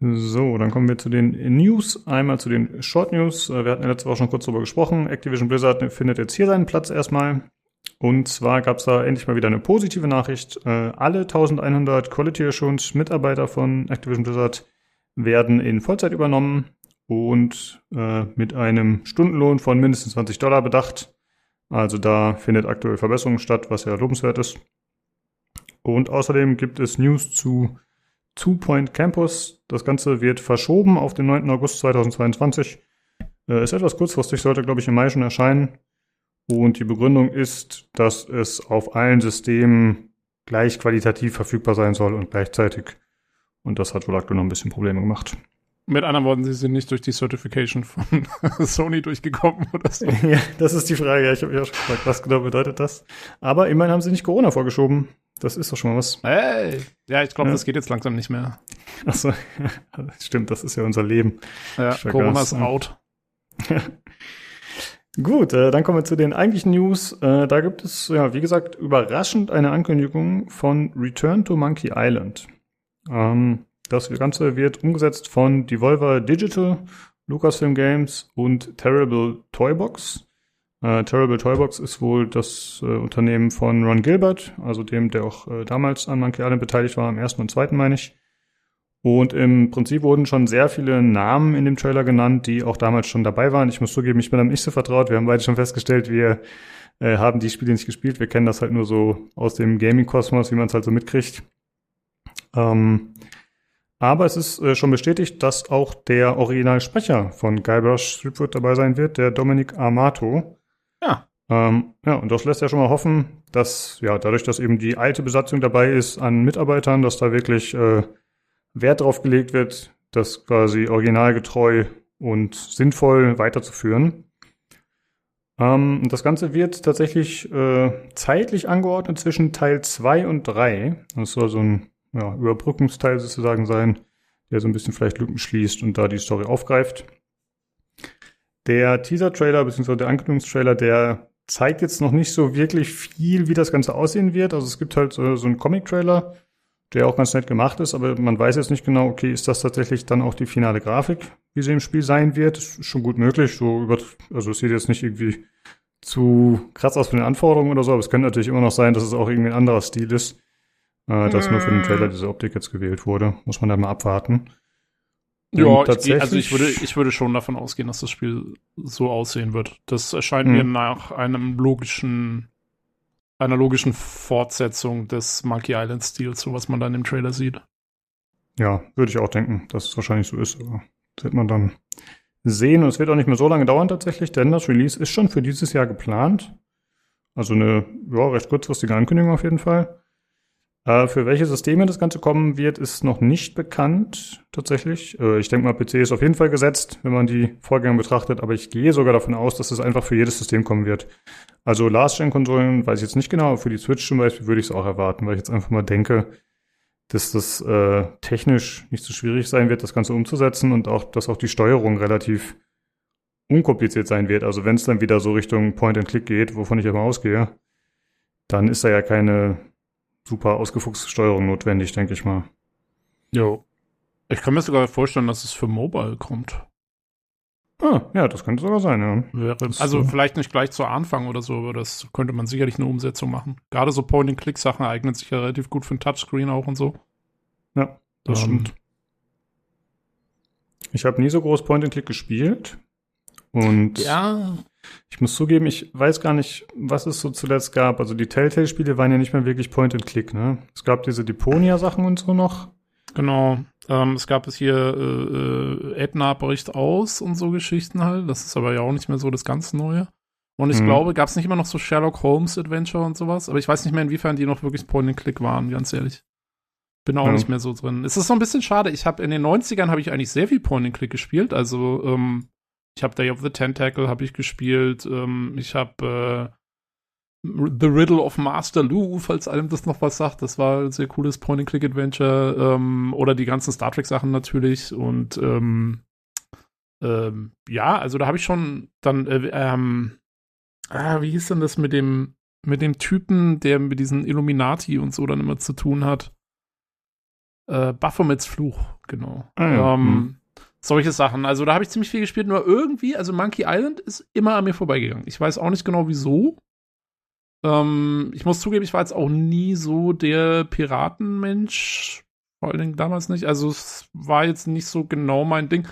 So, dann kommen wir zu den News. Einmal zu den Short News. Äh, wir hatten ja letzte Woche schon kurz darüber gesprochen. Activision Blizzard findet jetzt hier seinen Platz erstmal. Und zwar gab es da endlich mal wieder eine positive Nachricht. Äh, alle 1100 Quality Assurance Mitarbeiter von Activision Blizzard werden in Vollzeit übernommen und äh, mit einem Stundenlohn von mindestens 20 Dollar bedacht. Also da findet aktuell Verbesserung statt, was ja lobenswert ist. Und außerdem gibt es News zu Two Point Campus. Das Ganze wird verschoben auf den 9. August 2022. Äh, ist etwas kurzfristig, sollte, glaube ich, im Mai schon erscheinen. Und die Begründung ist, dass es auf allen Systemen gleich qualitativ verfügbar sein soll und gleichzeitig. Und das hat wohl aktuell noch ein bisschen Probleme gemacht. Mit anderen Worten, sie sind nicht durch die Certification von Sony durchgekommen oder so. Ja, das ist die Frage. Ich habe mich auch schon gefragt, was genau bedeutet das? Aber immerhin haben sie nicht Corona vorgeschoben. Das ist doch schon mal was. Hey, ja, ich glaube, ja. das geht jetzt langsam nicht mehr. Achso, stimmt, das ist ja unser Leben. Ja, Corona ist out. Gut, äh, dann kommen wir zu den eigentlichen News. Äh, da gibt es, ja, wie gesagt, überraschend eine Ankündigung von Return to Monkey Island. Ähm, das Ganze wird umgesetzt von Devolver Digital, Lucasfilm Games und Terrible Toybox. Äh, Terrible Toybox ist wohl das äh, Unternehmen von Ron Gilbert, also dem, der auch äh, damals an Monkey Island beteiligt war, am ersten und zweiten meine ich. Und im Prinzip wurden schon sehr viele Namen in dem Trailer genannt, die auch damals schon dabei waren. Ich muss zugeben, ich bin damit nicht so vertraut. Wir haben beide schon festgestellt, wir äh, haben die Spiele nicht gespielt. Wir kennen das halt nur so aus dem Gaming-Kosmos, wie man es halt so mitkriegt. Ähm, aber es ist äh, schon bestätigt, dass auch der Originalsprecher von Guybrush Threepwood dabei sein wird, der Dominic Amato. Ja. Ähm, ja, und das lässt ja schon mal hoffen, dass, ja, dadurch, dass eben die alte Besatzung dabei ist an Mitarbeitern, dass da wirklich äh, Wert drauf gelegt wird, das quasi originalgetreu und sinnvoll weiterzuführen. Ähm, das Ganze wird tatsächlich äh, zeitlich angeordnet zwischen Teil 2 und 3. Das soll so ein ja, Überbrückungsteil sozusagen sein, der so ein bisschen vielleicht Lücken schließt und da die Story aufgreift. Der Teaser-Trailer bzw. der Ankündigungstrailer, der zeigt jetzt noch nicht so wirklich viel, wie das Ganze aussehen wird. Also es gibt halt so, so einen Comic-Trailer, der auch ganz nett gemacht ist, aber man weiß jetzt nicht genau, okay, ist das tatsächlich dann auch die finale Grafik, wie sie im Spiel sein wird? ist schon gut möglich. So über, also es sieht jetzt nicht irgendwie zu krass aus von den Anforderungen oder so, aber es könnte natürlich immer noch sein, dass es auch irgendwie ein anderer Stil ist, äh, dass nur für den Trailer diese Optik jetzt gewählt wurde. Muss man dann mal abwarten. Ja, ich, also ich würde, ich würde schon davon ausgehen, dass das Spiel so aussehen wird. Das erscheint hm. mir nach einem logischen, einer logischen Fortsetzung des Monkey Island Stils, so was man dann im Trailer sieht. Ja, würde ich auch denken, dass es wahrscheinlich so ist, aber das wird man dann sehen. Und es wird auch nicht mehr so lange dauern tatsächlich, denn das Release ist schon für dieses Jahr geplant. Also eine ja, recht kurzfristige Ankündigung auf jeden Fall. Äh, für welche Systeme das Ganze kommen wird, ist noch nicht bekannt, tatsächlich. Äh, ich denke mal, PC ist auf jeden Fall gesetzt, wenn man die Vorgänge betrachtet, aber ich gehe sogar davon aus, dass es einfach für jedes System kommen wird. Also Last-Gen-Konsolen weiß ich jetzt nicht genau, für die Switch zum Beispiel würde ich es auch erwarten, weil ich jetzt einfach mal denke, dass das äh, technisch nicht so schwierig sein wird, das Ganze umzusetzen und auch, dass auch die Steuerung relativ unkompliziert sein wird. Also wenn es dann wieder so Richtung Point-and-Click geht, wovon ich immer ausgehe, dann ist da ja keine super ausgefuchste Steuerung notwendig, denke ich mal. Jo. Ich kann mir sogar vorstellen, dass es für Mobile kommt. Ah, ja, das könnte sogar sein, ja. Wäre, also vielleicht nicht gleich zu Anfang oder so, aber das könnte man sicherlich eine Umsetzung machen. Gerade so Point-and-Click-Sachen eignen sich ja relativ gut für ein Touchscreen auch und so. Ja, das um, ähm. stimmt. Ich habe nie so groß Point-and-Click gespielt. Und ja. Ich muss zugeben, ich weiß gar nicht, was es so zuletzt gab. Also die Telltale-Spiele waren ja nicht mehr wirklich Point-and-Click, ne? Es gab diese Deponia-Sachen und so noch. Genau. Ähm, es gab es hier äh, äh, Edna bricht aus und so Geschichten halt. Das ist aber ja auch nicht mehr so das ganz Neue. Und ich mhm. glaube, gab es nicht immer noch so Sherlock Holmes Adventure und sowas, aber ich weiß nicht mehr, inwiefern die noch wirklich Point-and-Click waren, ganz ehrlich. Bin auch ja. nicht mehr so drin. Es ist so ein bisschen schade. Ich habe in den 90ern habe ich eigentlich sehr viel Point-and-Click gespielt. Also ähm, ich habe Day of the Tentacle habe ich gespielt. Ähm, ich habe äh, The Riddle of Master Lou, falls einem das noch was sagt. Das war ein sehr cooles Point-and-Click-Adventure. Ähm, oder die ganzen Star Trek-Sachen natürlich. Und ähm, ähm, ja, also da habe ich schon dann, äh, ähm, ah, wie hieß denn das mit dem, mit dem Typen, der mit diesen Illuminati und so dann immer zu tun hat? Äh, Baphomets Fluch, genau. Ah, ja. ähm, hm. Solche Sachen. Also da habe ich ziemlich viel gespielt, nur irgendwie, also Monkey Island ist immer an mir vorbeigegangen. Ich weiß auch nicht genau wieso. Ähm, ich muss zugeben, ich war jetzt auch nie so der Piratenmensch. Vor allen Dingen damals nicht. Also es war jetzt nicht so genau mein Ding.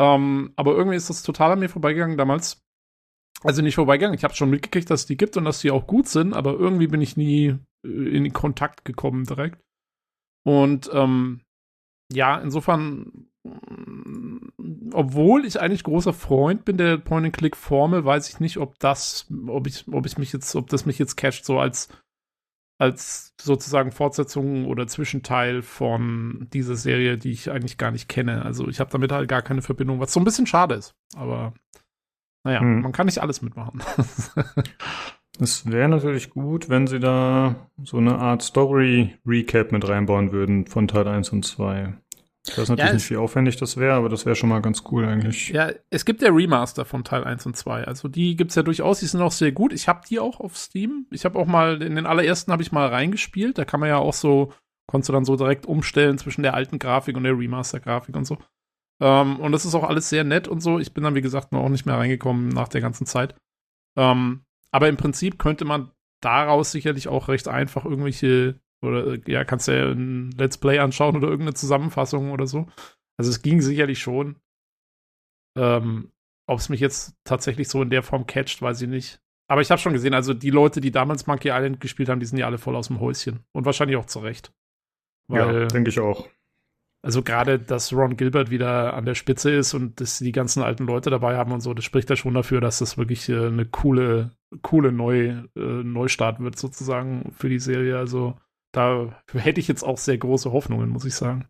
Ähm, aber irgendwie ist das total an mir vorbeigegangen damals. Also nicht vorbeigegangen. Ich habe schon mitgekriegt, dass es die gibt und dass die auch gut sind, aber irgendwie bin ich nie äh, in Kontakt gekommen direkt. Und ähm, ja, insofern obwohl ich eigentlich großer Freund bin der Point-and-Click-Formel, weiß ich nicht, ob das, ob ich, ob ich mich jetzt, ob das mich jetzt catcht, so als, als sozusagen Fortsetzung oder Zwischenteil von dieser Serie, die ich eigentlich gar nicht kenne. Also ich habe damit halt gar keine Verbindung, was so ein bisschen schade ist. Aber naja, hm. man kann nicht alles mitmachen. Es wäre natürlich gut, wenn sie da so eine Art Story-Recap mit reinbauen würden von Teil 1 und 2. Das ist natürlich ja, nicht wie aufwendig das wäre, aber das wäre schon mal ganz cool eigentlich. Ja, es gibt ja Remaster von Teil 1 und 2. Also die gibt's ja durchaus, die sind auch sehr gut. Ich habe die auch auf Steam. Ich habe auch mal, in den allerersten habe ich mal reingespielt. Da kann man ja auch so, konntest du dann so direkt umstellen zwischen der alten Grafik und der Remaster-Grafik und so. Ähm, und das ist auch alles sehr nett und so. Ich bin dann, wie gesagt, noch auch nicht mehr reingekommen nach der ganzen Zeit. Ähm, aber im Prinzip könnte man daraus sicherlich auch recht einfach irgendwelche oder äh, ja, kannst du ja ein Let's Play anschauen oder irgendeine Zusammenfassung oder so. Also es ging sicherlich schon. Ähm, Ob es mich jetzt tatsächlich so in der Form catcht, weiß ich nicht. Aber ich habe schon gesehen, also die Leute, die damals Monkey Island gespielt haben, die sind ja alle voll aus dem Häuschen. Und wahrscheinlich auch zurecht. Weil, ja, denke ich auch. Also gerade, dass Ron Gilbert wieder an der Spitze ist und dass die ganzen alten Leute dabei haben und so, das spricht ja schon dafür, dass das wirklich äh, eine coole, coole Neu, äh, Neustart wird sozusagen für die Serie. Also da hätte ich jetzt auch sehr große Hoffnungen, muss ich sagen.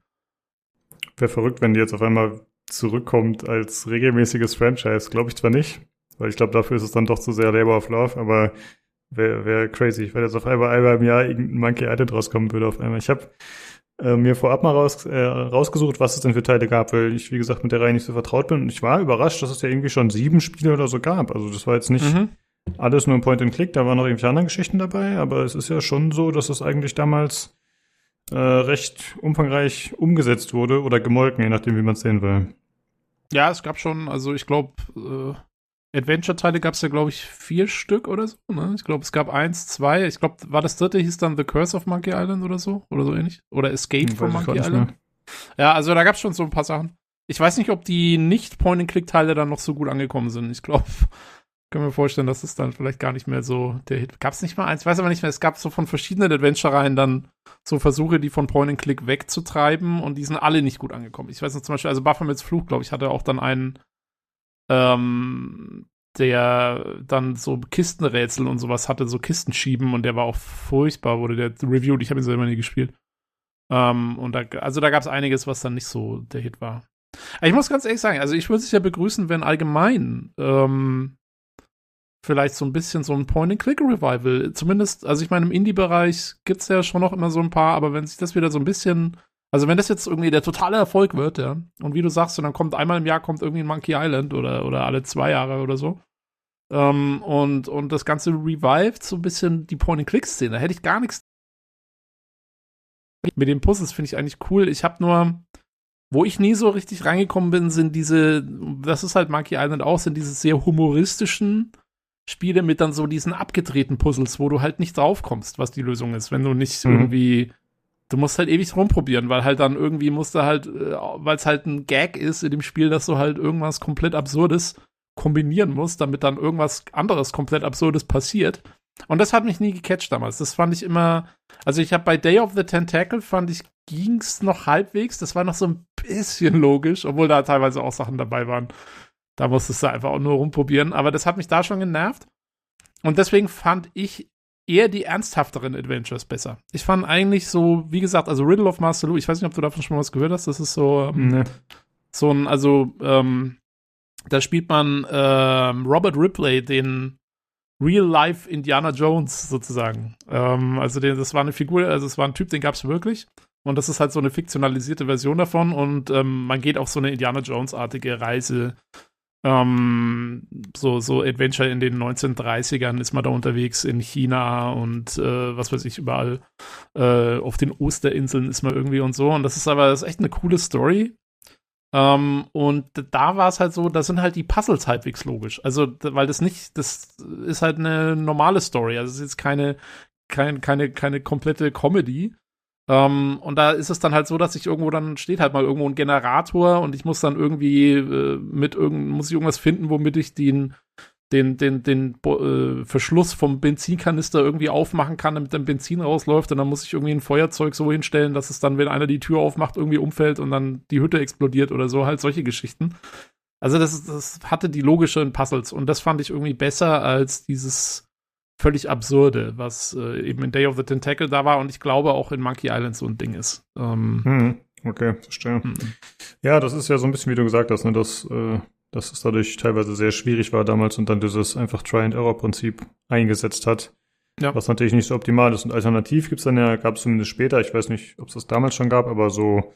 Wäre verrückt, wenn die jetzt auf einmal zurückkommt als regelmäßiges Franchise. Glaube ich zwar nicht, weil ich glaube, dafür ist es dann doch zu sehr Labor of Love, aber wäre wär crazy, wenn jetzt auf einmal einmal im Jahr irgendein Monkey Island rauskommen würde auf einmal. Ich habe äh, mir vorab mal raus, äh, rausgesucht, was es denn für Teile gab, weil ich, wie gesagt, mit der Reihe nicht so vertraut bin und ich war überrascht, dass es ja irgendwie schon sieben Spiele oder so gab. Also das war jetzt nicht Mhm. Alles nur ein Point-and-Click, da waren noch irgendwelche anderen Geschichten dabei, aber es ist ja schon so, dass es eigentlich damals äh, recht umfangreich umgesetzt wurde oder gemolken, je nachdem, wie man es sehen will. Ja, es gab schon, also ich glaube, äh, Adventure-Teile gab es ja, glaube ich, vier Stück oder so. Ne? Ich glaube, es gab eins, zwei. Ich glaube, war das dritte, hieß dann The Curse of Monkey Island oder so? Oder so ähnlich? Oder Escape Hm, from Monkey Island? Ja, also da gab es schon so ein paar Sachen. Ich weiß nicht, ob die nicht Point-and-Click-Teile dann noch so gut angekommen sind. Ich glaube, können wir vorstellen, dass es dann vielleicht gar nicht mehr so der Hit. Gab es nicht mal eins? Ich weiß aber nicht mehr. Es gab so von verschiedenen Adventure-Reihen dann so Versuche, die von Point-and-Click wegzutreiben und die sind alle nicht gut angekommen. Ich weiß noch zum Beispiel, also Baphomets Fluch, glaube ich, hatte auch dann einen, ähm, der dann so Kistenrätsel und sowas hatte, so Kisten schieben und der war auch furchtbar, wurde der reviewed. Ich habe ihn selber nie gespielt. Ähm, und da, also da gab es einiges, was dann nicht so der Hit war. Ich muss ganz ehrlich sagen, also ich würde es ja begrüßen, wenn allgemein ähm, vielleicht so ein bisschen so ein Point-and-Click-Revival, zumindest, also ich meine, im Indie-Bereich gibt es ja schon noch immer so ein paar, aber wenn sich das wieder so ein bisschen, also wenn das jetzt irgendwie der totale Erfolg wird, ja, und wie du sagst, und dann kommt einmal im Jahr kommt irgendwie ein Monkey Island oder, oder alle zwei Jahre oder so, ähm, und, und das Ganze revived so ein bisschen die Point-and-Click-Szene, da hätte ich gar nichts mit den Puzzles finde ich eigentlich cool. Ich habe nur, wo ich nie so richtig reingekommen bin, sind diese, das ist halt Monkey Island auch, sind diese sehr humoristischen Spiele mit dann so diesen abgedrehten Puzzles, wo du halt nicht draufkommst, was die Lösung ist, wenn du nicht Mhm. irgendwie, du musst halt ewig rumprobieren, weil halt dann irgendwie musst du halt, äh, weil es halt ein Gag ist in dem Spiel, dass du halt irgendwas komplett Absurdes kombinieren musst, damit dann irgendwas anderes komplett Absurdes passiert. Und das hat mich nie gecatcht damals. Das fand ich immer, also ich habe bei Day of the Tentacle fand ich ging's noch halbwegs. Das war noch so ein bisschen logisch, obwohl da teilweise auch Sachen dabei waren. Da musstest du einfach auch nur rumprobieren. Aber das hat mich da schon genervt. Und deswegen fand ich eher die ernsthafteren Adventures besser. Ich fand eigentlich so, wie gesagt, also Riddle of Master Lu, ich weiß nicht, ob du davon schon mal was gehört hast. Das ist so, ähm, Nee. so ein, also, ähm, da spielt man ähm, Robert Ripley, den Real-Life Indiana Jones sozusagen. Ähm, also den, das war eine Figur, also es war ein Typ, den gab es wirklich. Und das ist halt so eine fiktionalisierte Version davon. Und ähm, man geht auf so eine Indiana Jones-artige Reise. Ähm, so, so Adventure in den 1930ern ist man da unterwegs in China und äh, was weiß ich, überall äh, auf den Osterinseln ist man irgendwie und so. Und das ist aber das ist echt eine coole Story. Ähm, und da war es halt so, da sind halt die Puzzles halbwegs logisch. Also, weil das nicht, das ist halt eine normale Story. Also, es ist jetzt keine, kein, keine, keine komplette Comedy. Ähm, und da ist es dann halt so, dass ich irgendwo dann steht halt mal irgendwo ein Generator und ich muss dann irgendwie äh, mit irgend, muss ich irgendwas finden, womit ich den, den, den, den äh, Verschluss vom Benzinkanister irgendwie aufmachen kann, damit dann Benzin rausläuft. Und dann muss ich irgendwie ein Feuerzeug so hinstellen, dass es dann, wenn einer die Tür aufmacht, irgendwie umfällt und dann die Hütte explodiert oder so, halt solche Geschichten. Also das, das hatte die logischen Puzzles und das fand ich irgendwie besser als dieses völlig absurde, was äh, eben in Day of the Tentacle da war und ich glaube auch in Monkey Island so ein Ding ist. Ähm, Hm. Okay, verstehe. hm. Ja, das ist ja so ein bisschen, wie du gesagt hast, ne, dass, äh, dass es dadurch teilweise sehr schwierig war damals und dann dieses einfach Try-and-Error-Prinzip eingesetzt hat. Ja. Was natürlich nicht so optimal ist. Und alternativ gibt's dann ja, gab es zumindest später, ich weiß nicht, ob es das damals schon gab, aber so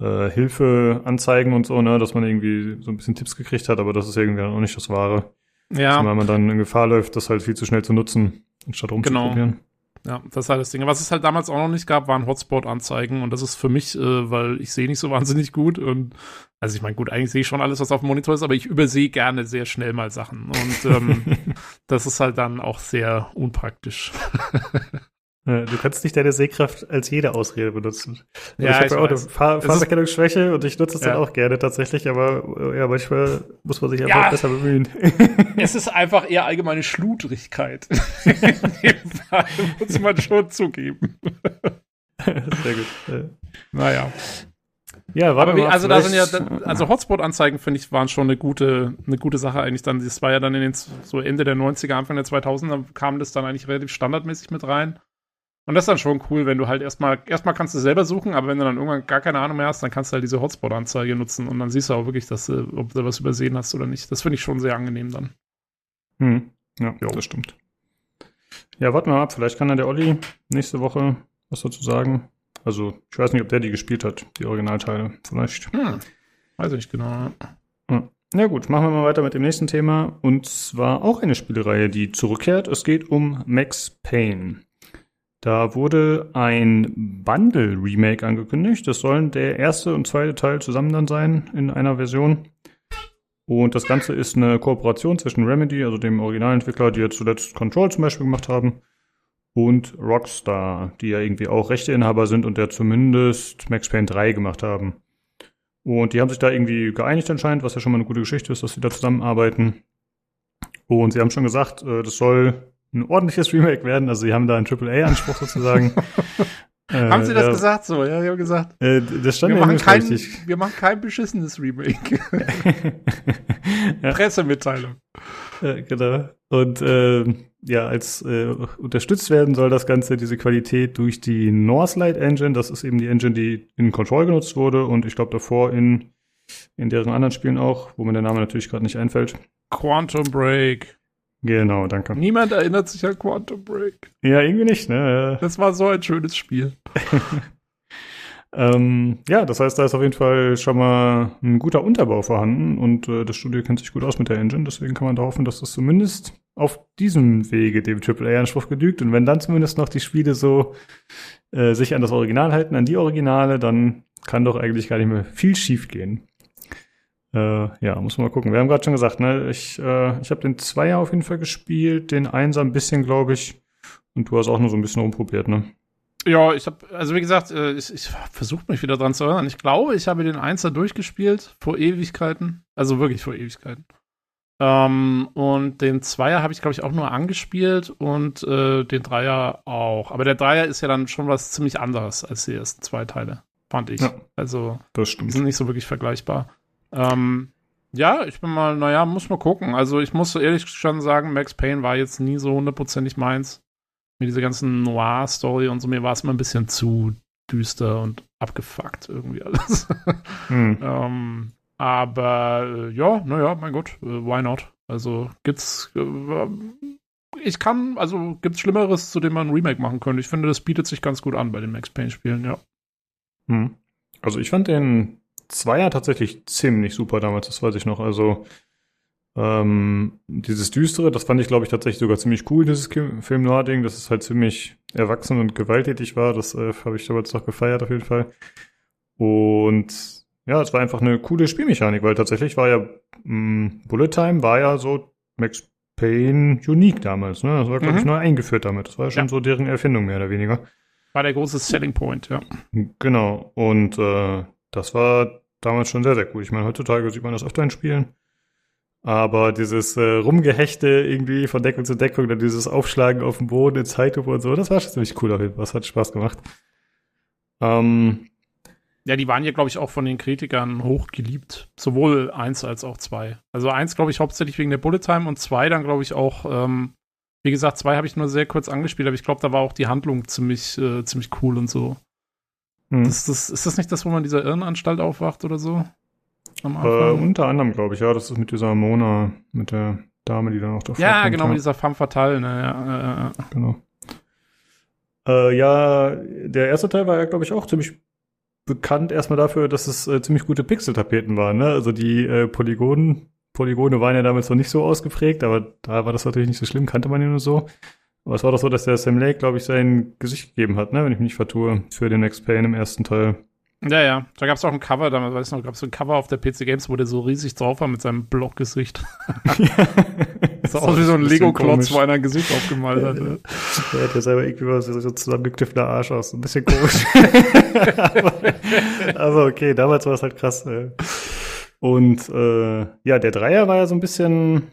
äh, Hilfeanzeigen und so, ne, dass man irgendwie so ein bisschen Tipps gekriegt hat, aber das ist irgendwie auch nicht das Wahre. Ja, Also, weil man dann in Gefahr läuft, das halt viel zu schnell zu nutzen, anstatt rumzuprobieren. ja, das ist halt das Ding. Was es halt damals auch noch nicht gab, waren Hotspot-Anzeigen und das ist für mich, äh, weil ich sehe nicht so wahnsinnig gut und also ich meine, gut, eigentlich sehe ich schon alles, was auf dem Monitor ist, aber ich übersehe gerne sehr schnell mal Sachen und ähm, das ist halt dann auch sehr unpraktisch. Ja, du kannst nicht deine Sehkraft als jede Ausrede benutzen. Ja, ich habe ja auch eine. Fahr Fahrerkennungsschwäche und ich nutze es Ja. dann auch gerne tatsächlich, aber äh, ja, manchmal muss man sich Ja. einfach besser bemühen. Es ist einfach eher allgemeine Schludrigkeit. In dem Fall muss man schon zugeben. Sehr gut. Naja. Ja, warte Aber wie, mal, also da sind ja, also Hotspot-Anzeigen, finde ich, waren schon eine gute, eine gute Sache eigentlich dann. Das war ja dann in den, so Ende der 90er, Anfang der 2000er kam das dann eigentlich relativ standardmäßig mit rein. Und das ist dann schon cool, wenn du halt erstmal, erstmal kannst du selber suchen, aber wenn du dann irgendwann gar keine Ahnung mehr hast, dann kannst du halt diese Hotspot-Anzeige nutzen und dann siehst du auch wirklich, dass du, ob du was übersehen hast oder nicht. Das finde ich schon sehr angenehm dann. Hm. Ja, jo. das stimmt. Ja, warten wir mal ab. Vielleicht kann dann der Olli nächste Woche was dazu sagen. Also, ich weiß nicht, ob der die gespielt hat, die Originalteile. Vielleicht. Hm. Weiß ich nicht genau. Ja. Na gut, machen wir mal weiter mit dem nächsten Thema. Und zwar auch eine Spielereihe, die zurückkehrt. Es geht um Max Payne. Da wurde ein Bundle-Remake angekündigt. Das sollen der erste und zweite Teil zusammen dann sein in einer Version. Und das Ganze ist eine Kooperation zwischen Remedy, also dem Originalentwickler, die ja zuletzt Control zum Beispiel gemacht haben, und Rockstar, die ja irgendwie auch Rechteinhaber sind und der zumindest Max Payne 3 gemacht haben. Und die haben sich da irgendwie geeinigt anscheinend, was ja schon mal eine gute Geschichte ist, dass sie da zusammenarbeiten. Und sie haben schon gesagt, äh, das soll ein ordentliches Remake werden. Also sie haben da einen AAA-Anspruch sozusagen. äh, haben sie das ja, gesagt so? Ja, sie haben gesagt. Äh, das stand wir, machen kein, wir machen kein beschissenes Remake. Pressemitteilung. Äh, genau. Und äh, ja, als äh, unterstützt werden soll das Ganze, diese Qualität durch die Northlight Engine. Das ist eben die Engine, die in Control genutzt wurde und ich glaube davor in, in deren anderen Spielen auch, wo mir der Name natürlich gerade nicht einfällt. Quantum Break. Genau, danke. Niemand erinnert sich an Quantum Break. Ja, irgendwie nicht, ne? Das war so ein schönes Spiel. ähm, ja, das heißt, da ist auf jeden Fall schon mal ein guter Unterbau vorhanden und äh, das Studio kennt sich gut aus mit der Engine, deswegen kann man da hoffen, dass das zumindest auf diesem Wege dem AAA-Anspruch genügt und wenn dann zumindest noch die Spiele so äh, sich an das Original halten, an die Originale, dann kann doch eigentlich gar nicht mehr viel schief gehen. Äh, ja, muss man mal gucken. Wir haben gerade schon gesagt, ne, ich, äh, ich habe den Zweier auf jeden Fall gespielt, den Einser ein bisschen, glaube ich. Und du hast auch nur so ein bisschen rumprobiert, ne? Ja, ich habe, also wie gesagt, äh, ich, ich versuche mich wieder dran zu erinnern. Ich glaube, ich habe den Einser durchgespielt vor Ewigkeiten. Also wirklich vor Ewigkeiten. Ähm, und den Zweier habe ich, glaube ich, auch nur angespielt und äh, den Dreier auch. Aber der Dreier ist ja dann schon was ziemlich anderes als die ersten zwei Teile, fand ich. Ja, also, das stimmt. Die sind nicht so wirklich vergleichbar. Ähm, ja, ich bin mal, naja, muss mal gucken. Also ich muss ehrlich schon sagen, Max Payne war jetzt nie so hundertprozentig meins. Mit dieser ganzen Noir-Story und so, mir war es immer ein bisschen zu düster und abgefuckt irgendwie alles. Hm. ähm, aber äh, ja, naja, mein Gott, äh, why not? Also gibt's äh, ich kann, also gibt's Schlimmeres, zu dem man ein Remake machen könnte. Ich finde, das bietet sich ganz gut an bei den Max Payne-Spielen, ja. Hm. Also ich fand den Zweier tatsächlich ziemlich super damals, das weiß ich noch. Also ähm, dieses Düstere, das fand ich, glaube ich, tatsächlich sogar ziemlich cool, dieses Film Noir-Ding, dass es halt ziemlich erwachsen und gewalttätig war. Das äh, habe ich damals doch gefeiert auf jeden Fall. Und ja, es war einfach eine coole Spielmechanik, weil tatsächlich war ja mh, mm, Bullet Time war ja so Max Payne unique damals. Ne? Das war, glaube mhm. ich, neu eingeführt damit. Das war ja schon ja. so deren Erfindung mehr oder weniger. War der große Selling Point, ja. Genau. Und äh, das war damals schon sehr, sehr cool. Ich meine, heutzutage sieht man das öfter in Spielen. Aber dieses äh, Rumgehechte irgendwie von Deckung zu Deckung, dann dieses Aufschlagen auf dem Boden in Zeitlupe und so, das war schon ziemlich cool auf jeden Fall. Das hat Spaß gemacht. Ähm, ja, die waren ja, glaube ich, auch von den Kritikern hoch geliebt. Sowohl eins als auch zwei. Also eins, glaube ich, hauptsächlich wegen der Bullet Time und zwei dann, glaube ich, auch, ähm, wie gesagt, zwei habe ich nur sehr kurz angespielt, aber ich glaube, da war auch die Handlung ziemlich, äh, ziemlich cool und so. Hm. Das, das, ist das nicht das, wo man in dieser Irrenanstalt aufwacht oder so? Äh, unter anderem, glaube ich, ja. Das ist mit dieser Mona, mit der Dame, die dann auch davor Ja, genau, mit dieser femme fatale, ne? Ja, äh, genau. Äh, ja, der erste Teil war ja, glaube ich, auch ziemlich bekannt erstmal dafür, dass es äh, ziemlich gute Pixeltapeten waren. Ne? Also die äh, Polygonen, Polygone waren ja damals noch nicht so ausgeprägt, aber da war das natürlich nicht so schlimm, kannte man ja nur so. Aber es war doch so, dass der Sam Lake, glaube ich, sein Gesicht gegeben hat, ne? wenn ich mich nicht vertue, für den Next Pain im ersten Teil. Ja, ja. Da gab es auch ein Cover, damals weiß ich noch, gab es so ein Cover auf der PC Games, wo der so riesig drauf war mit seinem Blockgesicht. ja. Das sah aus wie so ein Lego-Klotz, wo einer ein Gesicht aufgemalt hat. Ja. Der hat ja selber irgendwie was so zusammengekniffener Arsch aus. Ein bisschen komisch. aber, aber, okay, damals war es halt krass. Und äh, ja, der Dreier war ja so ein bisschen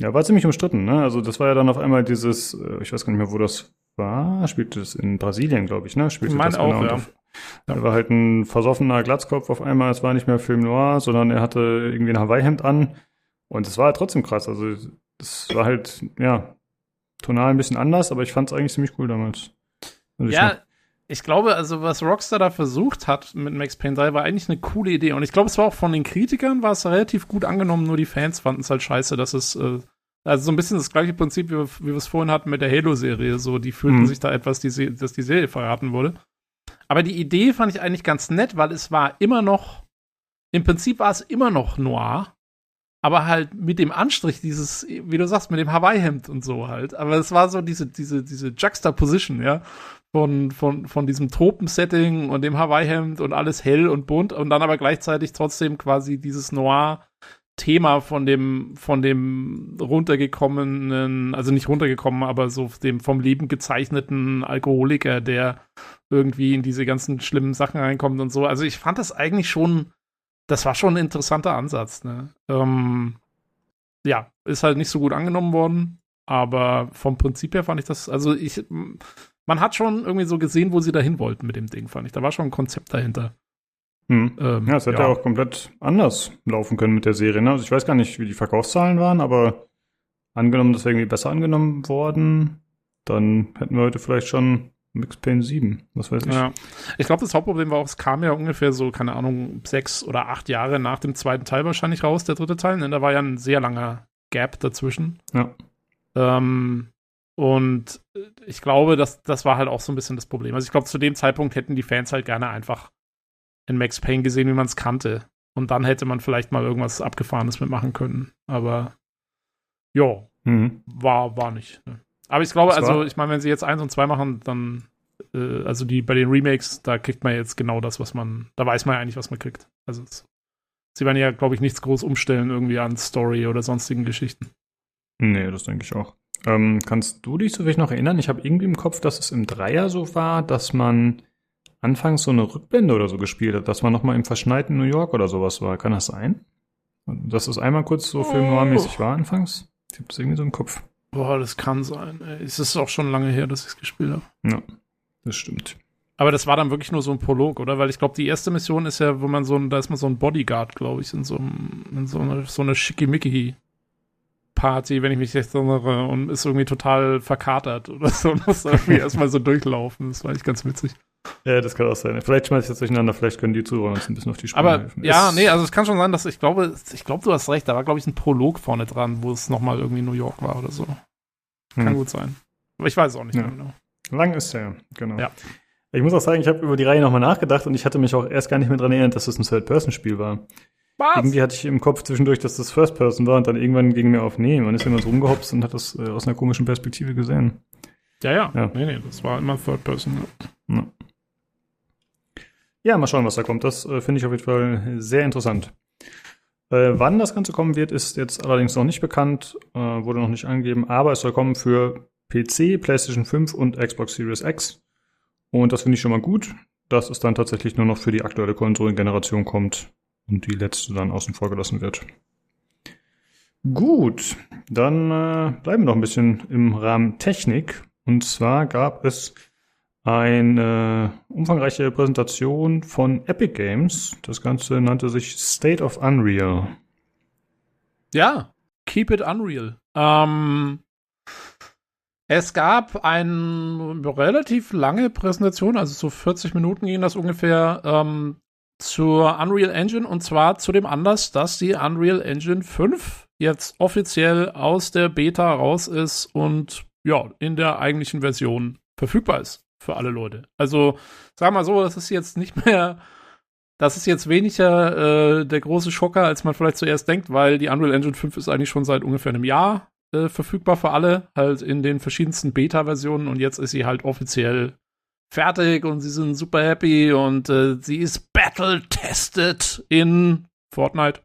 ja, war ziemlich umstritten, ne? Also das war ja dann auf einmal dieses, äh, ich weiß gar nicht mehr, wo das war, spielte es in Brasilien, glaube ich, ne? Spielte mein das auch, genau. ja. Auf, er war halt ein versoffener Glatzkopf auf einmal, es war nicht mehr Film Noir, sondern er hatte irgendwie ein Hawaii-Hemd an und es war halt trotzdem krass, also es war halt, ja, tonal ein bisschen anders, aber ich fand es eigentlich ziemlich cool damals. Also ja, ich glaube, also was Rockstar da versucht hat mit Max Payne 3 war eigentlich eine coole Idee. Und ich glaube, es war auch von den Kritikern war es relativ gut angenommen, nur die Fans fanden es halt scheiße, dass es äh, Also so ein bisschen das gleiche Prinzip, wie wir, wie wir es vorhin hatten mit der Halo-Serie. So, die fühlten Mhm. sich da etwas, die, dass die Serie verraten wurde. Aber die Idee fand ich eigentlich ganz nett, weil es war immer noch, im Prinzip war es immer noch noir, aber halt mit dem Anstrich dieses, wie du sagst, mit dem Hawaii-Hemd und so halt. Aber es war so diese, diese, diese Juxtaposition, ja, von, von, von diesem Tropen-Setting und dem Hawaii-Hemd und alles hell und bunt und dann aber gleichzeitig trotzdem quasi dieses Noir- Thema von dem, von dem runtergekommenen, also nicht runtergekommen, aber so dem vom Leben gezeichneten Alkoholiker, der irgendwie in diese ganzen schlimmen Sachen reinkommt und so. Also ich fand das eigentlich schon, das war schon ein interessanter Ansatz. Ne? Ähm, ja, ist halt nicht so gut angenommen worden, aber vom Prinzip her fand ich das, also ich, man hat schon irgendwie so gesehen, wo sie dahin wollten mit dem Ding, fand ich. Da war schon ein Konzept dahinter. Hm. Ähm, Ja, es hätte auch komplett anders laufen können mit der Serie. Ne? Also ich weiß gar nicht, wie die Verkaufszahlen waren, aber angenommen, das wäre irgendwie besser angenommen worden, dann hätten wir heute vielleicht schon Mix Payne 7. Was weiß ich. Ja. Ich glaube, das Hauptproblem war auch, es kam ja ungefähr so, keine Ahnung, sechs oder acht Jahre nach dem zweiten Teil wahrscheinlich raus, der dritte Teil. Ne? Da war ja ein sehr langer Gap dazwischen. Ja. Ähm, und ich glaube, das, das war halt auch so ein bisschen das Problem. Also ich glaube, zu dem Zeitpunkt hätten die Fans halt gerne einfach in Max Payne gesehen, wie man es kannte. Und dann hätte man vielleicht mal irgendwas Abgefahrenes mitmachen können. Aber ja, Mhm. war, war nicht. Ne? Aber ich glaube, Das also, ich meine, wenn sie jetzt eins und zwei machen, dann, äh, also die bei den Remakes, da kriegt man jetzt genau das, was man, da weiß man ja eigentlich, was man kriegt. Also es, sie werden ja, glaube ich, nichts groß umstellen irgendwie an Story oder sonstigen Geschichten. Nee, das denke ich auch. Ähm, kannst du dich zufällig noch erinnern? Ich habe irgendwie im Kopf, dass es im Dreier so war, dass man anfangs so eine Rückblende oder so gespielt hat, dass man noch mal im verschneiten New York oder sowas war. Kann das sein? Dass es einmal kurz so Film noir-mäßig war anfangs? Ich habe das irgendwie so im Kopf. Boah, das kann sein. Es ist auch schon lange her, dass ich es gespielt habe. Ja, das stimmt. Aber das war dann wirklich nur so ein Prolog, oder? Weil ich glaube, die erste Mission ist ja, wo man so ein, da ist man so ein Bodyguard, glaube ich, in so, einem, in so eine, so eine Schickimicki-Party, wenn ich mich recht erinnere, und ist irgendwie total verkatert oder so und muss irgendwie erstmal so durchlaufen. Das war echt ganz witzig. Ja, das kann auch sein. Vielleicht schmeiß ich das durcheinander, vielleicht können die Zuhörer uns ein bisschen auf die Sprünge Aber helfen. ja, Es- nee, also es kann schon sein, dass ich glaube, ich glaube, du hast recht, da war, glaube ich, ein Prolog vorne dran, wo es nochmal irgendwie New York war oder so. Kann Hm. gut sein. Aber ich weiß es auch nicht Ja. genau. Lang ist der, genau. Ja. Ich muss auch sagen, ich habe über die Reihe nochmal nachgedacht und ich hatte mich auch erst gar nicht mehr dran erinnert, dass das ein Third-Person-Spiel war. Was? Irgendwie hatte ich im Kopf zwischendurch, dass das First-Person war und dann irgendwann ging mir auf, nee, man ist immer so rumgehopst und hat das äh, aus einer komischen Perspektive gesehen. Ja, ja, Ja. Nee, nee, das war immer Third Person. Ja. Ja, ja mal schauen, was da kommt. Das äh, finde ich auf jeden Fall sehr interessant. Äh, wann das Ganze kommen wird, ist jetzt allerdings noch nicht bekannt, äh, wurde noch nicht angegeben, aber es soll kommen für PC, PlayStation 5 und Xbox Series X. Und das finde ich schon mal gut, dass es dann tatsächlich nur noch für die aktuelle Konsolengeneration kommt und die letzte dann außen vor gelassen wird. Gut, dann äh, bleiben wir noch ein bisschen im Rahmen Technik. Und zwar gab es eine umfangreiche Präsentation von Epic Games. Das Ganze nannte sich State of Unreal. Ja, keep it unreal. Ähm, es gab eine relativ lange Präsentation, also so 40 Minuten ging das ungefähr, ähm, zur Unreal Engine und zwar zu dem Anlass, dass die Unreal Engine 5 jetzt offiziell aus der Beta raus ist und ja, in der eigentlichen Version verfügbar ist für alle Leute. Also, sag mal so, das ist jetzt nicht mehr das ist jetzt weniger äh, der große Schocker, als man vielleicht zuerst denkt, weil die Unreal Engine 5 ist eigentlich schon seit ungefähr einem Jahr äh, verfügbar für alle, halt in den verschiedensten Beta-Versionen und jetzt ist sie halt offiziell fertig und sie sind super happy und äh, sie ist battle-tested in Fortnite.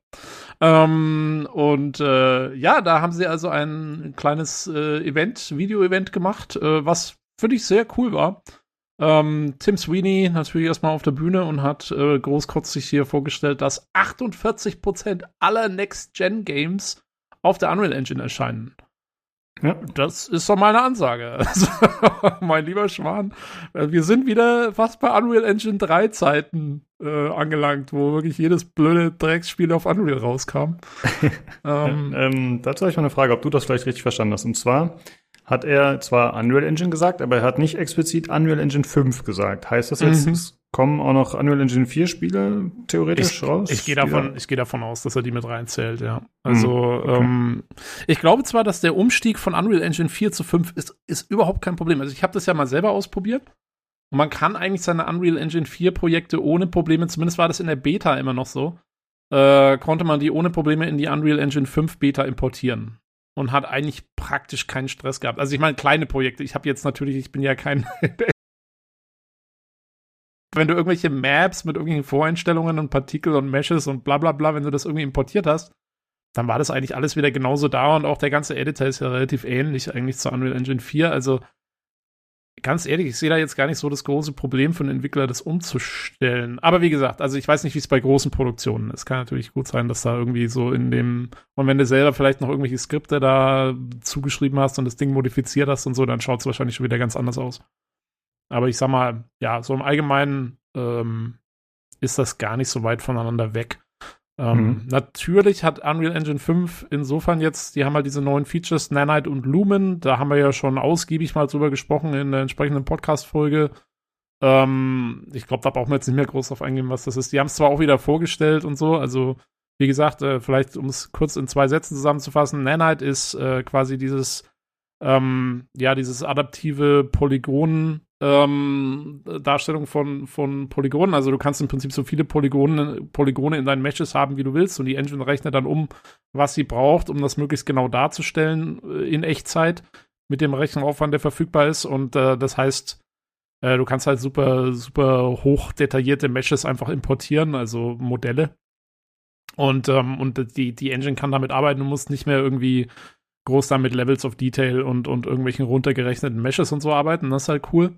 Ähm, und äh, ja, da haben sie also ein kleines äh, Event, Video-Event gemacht, äh, was finde ich sehr cool war. Ähm, Tim Sweeney natürlich erstmal auf der Bühne und hat äh, großkotzig hier vorgestellt, dass 48% aller Next-Gen-Games auf der Unreal Engine erscheinen. Ja. Das ist doch meine Ansage. Also, mein lieber Schwan, äh, wir sind wieder fast bei Unreal Engine 3 Zeiten äh, angelangt, wo wirklich jedes blöde Drecksspiel auf Unreal rauskam. ähm, Ähm, dazu habe ich mal eine Frage, ob du das vielleicht richtig verstanden hast. Und zwar hat er zwar Unreal Engine gesagt, aber er hat nicht explizit Unreal Engine 5 gesagt. Heißt das jetzt, mhm. es kommen auch noch Unreal Engine 4 Spiele theoretisch ich, raus? Ich gehe davon, ich gehe davon aus, dass er die mit reinzählt, ja. Also, mhm, okay. ähm, ich glaube zwar, dass der Umstieg von Unreal Engine 4 zu 5 ist, ist überhaupt kein Problem. Also ich habe das ja mal selber ausprobiert. Und man kann eigentlich seine Unreal Engine 4 Projekte ohne Probleme, zumindest war das in der Beta immer noch so, äh, konnte man die ohne Probleme in die Unreal Engine 5 Beta importieren und hat eigentlich praktisch keinen Stress gehabt. Also ich meine, kleine Projekte. Ich habe jetzt natürlich, ich bin ja kein wenn du irgendwelche Maps mit irgendwelchen Voreinstellungen und Partikel und Meshes und bla bla bla, wenn du das irgendwie importiert hast, dann war das eigentlich alles wieder genauso da und auch der ganze Editor ist ja relativ ähnlich eigentlich zur Unreal Engine 4. Also ganz ehrlich, ich sehe da jetzt gar nicht so das große Problem für einen Entwickler, das umzustellen. Aber wie gesagt, also ich weiß nicht, wie es bei großen Produktionen ist. Kann natürlich gut sein, dass da irgendwie so in dem, und wenn du selber vielleicht noch irgendwelche Skripte da zugeschrieben hast und das Ding modifiziert hast und so, dann schaut es wahrscheinlich schon wieder ganz anders aus. Aber ich sag mal, ja, so im Allgemeinen ähm, ist das gar nicht so weit voneinander weg. Ähm, mhm. Natürlich hat Unreal Engine 5 insofern jetzt, die haben halt diese neuen Features, Nanite und Lumen. Da haben wir ja schon ausgiebig mal drüber gesprochen in der entsprechenden Podcast-Folge. Ähm, ich glaube, da brauchen wir jetzt nicht mehr groß drauf eingehen, was das ist. Die haben es zwar auch wieder vorgestellt und so, also wie gesagt, äh, vielleicht um es kurz in zwei Sätzen zusammenzufassen, Nanite ist äh, quasi dieses, ähm, ja, dieses adaptive Polygon ähm, Darstellung von, von Polygonen. Also du kannst im Prinzip so viele Polygone, Polygone in deinen Meshes haben, wie du willst. Und die Engine rechnet dann um, was sie braucht, um das möglichst genau darzustellen äh, in Echtzeit mit dem Rechenaufwand, der verfügbar ist. Und äh, das heißt, äh, du kannst halt super, super hoch detaillierte Meshes einfach importieren, also Modelle. Und, ähm, und die, die Engine kann damit arbeiten. Du musst nicht mehr irgendwie groß dann mit Levels of Detail und, und irgendwelchen runtergerechneten Meshes und so arbeiten. Das ist halt cool.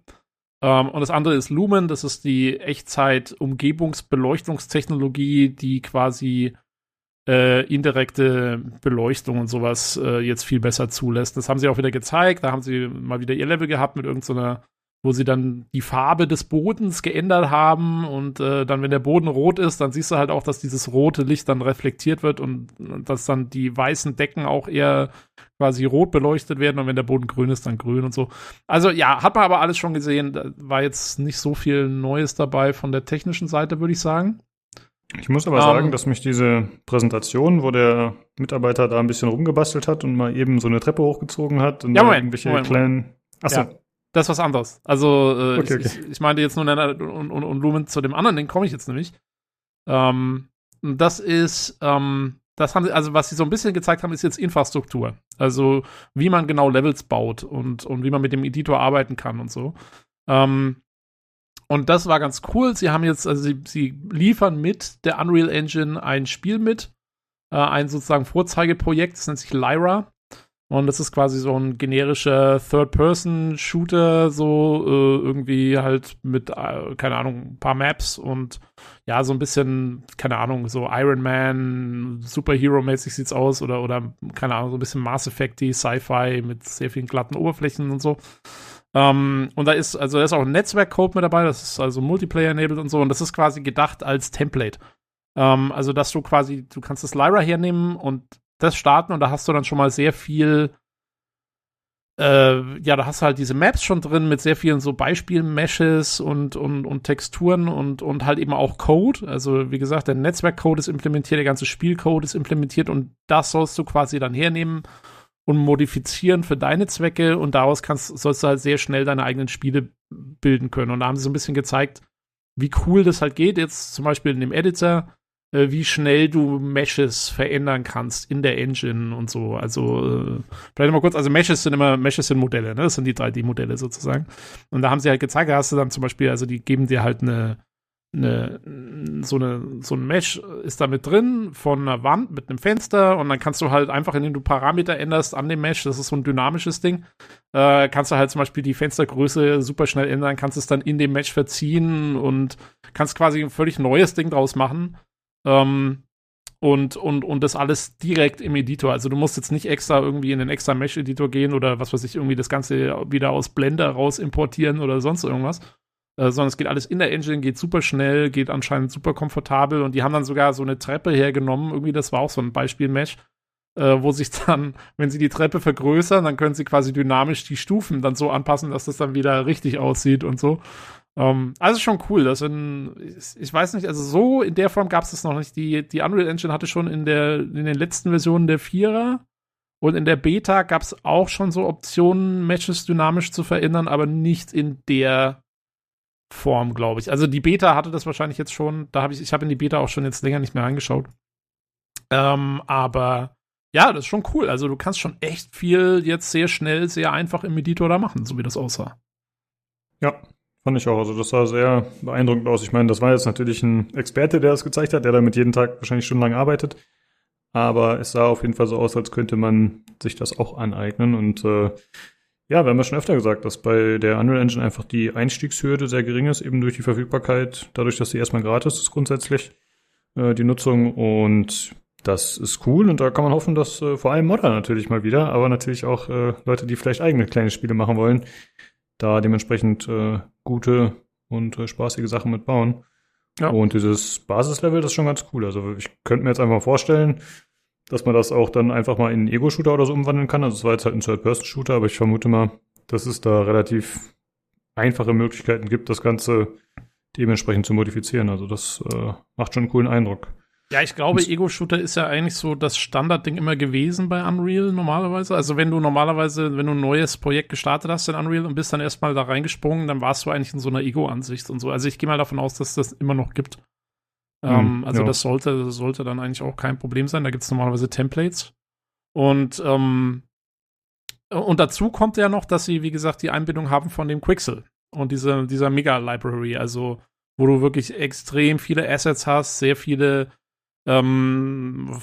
Ähm, und das andere ist Lumen, das ist die Echtzeit-Umgebungsbeleuchtungstechnologie, die quasi äh, indirekte Beleuchtung und sowas äh, jetzt viel besser zulässt. Das haben sie auch wieder gezeigt. Da haben sie mal wieder ihr Level gehabt mit irgendeiner so wo sie dann die Farbe des Bodens geändert haben und äh, dann, wenn der Boden rot ist, dann siehst du halt auch, dass dieses rote Licht dann reflektiert wird und, und dass dann die weißen Decken auch eher quasi rot beleuchtet werden und wenn der Boden grün ist, dann grün und so. Also ja, hat man aber alles schon gesehen. Da war jetzt nicht so viel Neues dabei von der technischen Seite, würde ich sagen. Ich muss aber um, sagen, ähm. dass mich diese Präsentation, wo der Mitarbeiter da ein bisschen rumgebastelt hat und mal eben so eine Treppe hochgezogen hat und ja, Moment, irgendwelche Moment, kleinen. Achso, ja. Das ist was anderes. Also, äh, okay, okay. Ich, ich, meinte jetzt nur Nana und, und, und Lumen zu dem anderen, den komme ich jetzt nämlich. Ähm, das ist, ähm, das haben sie, also was sie so ein bisschen gezeigt haben, ist jetzt Infrastruktur. Also, wie man genau Levels baut und, und wie man mit dem Editor arbeiten kann und so. Ähm, und das war ganz cool. Sie haben jetzt, also sie, sie liefern mit der Unreal Engine ein Spiel mit, äh, ein sozusagen Vorzeigeprojekt, das nennt sich Lyra. Und das ist quasi so ein generischer Third-Person-Shooter, so äh, irgendwie halt mit, äh, keine Ahnung, ein paar Maps und ja, so ein bisschen, keine Ahnung, so Iron Man, Superhero-mäßig sieht's aus oder, oder, keine Ahnung, so ein bisschen Mass Effect-y, Sci-Fi mit sehr vielen glatten Oberflächen und so. Ähm, und da ist, also da ist auch ein Netzwerk-Code mit dabei, das ist also Multiplayer-enabled und so und das ist quasi gedacht als Template. Ähm, also, dass du quasi, du kannst das Lyra hernehmen und das starten und da hast du dann schon mal sehr viel äh, ja, da hast du halt diese Maps schon drin mit sehr vielen so Beispiel-Meshes und, und, und Texturen und, und halt eben auch Code. Also, wie gesagt, der Netzwerkcode ist implementiert, der ganze Spielcode ist implementiert und das sollst du quasi dann hernehmen und modifizieren für deine Zwecke und daraus kannst, sollst du halt sehr schnell deine eigenen Spiele bilden können. Und da haben sie so ein bisschen gezeigt, wie cool das halt geht. Jetzt zum Beispiel in dem Editor äh, wie schnell du Meshes verändern kannst in der Engine und so. Also äh, vielleicht mal kurz, also Meshes sind immer, Meshes sind Modelle, ne? Das sind die 3D-Modelle sozusagen. Und da haben sie halt gezeigt, da hast du dann zum Beispiel, also die geben dir halt eine, eine, so eine, so ein Mesh ist da mit drin von einer Wand mit einem Fenster und dann kannst du halt einfach, indem du Parameter änderst an dem Mesh, das ist so ein dynamisches Ding, äh, kannst du halt zum Beispiel die Fenstergröße super schnell ändern, kannst es dann in dem Mesh verziehen und kannst quasi ein völlig neues Ding draus machen ähm, und, und, und das alles direkt im Editor. Also du musst jetzt nicht extra irgendwie in den extra Mesh-Editor gehen oder was weiß ich, irgendwie das Ganze wieder aus Blender raus importieren oder sonst irgendwas. Äh, sondern es geht alles in der Engine, geht super schnell, geht anscheinend super komfortabel und die haben dann sogar so eine Treppe hergenommen. Irgendwie, das war auch so ein Beispiel-Mesh. äh, wo sich dann, wenn sie die Treppe vergrößern, dann können sie quasi dynamisch die Stufen dann so anpassen, dass das dann wieder richtig aussieht und so. Ähm, also schon cool. Das in, ich weiß nicht, also so in der Form gab es das noch nicht. Die, die Unreal Engine hatte schon in der, in den letzten Versionen der Vierer und in der Beta gab es auch schon so Optionen, Matches dynamisch zu verändern, aber nicht in der Form, glaube ich. Also die Beta hatte das wahrscheinlich jetzt schon. Da habe ich, ich habe in die Beta auch schon jetzt länger nicht mehr reingeschaut. Ähm, aber ja, das ist schon cool. Also du kannst schon echt viel jetzt sehr schnell, sehr einfach im Editor da machen, so wie das aussah. Ja, fand ich auch. Also das sah sehr beeindruckend aus. Ich meine, das war jetzt natürlich ein Experte, der das gezeigt hat, der damit jeden Tag wahrscheinlich stundenlang arbeitet. Aber es sah auf jeden Fall so aus, als könnte man sich das auch aneignen. Und äh, ja, wir haben ja schon öfter gesagt, dass bei der Unreal Engine einfach die Einstiegshürde sehr gering ist, eben durch die Verfügbarkeit, dadurch, dass sie erstmal gratis ist grundsätzlich, äh, die Nutzung. Und das ist cool und da kann man hoffen, dass äh, vor allem Modder natürlich mal wieder, aber natürlich auch äh, Leute, die vielleicht eigene kleine Spiele machen wollen, da dementsprechend äh, gute und äh, spaßige Sachen mitbauen. Ja. Und dieses Basislevel, das ist schon ganz cool. Also ich könnte mir jetzt einfach vorstellen, dass man das auch dann einfach mal in einen Ego-Shooter oder so umwandeln kann. Also es war jetzt halt ein Third-Person-Shooter, aber ich vermute mal, dass es da relativ einfache Möglichkeiten gibt, das Ganze dementsprechend zu modifizieren. Also das äh, macht schon einen coolen Eindruck. Ja, ich glaube, Ego-Shooter ist ja eigentlich so das Standardding immer gewesen bei Unreal normalerweise. Also wenn du normalerweise, wenn du ein neues Projekt gestartet hast in Unreal und bist dann erstmal da reingesprungen, dann warst du eigentlich in so einer Ego-Ansicht und so. Also ich gehe mal davon aus, dass das immer noch gibt. Mhm, ähm, also ja. das sollte, sollte dann eigentlich auch kein Problem sein. Da gibt es normalerweise Templates. Und, ähm, und dazu kommt ja noch, dass sie, wie gesagt, die Einbindung haben von dem Quixel und diese, dieser Mega-Library, also wo du wirklich extrem viele Assets hast, sehr viele ähm,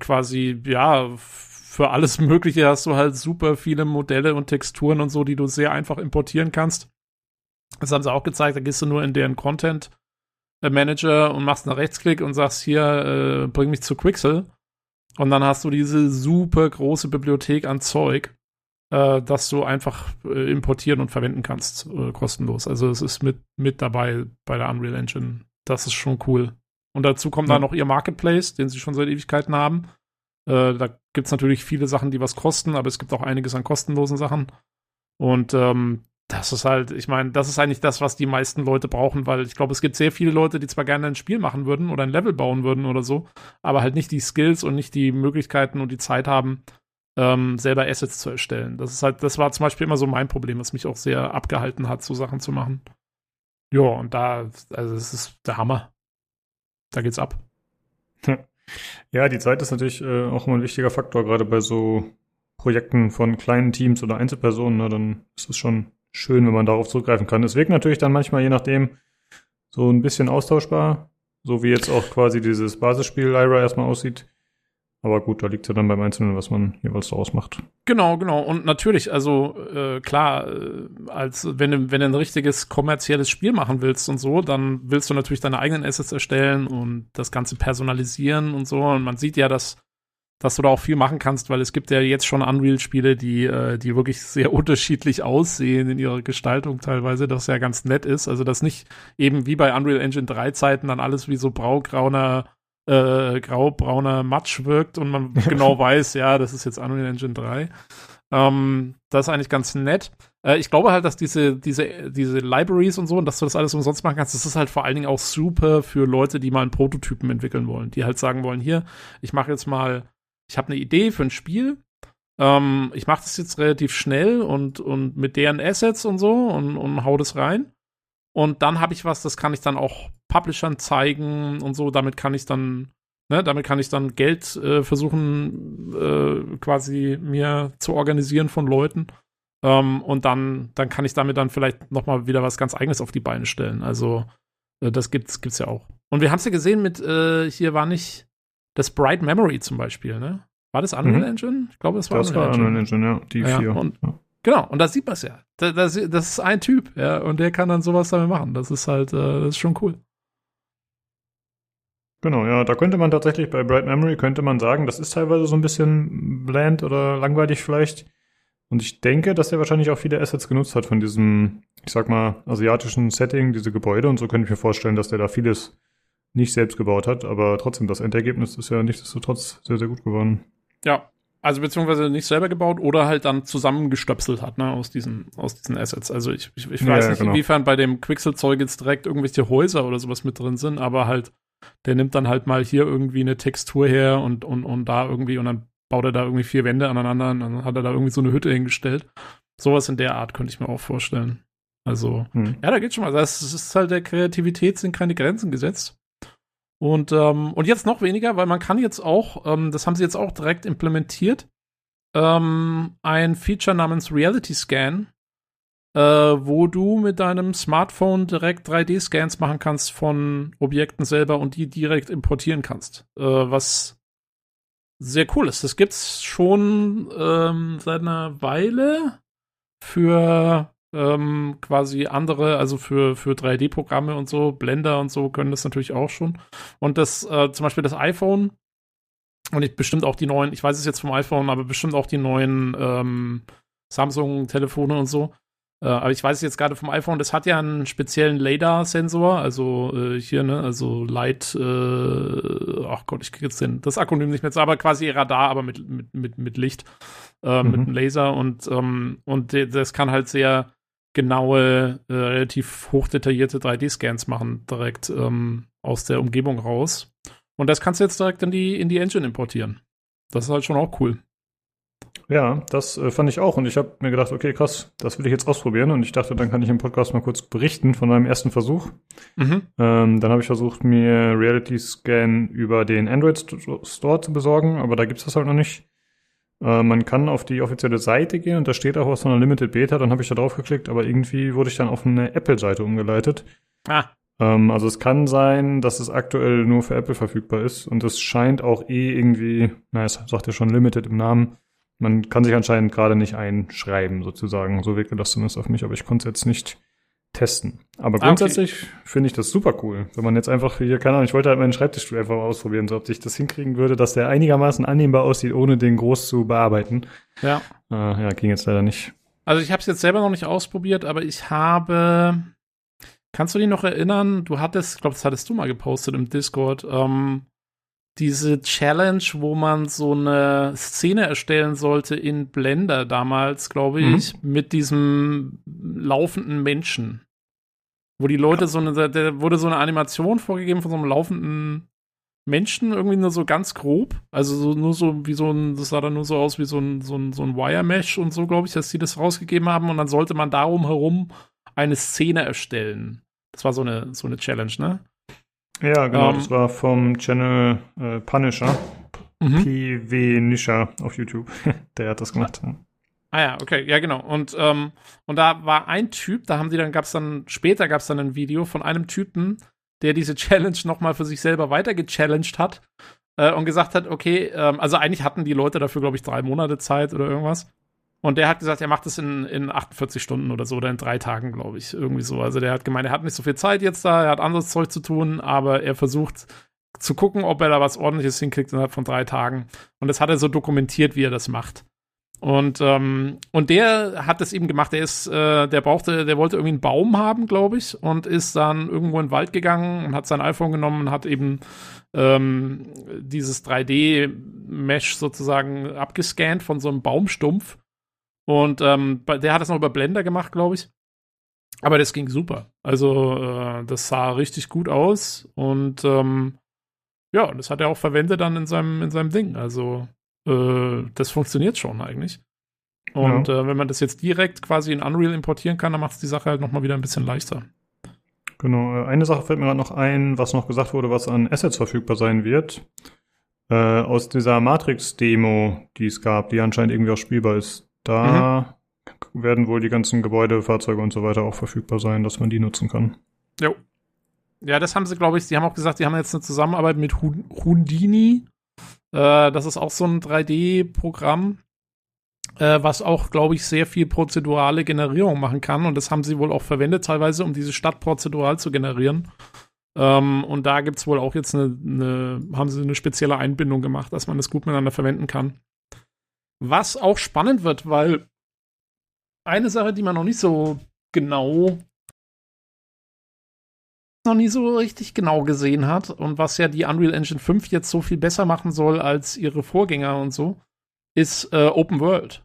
quasi, ja, für alles Mögliche hast du halt super viele Modelle und Texturen und so, die du sehr einfach importieren kannst. Das haben sie auch gezeigt, da gehst du nur in deren Content äh, Manager und machst einen Rechtsklick und sagst hier, äh, bring mich zu Quixel. Und dann hast du diese super große Bibliothek an Zeug, äh, das du einfach äh, importieren und verwenden kannst, äh, kostenlos. Also es ist mit, mit dabei bei der Unreal Engine. Das ist schon cool. Und dazu kommt ja. dann noch ihr Marketplace, den sie schon seit Ewigkeiten haben. Äh, da gibt es natürlich viele Sachen, die was kosten, aber es gibt auch einiges an kostenlosen Sachen. Und ähm, das ist halt, ich meine, das ist eigentlich das, was die meisten Leute brauchen, weil ich glaube, es gibt sehr viele Leute, die zwar gerne ein Spiel machen würden oder ein Level bauen würden oder so, aber halt nicht die Skills und nicht die Möglichkeiten und die Zeit haben, ähm, selber Assets zu erstellen. Das ist halt, das war zum Beispiel immer so mein Problem, was mich auch sehr abgehalten hat, so Sachen zu machen. Ja, und da, also es ist der Hammer. Da geht's ab. Ja, die Zeit ist natürlich äh, auch immer ein wichtiger Faktor, gerade bei so Projekten von kleinen Teams oder Einzelpersonen. Ne, dann ist es schon schön, wenn man darauf zurückgreifen kann. Es wirkt natürlich dann manchmal, je nachdem, so ein bisschen austauschbar, so wie jetzt auch quasi dieses Basisspiel Lyra erstmal aussieht. Aber gut, da liegt ja dann beim Einzelnen, was man jeweils daraus macht. Genau, genau. Und natürlich, also äh, klar, äh, als wenn du, wenn du ein richtiges kommerzielles Spiel machen willst und so, dann willst du natürlich deine eigenen Assets erstellen und das Ganze personalisieren und so. Und man sieht ja, dass dass du da auch viel machen kannst, weil es gibt ja jetzt schon Unreal-Spiele, die, äh, die wirklich sehr unterschiedlich aussehen in ihrer Gestaltung teilweise, das ja ganz nett ist. Also dass nicht eben wie bei Unreal Engine 3 Zeiten dann alles wie so braugrauner, äh, graubrauner Matsch wirkt und man genau weiß, ja, das ist jetzt Unreal Engine 3. Ähm, das ist eigentlich ganz nett. Äh, ich glaube halt, dass diese, diese, diese Libraries und so und dass du das alles umsonst machen kannst, das ist halt vor allen Dingen auch super für Leute, die mal einen Prototypen entwickeln wollen, die halt sagen wollen, hier, ich mache jetzt mal ich habe eine Idee für ein Spiel. Ähm, ich mache das jetzt relativ schnell und, und mit deren Assets und so und, und hau das rein. Und dann habe ich was, das kann ich dann auch Publishern zeigen und so. Damit kann ich dann, ne, damit kann ich dann Geld äh, versuchen, äh, quasi mir zu organisieren von Leuten. Ähm, und dann, dann kann ich damit dann vielleicht nochmal wieder was ganz Eigenes auf die Beine stellen. Also, äh, das gibt's, gibt's ja auch. Und wir haben es ja gesehen mit, äh, hier war nicht, das Bright Memory zum Beispiel, ne? War das Unreal mhm. Engine? Ich glaube, das war das Unreal war Engine. Unreal Engine, ja. Die ja, vier. Und, ja. Genau, und da sieht man es ja. Das, das, das, ist ein Typ, ja, und der kann dann sowas damit machen. Das ist halt, äh, das ist schon cool. Genau, ja, da könnte man tatsächlich bei Bright Memory könnte man sagen, das ist teilweise so ein bisschen bland oder langweilig vielleicht. Und ich denke, dass er wahrscheinlich auch viele Assets genutzt hat von diesem, ich sag mal, asiatischen Setting, diese Gebäude. Und so könnte ich mir vorstellen, dass der da vieles nicht selbst gebaut hat, aber trotzdem, das Endergebnis ist ja nichtsdestotrotz sehr, sehr gut geworden. Ja, Also beziehungsweise nicht selber gebaut oder halt dann zusammengestöpselt hat, ne, aus diesen, aus diesen Assets. Also ich, ich, ich weiß Ja, nicht, genau. inwiefern bei dem Quixel-Zeug jetzt direkt irgendwelche Häuser oder sowas mit drin sind, aber halt, der nimmt dann halt mal hier irgendwie eine Textur her und, und, und da irgendwie und dann baut er da irgendwie vier Wände aneinander und dann hat er da irgendwie so eine Hütte hingestellt. Sowas in der Art könnte ich mir auch vorstellen. Also, Hm. ja, da geht's schon mal. Das ist halt der Kreativität sind keine Grenzen gesetzt. Und, ähm, und jetzt noch weniger, weil man kann jetzt auch, ähm, das haben sie jetzt auch direkt implementiert, ähm, ein Feature namens Reality Scan, äh, wo du mit deinem Smartphone direkt 3D-Scans machen kannst von Objekten selber und die direkt importieren kannst. Äh, was sehr cool ist. Das gibt's schon ähm, seit einer Weile für ähm, quasi andere, also für, für 3D-Programme und so, Blender und so können das natürlich auch schon. Und das, äh, zum Beispiel das iPhone und ich, bestimmt auch die neuen, ich weiß es jetzt vom iPhone, aber bestimmt auch die neuen ähm, Samsung-Telefone und so. Äh, aber ich weiß es jetzt gerade vom iPhone, das hat ja einen speziellen LiDAR-Sensor, also äh, hier, ne, also Light, äh, ach Gott, ich krieg jetzt den, das Akronym nicht mehr, zu, aber quasi Radar, aber mit, mit, mit, mit Licht, äh, Mhm. mit einem Laser und, ähm, und das kann halt sehr genaue, äh, relativ hochdetaillierte 3D-Scans machen, direkt ähm, aus der Umgebung raus. Und das kannst du jetzt direkt in die, in die Engine importieren. Das ist halt schon auch cool. Ja, das äh, fand ich auch. Und ich habe mir gedacht, okay, krass, das will ich jetzt ausprobieren. Und ich dachte, dann kann ich im Podcast mal kurz berichten von meinem ersten Versuch. Mhm. Ähm, dann habe ich versucht, mir Reality Scan über den Android Sto- Store zu besorgen, aber da gibt's das halt noch nicht. Äh, man kann auf die offizielle Seite gehen und da steht auch was von einer Limited Beta. Dann habe ich da drauf geklickt, aber irgendwie wurde ich dann auf eine Apple-Seite umgeleitet. Ah, Ähm, also es kann sein, dass es aktuell nur für Apple verfügbar ist und es scheint auch eh irgendwie, na, es sagt ja schon Limited im Namen. Man kann sich anscheinend gerade nicht einschreiben, sozusagen. So wirkte das zumindest auf mich, aber ich konnte es jetzt nicht testen. Aber Ah, okay. grundsätzlich finde ich das super cool. Wenn man jetzt einfach hier, keine Ahnung, ich wollte halt meinen Schreibtischstuhl einfach mal ausprobieren, so ob ich das hinkriegen würde, dass der einigermaßen annehmbar aussieht, ohne den groß zu bearbeiten. ja. Äh, ja, ging jetzt leider nicht. Also ich habe es jetzt selber noch nicht ausprobiert, aber ich habe. Kannst du dich noch erinnern? Du hattest, ich glaube, das hattest du mal gepostet im Discord, ähm, diese Challenge, wo man so eine Szene erstellen sollte in Blender damals, glaube Mhm. ich, mit diesem laufenden Menschen. Wo die Leute so eine, da- wurde so eine Animation vorgegeben von so einem laufenden Menschen, irgendwie nur so ganz grob. Also so, nur so wie so ein, das sah dann nur so aus wie so ein, so ein, so ein Wire-Mesh und so, glaube ich, dass die das rausgegeben haben. Und dann sollte man darum herum eine Szene erstellen. Das war so eine, so eine Challenge, ne? Ja, genau, Ähm, das war vom Channel äh, Punisher. Mhm. PW Nisha auf YouTube. Der hat das gemacht. ja. Ah ja, okay, ja genau. Und, ähm, und da war ein Typ, da haben die dann, gab's dann, später gab's dann ein Video von einem Typen, der diese Challenge nochmal für sich selber weiter gechallenged hat äh, und gesagt hat, okay, ähm, also eigentlich hatten die Leute dafür, glaube ich, drei Monate Zeit oder irgendwas. Und der hat gesagt, er macht das in, in 48 Stunden oder so oder in drei Tagen, glaube ich. Irgendwie so. Also der hat gemeint, er hat nicht so viel Zeit jetzt da, er hat anderes Zeug zu tun, aber er versucht zu gucken, ob er da was ordentliches hinkriegt innerhalb von drei Tagen. Und das hat er so dokumentiert, wie er das macht. Und, ähm, und der hat das eben gemacht. Der ist, äh, der brauchte, der wollte irgendwie einen Baum haben, glaube ich, und ist dann irgendwo in den Wald gegangen und hat sein iPhone genommen und hat eben ähm, dieses 3D-Mesh sozusagen abgescannt von so einem Baumstumpf. Und ähm, der hat das noch über Blender gemacht, glaube ich. Aber das ging super. Also, äh, das sah richtig gut aus. Und ähm, ja, das hat er auch verwendet dann in seinem, in seinem Ding. Also, äh, das funktioniert schon eigentlich. Und äh, wenn man das jetzt direkt quasi in Unreal importieren kann, dann macht es die Sache halt nochmal wieder ein bisschen leichter. Genau. äh, Eine Sache fällt mir gerade noch ein, was noch gesagt wurde, was an Assets verfügbar sein wird. Äh, aus dieser Matrix-Demo, die es gab, die anscheinend irgendwie auch spielbar ist. Da werden wohl die ganzen Gebäude, Fahrzeuge und so weiter auch verfügbar sein, dass man die nutzen kann. Jo. Ja, das haben sie, glaube ich, die haben auch gesagt, die haben jetzt eine Zusammenarbeit mit Houdini. Äh, das ist auch so ein 3D-Programm, äh, was auch, glaube ich, sehr viel prozedurale Generierung machen kann. Und das haben sie wohl auch verwendet, teilweise, um diese Stadt prozedural zu generieren. Ähm, und da gibt's wohl auch jetzt eine, eine, haben sie eine spezielle Einbindung gemacht, dass man das gut miteinander verwenden kann. Was auch spannend wird, weil eine Sache, die man noch nicht so genau noch nie so richtig genau gesehen hat und was ja die Unreal Engine 5 jetzt so viel besser machen soll als ihre Vorgänger und so, ist äh, Open World.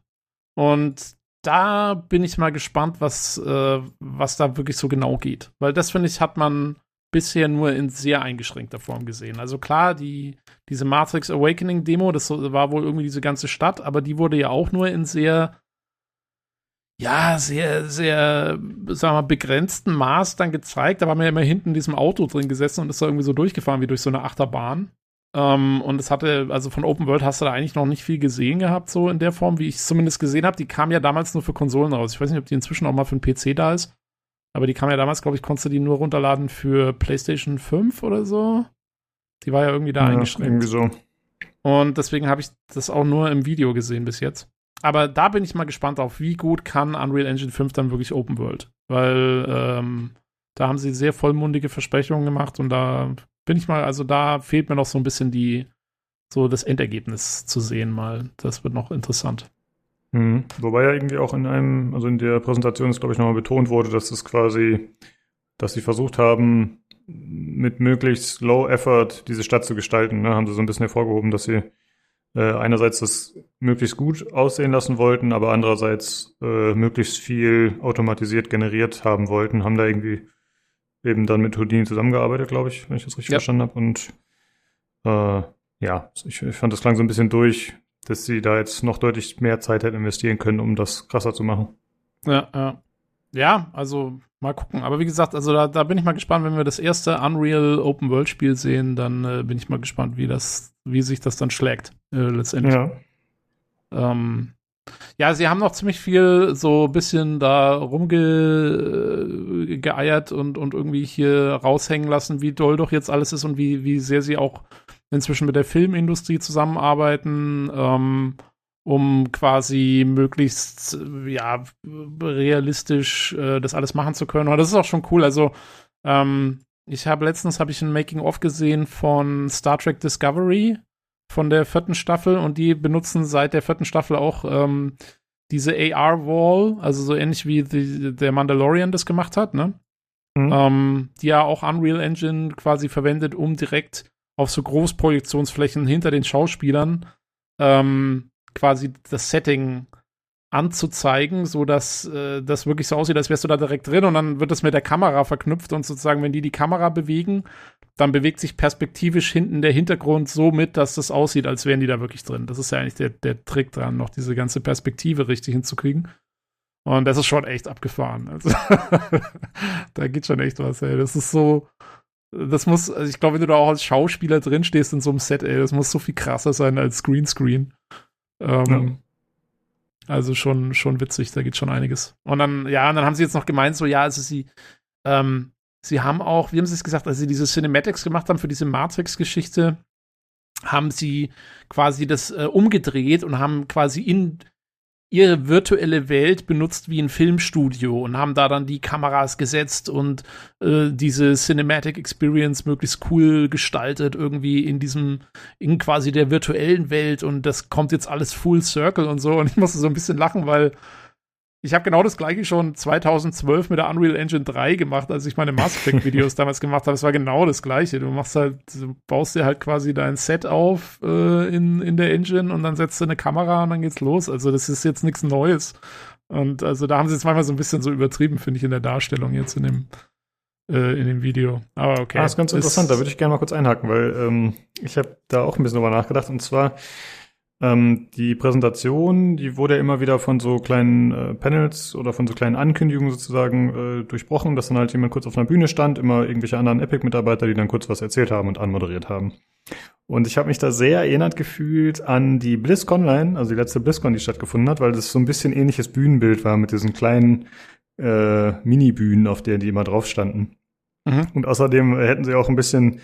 Und da bin ich mal gespannt, was, äh, was da wirklich so genau geht. Weil das, finde ich, hat man bisher nur in sehr eingeschränkter Form gesehen. Also klar, die, diese Matrix Awakening Demo, das war wohl irgendwie diese ganze Stadt, aber die wurde ja auch nur in sehr, ja, sehr, sehr, sagen wir mal, begrenzten Maß dann gezeigt. Da war mir ja immer hinten in diesem Auto drin gesessen und ist da irgendwie so durchgefahren wie durch so eine Achterbahn. Ähm, und es hatte, also von Open World hast du da eigentlich noch nicht viel gesehen gehabt, so in der Form, wie ich es zumindest gesehen habe. Die kam ja damals nur für Konsolen raus. Ich weiß nicht, ob die inzwischen auch mal für den PC da ist. Aber die kam ja damals, glaube ich, konntest du die nur runterladen für PlayStation 5 oder so. Die war ja irgendwie da ja, eingeschränkt. Irgendwie so. Und deswegen habe ich das auch nur im Video gesehen bis jetzt. Aber da bin ich mal gespannt auf, wie gut kann Unreal Engine 5 dann wirklich Open World. Weil ähm, da haben sie sehr vollmundige Versprechungen gemacht und da bin ich mal, also da fehlt mir noch so ein bisschen die, so das Endergebnis zu sehen mal. Das wird noch interessant. Mhm. Wobei ja irgendwie auch in einem, also in der Präsentation ist, glaube ich, nochmal betont wurde, dass es quasi, dass sie versucht haben, mit möglichst low effort diese Stadt zu gestalten. Ne? Haben sie so ein bisschen hervorgehoben, dass sie äh, einerseits das möglichst gut aussehen lassen wollten, aber andererseits äh, möglichst viel automatisiert generiert haben wollten, haben da irgendwie eben dann mit Houdini zusammengearbeitet, glaube ich, wenn ich das richtig ja. verstanden habe. Und äh, ja, ich, ich fand das klang so ein bisschen durch, dass sie da jetzt noch deutlich mehr Zeit hätten investieren können, um das krasser zu machen. Ja, ja. Ja, also mal gucken. Aber wie gesagt, also da, da bin ich mal gespannt, wenn wir das erste Unreal Open World Spiel sehen, dann äh, bin ich mal gespannt, wie das, wie sich das dann schlägt äh, letztendlich. Ja. Ähm, ja, sie haben noch ziemlich viel so ein bisschen da rumgeeiert und, und irgendwie hier raushängen lassen, wie doll doch jetzt alles ist und wie, wie sehr sie auch inzwischen mit der Filmindustrie zusammenarbeiten, ähm, um quasi möglichst ja realistisch äh, das alles machen zu können. Und das ist auch schon cool. Also ähm, ich habe letztens habe ich ein Making of gesehen von Star Trek Discovery von der vierten Staffel und die benutzen seit der vierten Staffel auch ähm, diese AR-Wall, also so ähnlich wie die, der Mandalorian das gemacht hat, ne? Mhm. Ähm, die ja auch Unreal Engine quasi verwendet, um direkt auf so Großprojektionsflächen hinter den Schauspielern ähm, quasi das Setting anzuzeigen, so dass äh, das wirklich so aussieht, als wärst du da direkt drin und dann wird das mit der Kamera verknüpft und sozusagen, wenn die die Kamera bewegen, dann bewegt sich perspektivisch hinten der Hintergrund so mit, dass das aussieht, als wären die da wirklich drin. Das ist ja eigentlich der, der Trick dran, noch diese ganze Perspektive richtig hinzukriegen. Und das ist schon echt abgefahren. Also da geht schon echt was, ey. Das ist so, das muss, also ich glaube, wenn du da auch als Schauspieler drin stehst in so einem Set, ey, das muss so viel krasser sein als Greenscreen. Ähm, ja. Also schon, schon witzig, da geht schon einiges. Und dann, ja, und dann haben sie jetzt noch gemeint, so, ja, also sie, ähm, sie haben auch, wie haben sie es gesagt, als sie diese Cinematics gemacht haben für diese Matrix-Geschichte, haben sie quasi das äh, umgedreht und haben quasi in ihre virtuelle Welt benutzt wie ein Filmstudio und haben da dann die Kameras gesetzt und äh, diese Cinematic Experience möglichst cool gestaltet, irgendwie in diesem, in quasi der virtuellen Welt und das kommt jetzt alles full circle und so. Und ich musste so ein bisschen lachen, weil ich habe genau das gleiche schon 2012 mit der Unreal Engine 3 gemacht, als ich meine Mass Effect Videos damals gemacht habe. Es war genau das gleiche. Du machst halt, du baust dir halt quasi dein Set auf äh, in, in der Engine und dann setzt du eine Kamera und dann geht's los. Also das ist jetzt nichts Neues. Und also da haben sie jetzt manchmal so ein bisschen so übertrieben, finde ich, in der Darstellung jetzt in dem, äh, in dem Video. Aber okay. Ah, das ist ganz interessant, da würde ich gerne mal kurz einhaken, weil ähm, ich habe da auch ein bisschen drüber nachgedacht. Und zwar ähm, die Präsentation, die wurde ja immer wieder von so kleinen äh, Panels oder von so kleinen Ankündigungen sozusagen äh, durchbrochen, dass dann halt jemand kurz auf einer Bühne stand, immer irgendwelche anderen Epic-Mitarbeiter, die dann kurz was erzählt haben und anmoderiert haben. Und ich habe mich da sehr erinnert gefühlt an die BlizzConline, also die letzte BlizzCon, die stattgefunden hat, weil das so ein bisschen ähnliches Bühnenbild war mit diesen kleinen äh, Mini-Bühnen, auf der die immer drauf standen. Mhm. Und außerdem hätten sie auch ein bisschen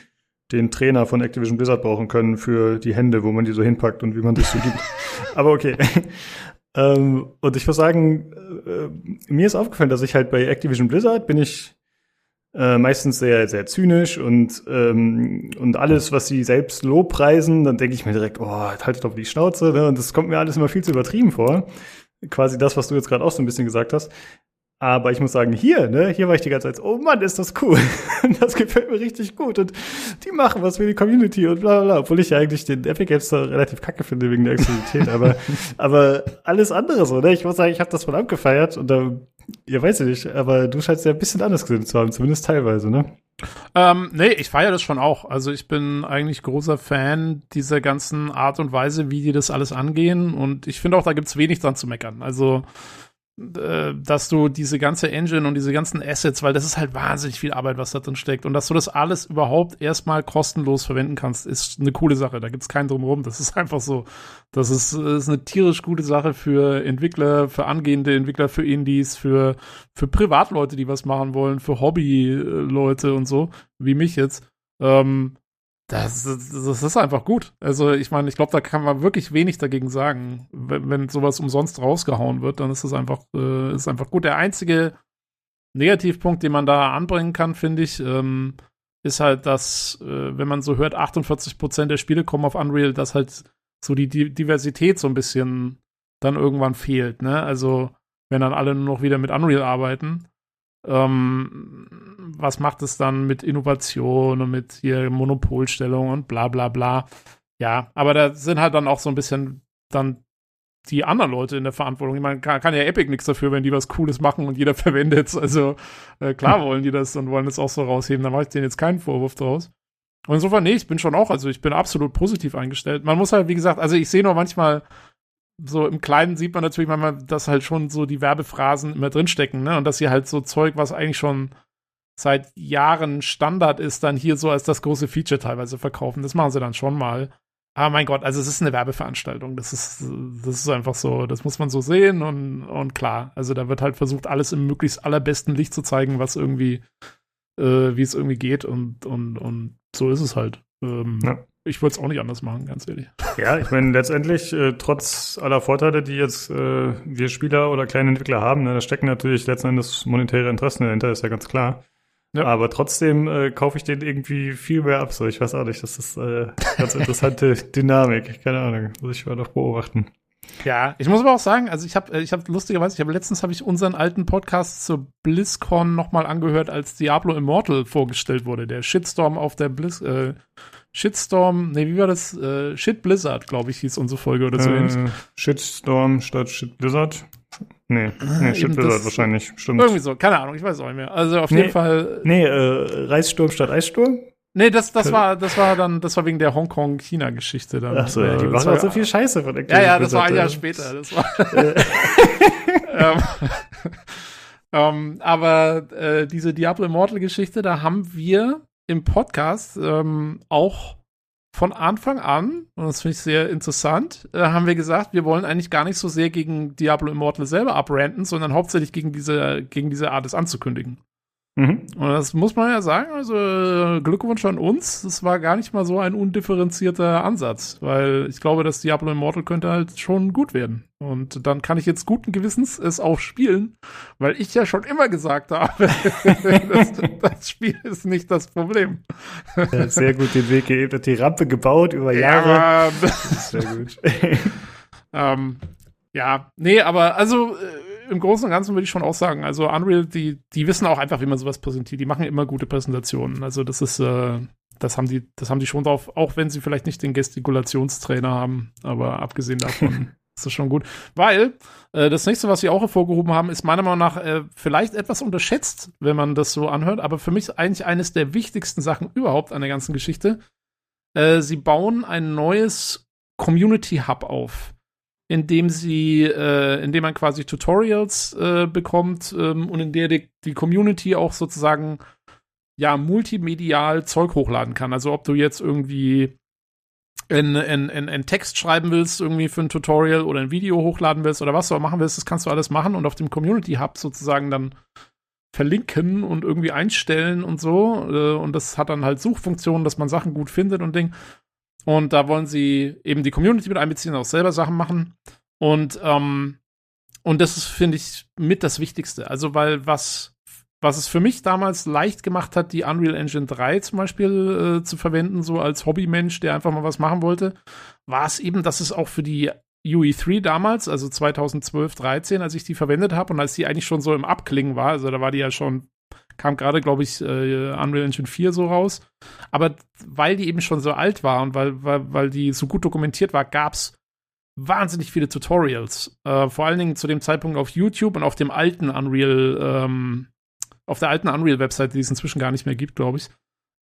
den Trainer von Activision Blizzard brauchen können für die Hände, wo man die so hinpackt und wie man sich so gibt. Aber okay. ähm, und ich muss sagen, äh, mir ist aufgefallen, dass ich halt bei Activision Blizzard bin ich äh, meistens sehr, sehr zynisch und, ähm, und alles, was sie selbst lobpreisen, dann denke ich mir direkt, oh, haltet doch die Schnauze, ne? Und das kommt mir alles immer viel zu übertrieben vor. Quasi das, was du jetzt gerade auch so ein bisschen gesagt hast. Aber ich muss sagen, hier, ne, hier war ich die ganze Zeit, oh Mann, ist das cool. das gefällt mir richtig gut. Und die machen was für die Community und bla bla. Obwohl ich ja eigentlich den Epic Games Store relativ kacke finde wegen der Exklusivität. aber, aber alles andere so, ne? Ich muss sagen, ich habe das voll abgefeiert und da, ja, weiß ich nicht, aber du scheinst ja ein bisschen anders gesehen zu haben, zumindest teilweise, ne? Ähm, nee, ich feiere das schon auch. Also ich bin eigentlich großer Fan dieser ganzen Art und Weise, wie die das alles angehen. Und ich finde auch, da gibt's wenig dran zu meckern. Also dass du diese ganze Engine und diese ganzen Assets, weil das ist halt wahnsinnig viel Arbeit, was da drin steckt. Und dass du das alles überhaupt erstmal kostenlos verwenden kannst, ist eine coole Sache. Da gibt's keinen drumherum. Das ist einfach so. Das ist, ist eine tierisch gute Sache für Entwickler, für angehende Entwickler, für Indies, für, für Privatleute, die was machen wollen, für Hobbyleute und so, wie mich jetzt. Ähm, das, das ist einfach gut. Also ich meine, ich glaube, da kann man wirklich wenig dagegen sagen. Wenn, wenn sowas umsonst rausgehauen wird, dann ist das einfach, äh, ist einfach gut. Der einzige Negativpunkt, den man da anbringen kann, finde ich, ähm, ist halt, dass, äh, wenn man so hört, 48% der Spiele kommen auf Unreal, dass halt so die, die Diversität so ein bisschen dann irgendwann fehlt. Ne? Also wenn dann alle nur noch wieder mit Unreal arbeiten ähm, was macht es dann mit Innovation und mit hier Monopolstellung und bla bla bla. Ja, aber da sind halt dann auch so ein bisschen dann die anderen Leute in der Verantwortung. Ich meine, kann, kann ja Epic nichts dafür, wenn die was Cooles machen und jeder verwendet es. Also äh, klar wollen die das und wollen es auch so rausheben. Da mache ich denen jetzt keinen Vorwurf draus. Und insofern, nee, ich bin schon auch, also ich bin absolut positiv eingestellt. Man muss halt, wie gesagt, also ich sehe nur manchmal so im Kleinen sieht man natürlich manchmal, dass halt schon so die Werbephrasen immer drinstecken, ne? Und dass sie halt so Zeug, was eigentlich schon seit Jahren Standard ist, dann hier so als das große Feature teilweise verkaufen. Das machen sie dann schon mal. Aber mein Gott, also es ist eine Werbeveranstaltung. Das ist, das ist einfach so, das muss man so sehen und, und klar. Also da wird halt versucht, alles im möglichst allerbesten Licht zu zeigen, was irgendwie, äh, wie es irgendwie geht und, und, und so ist es halt. Ähm, ja ich würde es auch nicht anders machen, ganz ehrlich. Ja, ich meine, letztendlich, äh, trotz aller Vorteile, die jetzt äh, wir Spieler oder kleine Entwickler haben, ne, da stecken natürlich letzten Endes monetäre Interessen dahinter, ist ja ganz klar. Ja. Aber trotzdem äh, kaufe ich den irgendwie viel mehr ab. So, ich weiß auch nicht, das ist äh, ganz interessante Dynamik. Keine Ahnung, muss ich mal noch beobachten. Ja, ich muss aber auch sagen, also ich habe, äh, ich habe lustigerweise, ich habe letztens habe ich unseren alten Podcast zur BlizzCon nochmal angehört, als Diablo Immortal vorgestellt wurde, der Shitstorm auf der Blizz, äh, Shitstorm, nee, wie war das? Äh, Shit Blizzard, glaube ich, hieß unsere Folge oder so äh, ähnlich. Shitstorm statt Shit Blizzard. Nee, nee äh, Shit Blizzard wahrscheinlich, stimmt. Irgendwie so, keine Ahnung, ich weiß auch nicht mehr. Also auf nee, jeden Fall. Nee, äh, Reissturm statt Eissturm? Nee, das, das war, das war dann, das war wegen der Hongkong-China-Geschichte dann. Ach so, ja, die machen auch so viel Scheiße von der Ja, ja, das war ein Jahr später. Das war ähm, ähm, aber äh, diese Diablo Immortal-Geschichte, da haben wir im Podcast ähm, auch von Anfang an, und das finde ich sehr interessant, äh, haben wir gesagt, wir wollen eigentlich gar nicht so sehr gegen Diablo Immortal selber abranten, sondern hauptsächlich gegen diese, gegen diese Art, es anzukündigen. Mhm. Und das muss man ja sagen, also Glückwunsch an uns. Das war gar nicht mal so ein undifferenzierter Ansatz, weil ich glaube, dass Diablo Immortal könnte halt schon gut werden. Und dann kann ich jetzt guten Gewissens es auch spielen, weil ich ja schon immer gesagt habe, das, das, Spiel ist nicht das Problem. Ja, sehr gut den Weg geebnet, die Rampe gebaut über Jahre. Ja, sehr gut. ähm, ja, nee, aber also äh, im Großen und Ganzen würde ich schon auch sagen, also Unreal, die, die wissen auch einfach, wie man sowas präsentiert. Die machen immer gute Präsentationen. Also das ist, äh, das haben die, das haben die schon drauf, auch wenn sie vielleicht nicht den Gestikullationstrainer haben, aber abgesehen davon ist das schon gut. Weil äh, das nächste, was sie auch hervorgehoben haben, ist meiner Meinung nach äh, vielleicht etwas unterschätzt, wenn man das so anhört, aber für mich eigentlich eines der wichtigsten Sachen überhaupt an der ganzen Geschichte. Äh, sie bauen ein neues Community Hub auf indem sie, äh, indem man quasi Tutorials äh, bekommt ähm, und in der die, die Community auch sozusagen ja multimedial Zeug hochladen kann. Also ob du jetzt irgendwie einen ein, Text schreiben willst, irgendwie für ein Tutorial oder ein Video hochladen willst oder was du auch machen willst, das kannst du alles machen und auf dem Community Hub sozusagen dann verlinken und irgendwie einstellen und so. Äh, und das hat dann halt Suchfunktionen, dass man Sachen gut findet und Ding. Und da wollen sie eben die Community mit einbeziehen, auch selber Sachen machen. Und, ähm, und das ist, finde ich, mit das Wichtigste. Also, weil was, was es für mich damals leicht gemacht hat, die Unreal Engine 3 zum Beispiel äh, zu verwenden, so als Hobbymensch, der einfach mal was machen wollte, war es eben, dass es auch für die UE3 damals, also 2012, 13, als ich die verwendet habe und als die eigentlich schon so im Abklingen war, also da war die ja schon, kam gerade, glaube ich, äh, Unreal Engine 4 so raus. Aber weil die eben schon so alt war und weil, weil, weil die so gut dokumentiert war, gab's wahnsinnig viele Tutorials. Äh, vor allen Dingen zu dem Zeitpunkt auf YouTube und auf dem alten Unreal, ähm, auf der alten Unreal-Webseite, die es inzwischen gar nicht mehr gibt, glaube ich.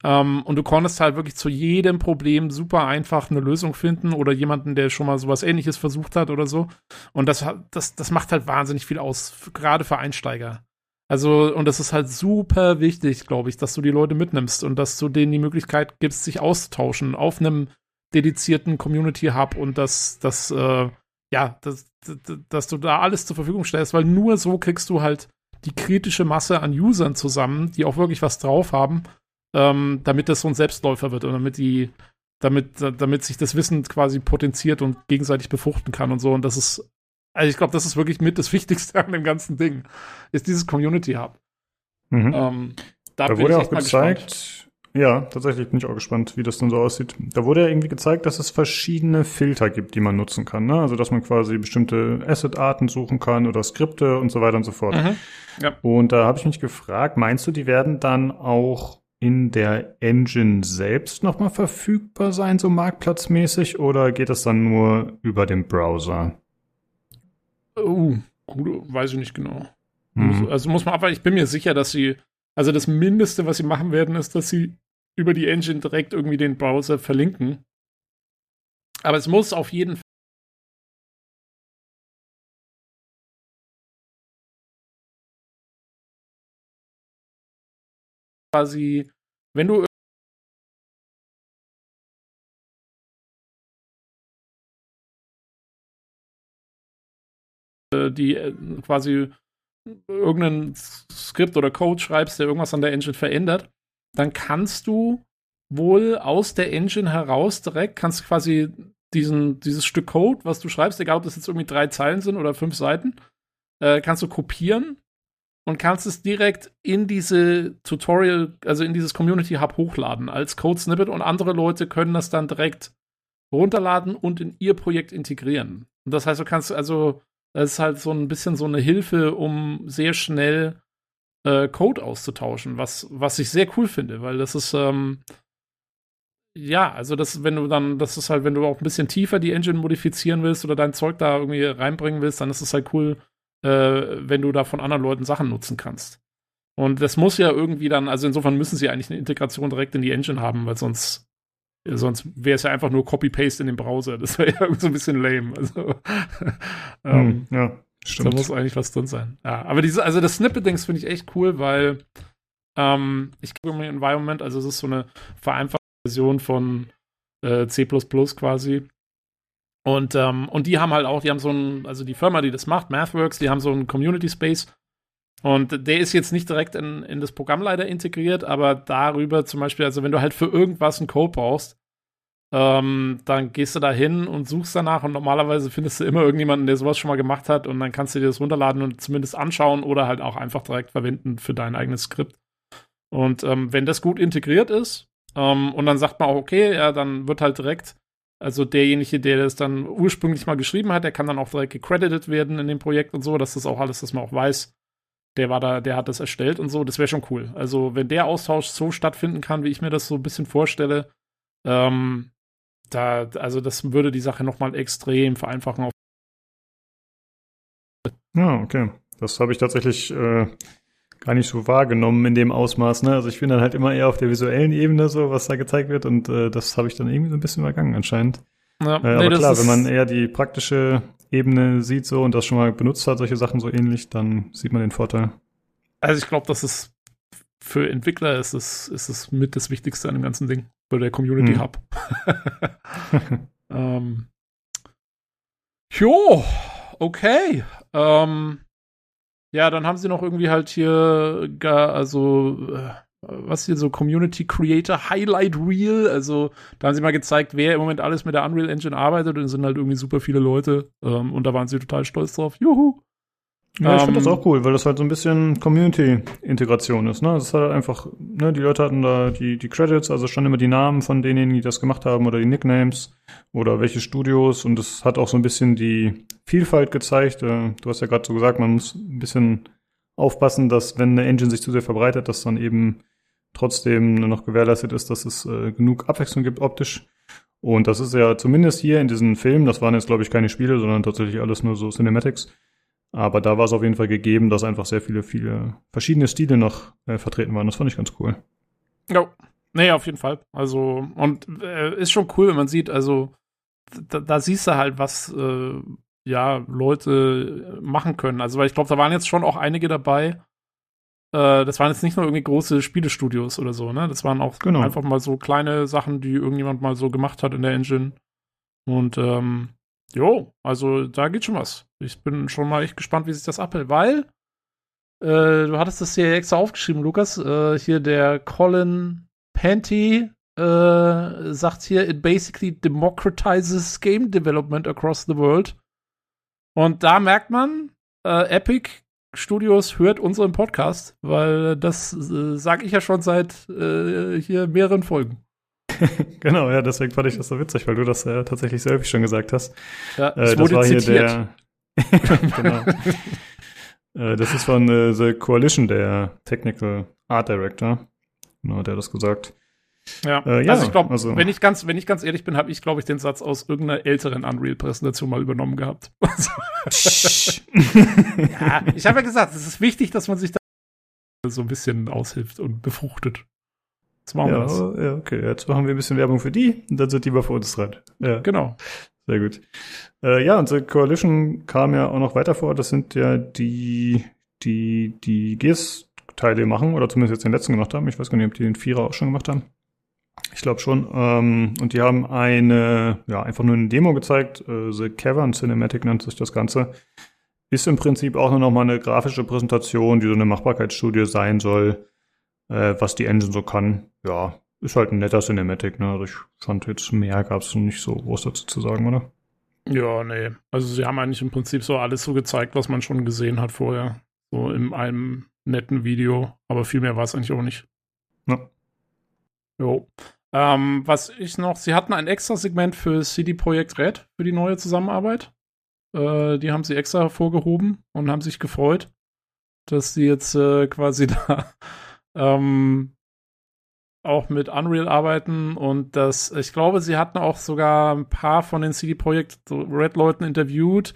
Ähm, und du konntest halt wirklich zu jedem Problem super einfach eine Lösung finden oder jemanden, der schon mal sowas ähnliches versucht hat oder so. Und das, das, das macht halt wahnsinnig viel aus, gerade für Einsteiger. Also, und das ist halt super wichtig, glaube ich, dass du die Leute mitnimmst und dass du denen die Möglichkeit gibst, sich auszutauschen auf einem dedizierten Community Hub und dass, dass, äh, ja, dass, dass du da alles zur Verfügung stellst, weil nur so kriegst du halt die kritische Masse an Usern zusammen, die auch wirklich was drauf haben, ähm, damit das so ein Selbstläufer wird und damit die, damit, damit sich das Wissen quasi potenziert und gegenseitig befruchten kann und so. Und das ist, also ich glaube, das ist wirklich mit das Wichtigste an dem ganzen Ding, ist dieses Community Hub. Mhm. Ähm, da, da wurde auch gezeigt, ja, tatsächlich bin ich auch gespannt, wie das dann so aussieht. Da wurde ja irgendwie gezeigt, dass es verschiedene Filter gibt, die man nutzen kann. Ne? Also, dass man quasi bestimmte Asset-Arten suchen kann oder Skripte und so weiter und so fort. Mhm. Ja. Und da habe ich mich gefragt, meinst du, die werden dann auch in der Engine selbst nochmal verfügbar sein, so marktplatzmäßig, oder geht das dann nur über den Browser? Oh, gut, weiß ich nicht genau. Mhm. Also muss man aber, ich bin mir sicher, dass sie, also das Mindeste, was sie machen werden, ist, dass sie über die Engine direkt irgendwie den Browser verlinken. Aber es muss auf jeden Fall quasi, wenn du die äh, quasi irgendein Skript oder Code schreibst, der irgendwas an der Engine verändert, dann kannst du wohl aus der Engine heraus direkt, kannst quasi diesen, dieses Stück Code, was du schreibst, egal ob das jetzt irgendwie drei Zeilen sind oder fünf Seiten, äh, kannst du kopieren und kannst es direkt in diese Tutorial, also in dieses Community Hub hochladen als Code Snippet und andere Leute können das dann direkt runterladen und in ihr Projekt integrieren. Und das heißt, du kannst also, das ist halt so ein bisschen so eine Hilfe, um sehr schnell äh, Code auszutauschen, was, was ich sehr cool finde, weil das ist, ähm, ja, also das, wenn du dann, das ist halt, wenn du auch ein bisschen tiefer die Engine modifizieren willst oder dein Zeug da irgendwie reinbringen willst, dann ist es halt cool, äh, wenn du da von anderen Leuten Sachen nutzen kannst. Und das muss ja irgendwie dann, also insofern müssen sie eigentlich eine Integration direkt in die Engine haben, weil sonst, sonst wäre es ja einfach nur Copy-Paste in den Browser. Das wäre ja so ein bisschen lame. Also, ähm, hm, ja. Stimmt. Da muss eigentlich was drin sein. Ja, aber diese, also das Snippet-Dings finde ich echt cool, weil ähm, ich kriege mir Environment, also es ist so eine vereinfachte Version von äh, C quasi. Und, ähm, und die haben halt auch, die haben so ein, also die Firma, die das macht, MathWorks, die haben so einen Community Space. Und der ist jetzt nicht direkt in, in das Programm leider integriert, aber darüber zum Beispiel, also wenn du halt für irgendwas einen Code brauchst, ähm, dann gehst du da hin und suchst danach und normalerweise findest du immer irgendjemanden, der sowas schon mal gemacht hat und dann kannst du dir das runterladen und zumindest anschauen oder halt auch einfach direkt verwenden für dein eigenes Skript. Und ähm, wenn das gut integriert ist, ähm, und dann sagt man auch, okay, ja, dann wird halt direkt also derjenige, der das dann ursprünglich mal geschrieben hat, der kann dann auch direkt gecredited werden in dem Projekt und so, dass das auch alles, dass man auch weiß, der war da, der hat das erstellt und so, das wäre schon cool. Also wenn der Austausch so stattfinden kann, wie ich mir das so ein bisschen vorstelle, ähm, da, also das würde die Sache nochmal extrem vereinfachen. Ja, okay. Das habe ich tatsächlich äh, gar nicht so wahrgenommen in dem Ausmaß. Ne? Also ich bin dann halt immer eher auf der visuellen Ebene so, was da gezeigt wird und äh, das habe ich dann irgendwie so ein bisschen übergangen anscheinend. Ja, äh, aber nee, klar, wenn man eher die praktische Ebene sieht so und das schon mal benutzt hat, solche Sachen so ähnlich, dann sieht man den Vorteil. Also ich glaube, das ist für Entwickler ist es, ist es mit das Wichtigste an dem ganzen Ding, für der Community hm. Hub. ähm, jo, okay. Ähm, ja, dann haben sie noch irgendwie halt hier, gar, also, äh, was hier so Community Creator Highlight Reel. Also, da haben sie mal gezeigt, wer im Moment alles mit der Unreal Engine arbeitet und es sind halt irgendwie super viele Leute. Ähm, und da waren sie total stolz drauf. Juhu! Ja, ich Ähm, finde das auch cool, weil das halt so ein bisschen Community-Integration ist. Ne? Das ist halt einfach, ne, die Leute hatten da die, die Credits, also schon immer die Namen von denen, die das gemacht haben oder die Nicknames oder welche Studios und es hat auch so ein bisschen die Vielfalt gezeigt. Äh, Du hast ja gerade so gesagt, man muss ein bisschen aufpassen, dass wenn eine Engine sich zu sehr verbreitet, dass dann eben trotzdem noch gewährleistet ist, dass es äh, genug Abwechslung gibt optisch. Und das ist ja zumindest hier in diesen Filmen, das waren jetzt glaube ich keine Spiele, sondern tatsächlich alles nur so Cinematics. Aber da war es auf jeden Fall gegeben, dass einfach sehr viele, viele verschiedene Stile noch äh, vertreten waren. Das fand ich ganz cool. Ja. Nee, auf jeden Fall. Also, und äh, ist schon cool, wenn man sieht, also da, da siehst du halt, was äh, ja Leute machen können. Also, weil ich glaube, da waren jetzt schon auch einige dabei. Äh, das waren jetzt nicht nur irgendwie große Spielestudios oder so, ne? Das waren auch Genau. einfach mal so kleine Sachen, die irgendjemand mal so gemacht hat in der Engine. Und ähm, jo, also da geht schon was. Ich bin schon mal echt gespannt, wie sich das abhält, weil äh, du hattest das hier extra aufgeschrieben, Lukas. Äh, hier der Colin Panty äh, sagt hier, it basically democratizes game development across the world. Und da merkt man, äh, Epic Studios hört unseren Podcast, weil das äh, sage ich ja schon seit äh, hier mehreren Folgen. Genau, ja, deswegen fand ich das so witzig, weil du das äh, tatsächlich häufig schon gesagt hast. Ja, Äh, das war hier zitiert. der. genau. äh, das ist von äh, The Coalition, der Technical Art Director. Genau, der hat das gesagt. Ja, Äh, ja, also ich glaube, also- wenn ich ganz, wenn ich ganz ehrlich bin, habe ich, glaube ich, den Satz aus irgendeiner älteren Unreal-Präsentation mal übernommen gehabt. ja, ich habe ja gesagt, es ist wichtig, dass man sich da so ein bisschen aushilft und befruchtet. Das machen wir ja, das. ja, okay. Jetzt machen wir ein bisschen Werbung für die und dann sind die mal für uns dran. Ja, Genau. sehr gut. Äh, ja, und The Coalition kam ja auch noch weiter vor. Das sind ja die, die, die Gears-Teile machen, oder zumindest jetzt den letzten gemacht haben. Ich weiß gar nicht, ob die den Vierer auch schon gemacht haben. Ich glaube schon. Ähm, und die haben eine, ja, einfach nur eine Demo gezeigt. Äh, The Cavern Cinematic nennt sich das Ganze. Ist im Prinzip auch nur noch mal eine grafische Präsentation, die so eine Machbarkeitsstudie sein soll, äh, was die Engine so kann. Ja, ist halt ein netter Cinematic, ne? Also ich fand jetzt mehr gab's nicht so groß dazu zu sagen, oder? Ja, nee. Also sie haben eigentlich im Prinzip so alles so gezeigt, was man schon gesehen hat vorher. So in einem netten Video. Aber viel mehr war es eigentlich auch nicht. Jo. Ähm, was ich noch, sie hatten ein extra Segment für CD Projekt Red für die neue Zusammenarbeit. Äh, die haben sie extra hervorgehoben und haben sich gefreut, dass sie jetzt äh, quasi da ähm, auch mit Unreal arbeiten und das, ich glaube, sie hatten auch sogar ein paar von den CD Projekt Red-Leuten interviewt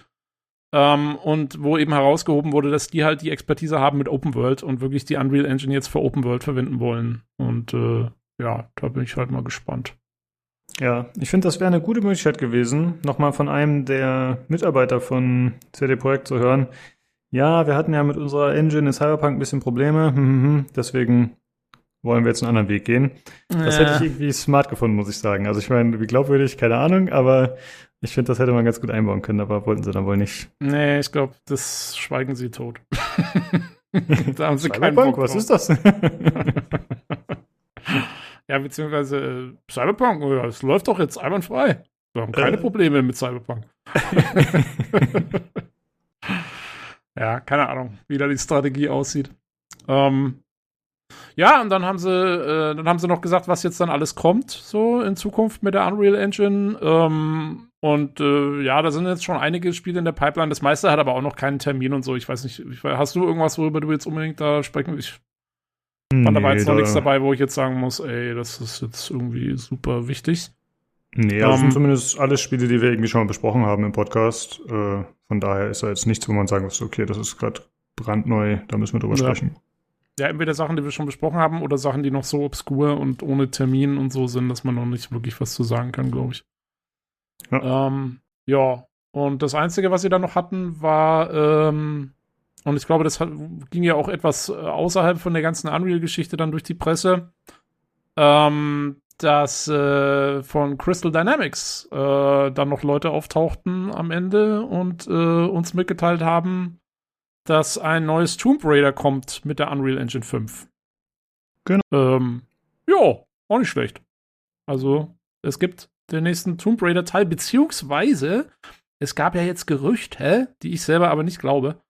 ähm, und wo eben herausgehoben wurde, dass die halt die Expertise haben mit Open World und wirklich die Unreal Engine jetzt für Open World verwenden wollen. Und äh, ja, da bin ich halt mal gespannt. Ja, ich finde, das wäre eine gute Möglichkeit gewesen, nochmal von einem der Mitarbeiter von CD Projekt zu hören. Ja, wir hatten ja mit unserer Engine in Cyberpunk ein bisschen Probleme, hm, hm, hm, deswegen wollen wir jetzt einen anderen Weg gehen. Das hätte ich irgendwie smart gefunden, muss ich sagen. Also ich meine, wie glaubwürdig, keine Ahnung, aber ich finde, das hätte man ganz gut einbauen können, aber wollten sie dann wohl nicht. Nee, ich glaube, das schweigen sie tot. da haben sie keinen Bock Cyberpunk, was ist das? Ja, beziehungsweise äh, Cyberpunk, oh ja, es läuft doch jetzt einwandfrei. Wir haben keine Äh. Probleme mit Cyberpunk. ja, keine Ahnung, wie da die Strategie aussieht. Ähm, ja, und dann haben sie, äh, dann haben sie noch gesagt, was jetzt dann alles kommt, so in Zukunft mit der Unreal Engine. Ähm, und äh, ja, da sind jetzt schon einige Spiele in der Pipeline. Das meiste hat aber auch noch keinen Termin und so. Ich weiß nicht, ich, hast du irgendwas, worüber du jetzt unbedingt da sprechen willst? Fand da war jetzt noch da- nichts dabei, wo ich jetzt sagen muss, ey, das ist jetzt irgendwie super wichtig. Nee, das Ähm, sind zumindest alle Spiele, die wir irgendwie schon mal besprochen haben im Podcast. Äh, von daher ist da jetzt nichts, wo man sagen muss, okay, das ist gerade brandneu, da müssen wir drüber Ja. sprechen. Ja, entweder Sachen, die wir schon besprochen haben, oder Sachen, die noch so obskur und ohne Termin und so sind, dass man noch nicht wirklich was zu sagen kann, glaube ich. Ja. Ähm, ja, und das Einzige, was sie dann noch hatten, war, ähm, und ich glaube, das hat, ging ja auch etwas äh, außerhalb von der ganzen Unreal-Geschichte dann durch die Presse, ähm, dass äh, von Crystal Dynamics äh, dann noch Leute auftauchten am Ende und äh, uns mitgeteilt haben, dass ein neues Tomb Raider kommt mit der Unreal Engine 5. Genau. Ähm, ja, auch nicht schlecht. Also, es gibt den nächsten Tomb Raider Teil, beziehungsweise es gab ja jetzt Gerüchte, die ich selber aber nicht glaube,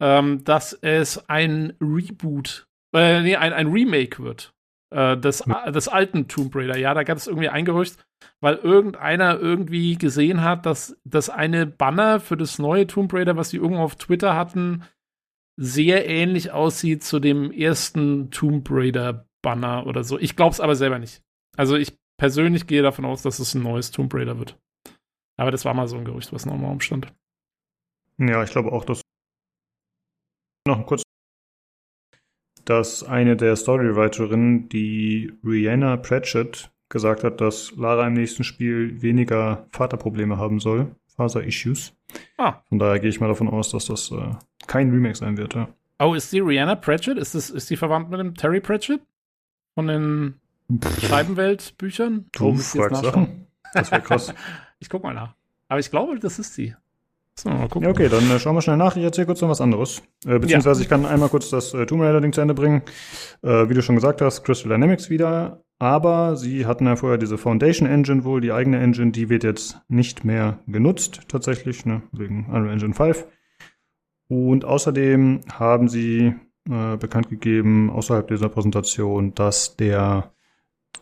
ähm, dass es ein Reboot, äh, nee, ein, ein Remake wird. Äh, des, Hm. des alten Tomb Raider. Ja, da gab es irgendwie ein Gerücht, weil irgendeiner irgendwie gesehen hat, dass das eine Banner für das neue Tomb Raider, was sie irgendwo auf Twitter hatten, sehr ähnlich aussieht zu dem ersten Tomb Raider Banner oder so. Ich glaube es aber selber nicht. Also ich persönlich gehe davon aus, dass es ein neues Tomb Raider wird. Aber das war mal so ein Gerücht, was noch im Raum stand. Ja, ich glaube auch, dass noch kurz, dass eine der Storywriterinnen, die Rihanna Pratchett, gesagt hat, dass Lara im nächsten Spiel weniger Vaterprobleme haben soll, Father-Issues. Ah. Von daher gehe ich mal davon aus, dass das äh, kein Remake sein wird. Ja. Oh, ist die Rihanna Pratchett? Ist, das, ist die verwandt mit dem Terry Pratchett? Von den Scheibenwelt-Büchern? Du Oh, ihr jetzt fragst. Sachen. Das wäre krass. Ich guck mal nach. Aber ich glaube, das ist sie. So, mal gucken. Ja, okay, dann äh, schauen wir schnell nach. Ich erzähle kurz noch was anderes. Äh, beziehungsweise ich kann einmal kurz das äh, Tomb Raider-Ding zu Ende bringen. Äh, wie du schon gesagt hast, Crystal Dynamics wieder. Aber sie hatten ja vorher diese Foundation Engine wohl, die eigene Engine, die wird jetzt nicht mehr genutzt, tatsächlich, ne, wegen Unreal Engine 5. Und außerdem haben sie äh, bekannt gegeben, außerhalb dieser Präsentation, dass der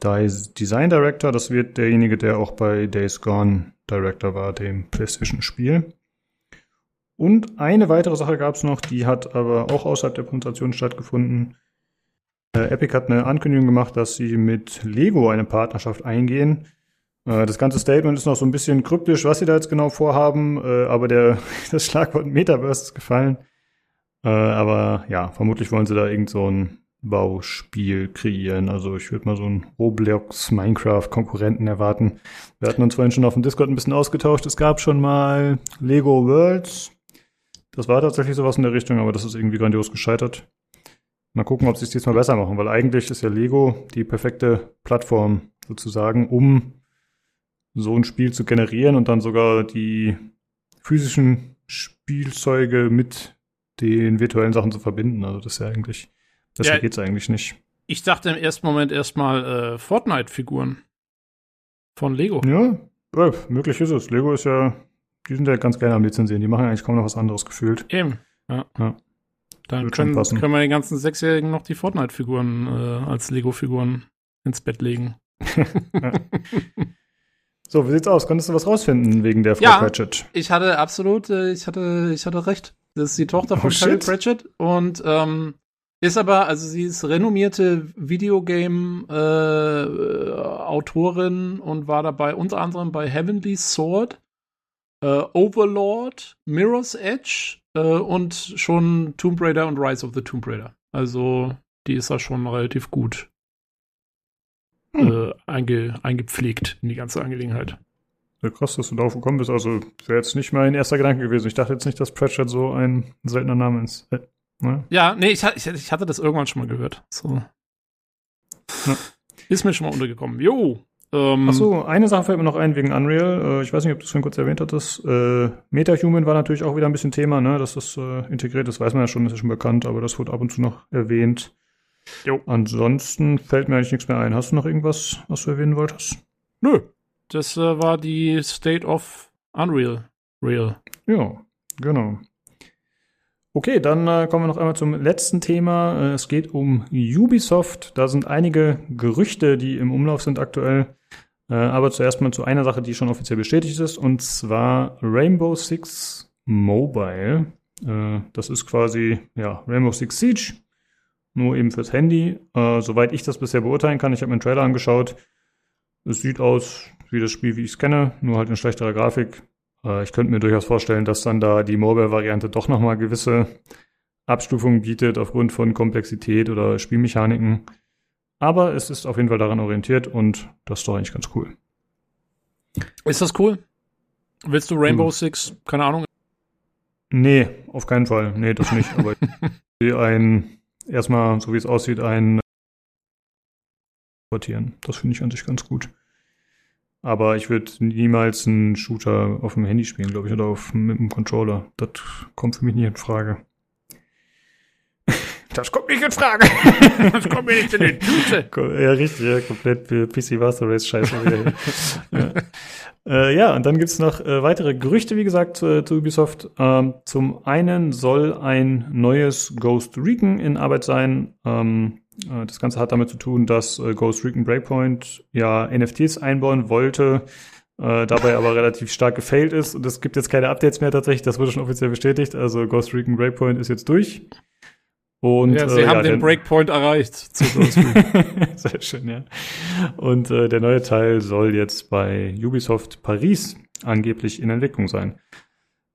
Design Director, das wird derjenige, der auch bei Days Gone Director war, dem PlayStation-Spiel. Und eine weitere Sache gab es noch, die hat aber auch außerhalb der Präsentation stattgefunden. Äh, Epic hat eine Ankündigung gemacht, dass sie mit Lego eine Partnerschaft eingehen. Äh, das ganze Statement ist noch so ein bisschen kryptisch, was sie da jetzt genau vorhaben, äh, aber der, das Schlagwort Metaverse ist gefallen. Äh, aber ja, vermutlich wollen sie da irgend so ein Bauspiel kreieren. Also ich würde mal so einen Roblox Minecraft Konkurrenten erwarten. Wir hatten uns vorhin schon auf dem Discord ein bisschen ausgetauscht. Es gab schon mal Lego Worlds. Das war tatsächlich sowas in der Richtung, aber das ist irgendwie grandios gescheitert. Mal gucken, ob sie es diesmal besser machen, weil eigentlich ist ja Lego die perfekte Plattform sozusagen, um so ein Spiel zu generieren und dann sogar die physischen Spielzeuge mit den virtuellen Sachen zu verbinden. Also das ist ja eigentlich, besser Ja. geht's eigentlich nicht. Ich dachte im ersten Moment erstmal äh, Fortnite-Figuren von Lego. Ja, äh, möglich ist es. Lego ist ja, die sind ja ganz gerne am Lizenzieren. Die machen eigentlich kaum noch was anderes gefühlt. Eben. Ja. Ja. Dann können, können wir den ganzen Sechsjährigen noch die Fortnite-Figuren äh, als Lego-Figuren ins Bett legen. So, wie sieht's aus? Konntest du was rausfinden wegen der Frau Ja. Pratchett? Ich hatte absolut, äh, ich hatte, ich hatte recht. Das ist die Tochter von Oh, shit. Pratchett und ähm, ist aber, also sie ist renommierte Videogame-Autorin und war dabei unter anderem bei Heavenly Sword, äh, Overlord, Mirror's Edge äh, und schon Tomb Raider und Rise of the Tomb Raider. Also die ist da schon relativ gut Hm. äh, einge, eingepflegt in die ganze Angelegenheit. Ja, krass, dass du darauf gekommen bist. Also, wäre jetzt nicht mein erster Gedanke gewesen. Ich dachte jetzt nicht, dass Pratchett so ein seltener Name ist. Äh, ne? Ja, nee, ich, ich, ich hatte das irgendwann schon mal gehört. So. Ja. Ist mir schon mal untergekommen. Jo. Ähm, Ach so, eine Sache fällt mir noch ein wegen Unreal. Äh, ich weiß nicht, ob du es schon kurz erwähnt hattest. Äh, MetaHuman war natürlich auch wieder ein bisschen Thema, ne? Dass das äh, integriert ist, weiß man ja schon, ist ja schon bekannt, aber das wurde ab und zu noch erwähnt. Jo. Ansonsten fällt mir eigentlich nichts mehr ein. Hast du noch irgendwas, was du erwähnen wolltest? Nö. Das äh, war die State of Unreal. Real. Ja, genau. Okay, dann äh, kommen wir noch einmal zum letzten Thema. Äh, es geht um Ubisoft. Da sind einige Gerüchte, die im Umlauf sind aktuell. Äh, aber zuerst mal zu einer Sache, die schon offiziell bestätigt ist, und zwar Rainbow Six Mobile. Äh, das ist quasi ja, Rainbow Six Siege, nur eben fürs Handy. Äh, soweit ich das bisher beurteilen kann, ich habe mir einen Trailer angeschaut. Es sieht aus wie das Spiel, wie ich es kenne, nur halt in schlechterer Grafik. Äh, Ich könnte mir durchaus vorstellen, dass dann da die Mobile-Variante doch nochmal gewisse Abstufungen bietet aufgrund von Komplexität oder Spielmechaniken. Aber es ist auf jeden Fall daran orientiert und das ist doch eigentlich ganz cool. Ist das cool? Willst du Rainbow Hm. Six? Keine Ahnung. Nee, auf keinen Fall. Nee, das nicht. Aber ich sehe ein, erstmal, so wie es aussieht, ein portieren. Das finde ich an sich ganz gut. Aber ich würde niemals einen Shooter auf dem Handy spielen, glaube ich, oder auf, mit dem Controller. Das kommt für mich nicht in Frage. Das kommt nicht in Frage. Das kommt mir nicht in die Tüte. Ja, richtig, ja, komplett für PC Master Race Scheiße ja. Äh, ja, und dann gibt's noch äh, weitere Gerüchte, wie gesagt, zu, zu Ubisoft. Ähm, zum einen soll ein neues Ghost Recon in Arbeit sein. Ähm, äh, das Ganze hat damit zu tun, dass äh, Ghost Recon Breakpoint ja NFTs einbauen wollte, äh, dabei aber relativ stark gefailt ist. Und es gibt jetzt keine Updates mehr tatsächlich, das wurde schon offiziell bestätigt. Also Ghost Recon Breakpoint ist jetzt durch. Und, ja, sie äh, haben ja, den Breakpoint erreicht zu Ghost Recon. Sehr schön, ja. Und äh, der neue Teil soll jetzt bei Ubisoft Paris angeblich in Entwicklung sein.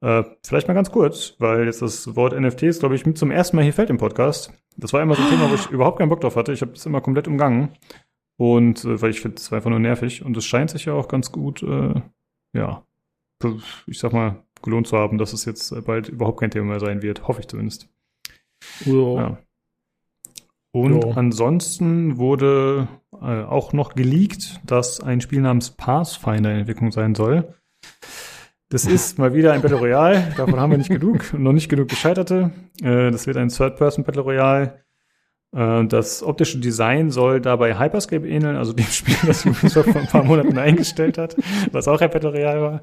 Äh, vielleicht mal ganz kurz, weil jetzt das Wort NFTs, glaube ich, mit zum ersten Mal hier fällt im Podcast. Das war immer so ein Thema, wo ich überhaupt keinen Bock drauf hatte. Ich habe das immer komplett umgangen. Und äh, weil ich finde, es war einfach nur nervig. Und es scheint sich ja auch ganz gut, äh, ja, ich sag mal, gelohnt zu haben, dass es jetzt bald überhaupt kein Thema mehr sein wird. Hoffe ich zumindest. ja. Ja. Und Ja. ansonsten wurde äh, auch noch geleakt, dass ein Spiel namens Pathfinder in Entwicklung sein soll. Das ist mal wieder ein Battle Royale, davon haben wir nicht genug, noch nicht genug gescheiterte. Äh, das wird ein Third-Person Battle Royale. Äh, das optische Design soll dabei Hyperscape ähneln, also dem Spiel, das Ubisoft vor ein paar Monaten eingestellt hat, was auch ein Battle Royale war.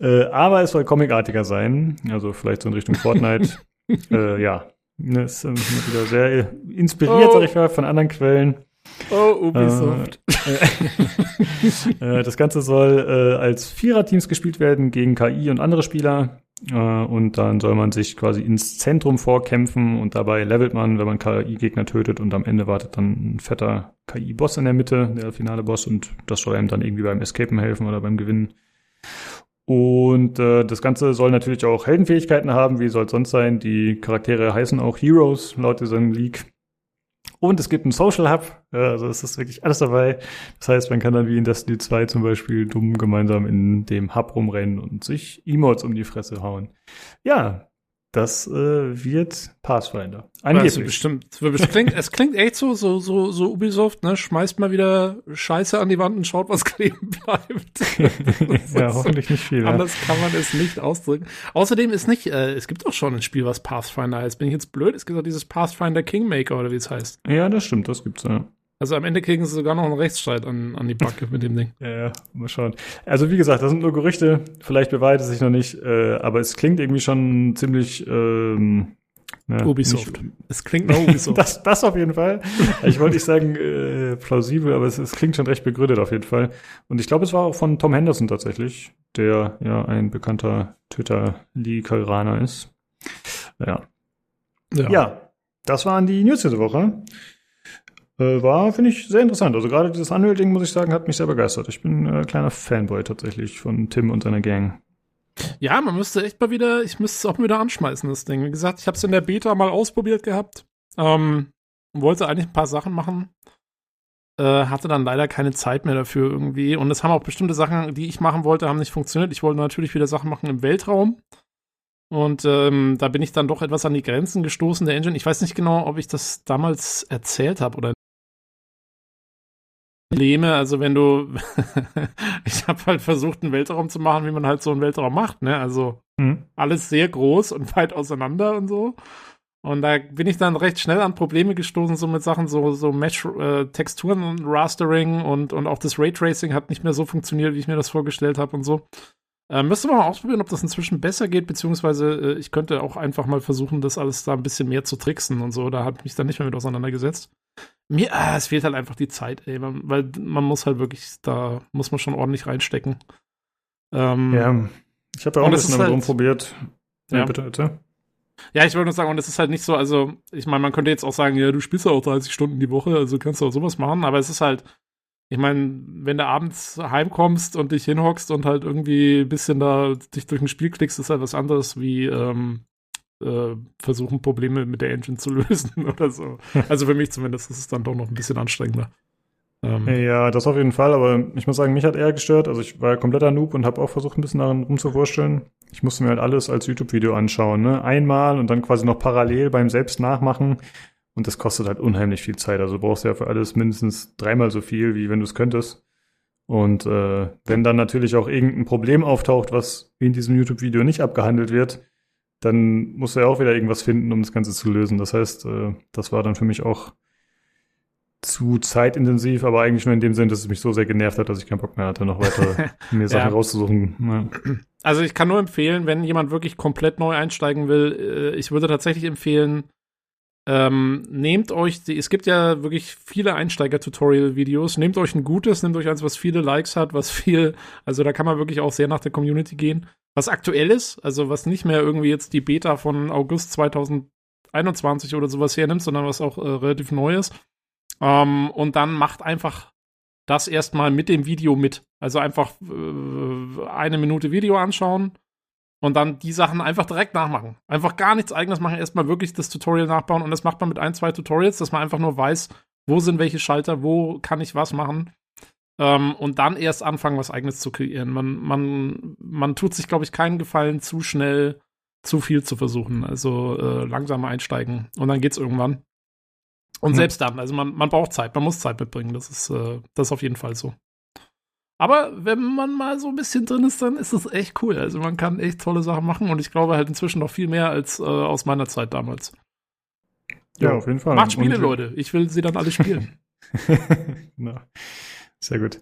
Äh, aber es soll comicartiger sein, also vielleicht so in Richtung Fortnite. äh, ja, Ne, ist wieder sehr inspiriert, Oh. sag ich mal, von anderen Quellen. Oh, Ubisoft. Äh, das Ganze soll äh, als Viererteams gespielt werden gegen KI und andere Spieler. Äh, und dann soll man sich quasi ins Zentrum vorkämpfen und dabei levelt man, wenn man KI-Gegner tötet und am Ende wartet dann ein fetter KI-Boss in der Mitte, der finale Boss und das soll einem dann irgendwie beim Escapen helfen oder beim Gewinnen. Und äh, das Ganze soll natürlich auch Heldenfähigkeiten haben, wie soll es sonst sein. Die Charaktere heißen auch Heroes laut diesem Leak. Und es gibt einen Social Hub, ja, also es ist wirklich alles dabei. Das heißt, man kann dann wie in Destiny 2 zum Beispiel dumm gemeinsam in dem Hub rumrennen und sich Emotes um die Fresse hauen. Ja, das äh, wird Pathfinder. Also Angeblich. bestimmt. Es klingt, echt so, so, so, so Ubisoft, ne? Schmeißt mal wieder Scheiße an die Wand und schaut, was kleben bleibt. ja, hoffentlich nicht viel. Ja. Anders kann man es nicht ausdrücken. Außerdem ist nicht, äh, es gibt auch schon ein Spiel, was Pathfinder heißt. Bin ich jetzt blöd? Es gibt auch dieses Pathfinder Kingmaker oder wie es heißt. ja, das stimmt, das gibt's ja. Also am Ende kriegen sie sogar noch einen Rechtsstreit an, an die Backe mit dem Ding. Ja, ja, mal schauen. Also wie gesagt, das sind nur Gerüchte, vielleicht bewahrheitet es sich noch nicht, äh, aber es klingt irgendwie schon ziemlich ähm, ne, Ubisoft. nicht- Es klingt nach Ubisoft. Das, das auf jeden Fall. Ich wollte nicht sagen äh, plausibel, aber es, es klingt schon recht begründet auf jeden Fall. Und ich glaube, es war auch von Tom Henderson tatsächlich, der ja ein bekannter Twitter-Leakeraner ist. Ja. ja, das waren die News diese Woche. Äh, war, finde ich, sehr interessant. Also gerade dieses Unreal-Ding, muss ich sagen, hat mich sehr begeistert. Ich bin äh, kleiner Fanboy tatsächlich von Tim und seiner Gang. Ja, man müsste echt mal wieder, ich müsste es auch mal wieder anschmeißen, das Ding. Wie gesagt, ich habe es in der Beta mal ausprobiert gehabt. Ähm, wollte eigentlich ein paar Sachen machen. Äh, hatte dann leider keine Zeit mehr dafür irgendwie. Und es haben auch bestimmte Sachen, die ich machen wollte, haben nicht funktioniert. Ich wollte natürlich wieder Sachen machen im Weltraum. Und ähm, da bin ich dann doch etwas an die Grenzen gestoßen der Engine. Ich weiß nicht genau, ob ich das damals erzählt habe oder Probleme, also wenn du, ich habe halt versucht, einen Weltraum zu machen, wie man halt so einen Weltraum macht, ne? Also Hm? alles sehr groß und weit auseinander und so. Und da bin ich dann recht schnell an Probleme gestoßen, so mit Sachen, so, so Mesh-Texturen und Rastering und, und auch das Raytracing hat nicht mehr so funktioniert, wie ich mir das vorgestellt habe und so. Äh, müsste man mal ausprobieren, ob das inzwischen besser geht, beziehungsweise äh, ich könnte auch einfach mal versuchen, das alles da ein bisschen mehr zu tricksen und so. Da habe ich mich dann nicht mehr mit auseinandergesetzt. Mir, ah, es fehlt halt einfach die Zeit, ey, man, weil man muss halt wirklich, da muss man schon ordentlich reinstecken. Ähm, Ja, ich habe ja auch ein bisschen damit halt- rumprobiert. Ja, Ja. bitte, bitte. Ja, ich wollte nur sagen, und es ist halt nicht so, also, ich meine, man könnte jetzt auch sagen, ja, du spielst ja auch 30 Stunden die Woche, also kannst du auch sowas machen, aber es ist halt, ich meine, wenn du abends heimkommst und dich hinhockst und halt irgendwie ein bisschen da dich durch ein Spiel klickst, ist halt was anderes wie ähm, äh, versuchen, Probleme mit der Engine zu lösen oder so. Also für mich zumindest ist es dann doch noch ein bisschen anstrengender. Ähm, Ja, das auf jeden Fall, aber ich muss sagen, mich hat eher gestört. Also ich war ja kompletter Noob und habe auch versucht, ein bisschen daran rumzuwurschteln. Ich musste mir halt alles als YouTube-Video anschauen, ne? Einmal und dann quasi noch parallel beim selbst nachmachen. Und das kostet halt unheimlich viel Zeit. Also du brauchst ja für alles mindestens dreimal so viel, wie wenn du es könntest. Und äh, wenn dann natürlich auch irgendein Problem auftaucht, was in diesem YouTube-Video nicht abgehandelt wird, dann musst du ja auch wieder irgendwas finden, um das Ganze zu lösen. Das heißt, äh, das war dann für mich auch zu zeitintensiv, aber eigentlich nur in dem Sinn, dass es mich so sehr genervt hat, dass ich keinen Bock mehr hatte, noch weiter mir Sachen Ja. rauszusuchen. Ja. Also ich kann nur empfehlen, wenn jemand wirklich komplett neu einsteigen will, äh, ich würde tatsächlich empfehlen, ähm, nehmt euch, die, es gibt ja wirklich viele Einsteiger-Tutorial-Videos, nehmt euch ein gutes, nehmt euch eins, was viele Likes hat, was viel, also da kann man wirklich auch sehr nach der Community gehen. Was aktuell ist, also was nicht mehr irgendwie jetzt die Beta von August 2021 oder sowas hernimmt, sondern was auch äh, relativ neu ist. Ähm, und dann macht einfach das erstmal mit dem Video mit. Also einfach äh, eine Minute Video anschauen und dann die Sachen einfach direkt nachmachen. Einfach gar nichts eigenes machen, erstmal wirklich das Tutorial nachbauen und das macht man mit ein, zwei Tutorials, dass man einfach nur weiß, wo sind welche Schalter, wo kann ich was machen. Ähm, und dann erst anfangen, was eigenes zu kreieren. Man, man, man tut sich, glaube ich, keinen Gefallen, zu schnell zu viel zu versuchen. Also äh, langsam einsteigen und dann geht's irgendwann. Und Mhm. selbst dann, also man, man braucht Zeit, man muss Zeit mitbringen, das ist, äh, das ist auf jeden Fall so. Aber wenn man mal so ein bisschen drin ist, dann ist es echt cool. Also man kann echt tolle Sachen machen und ich glaube halt inzwischen noch viel mehr als äh, aus meiner Zeit damals. ja, auf jeden Fall. Macht Spiele, Und- Leute. Ich will sie dann alle spielen. genau. Sehr gut.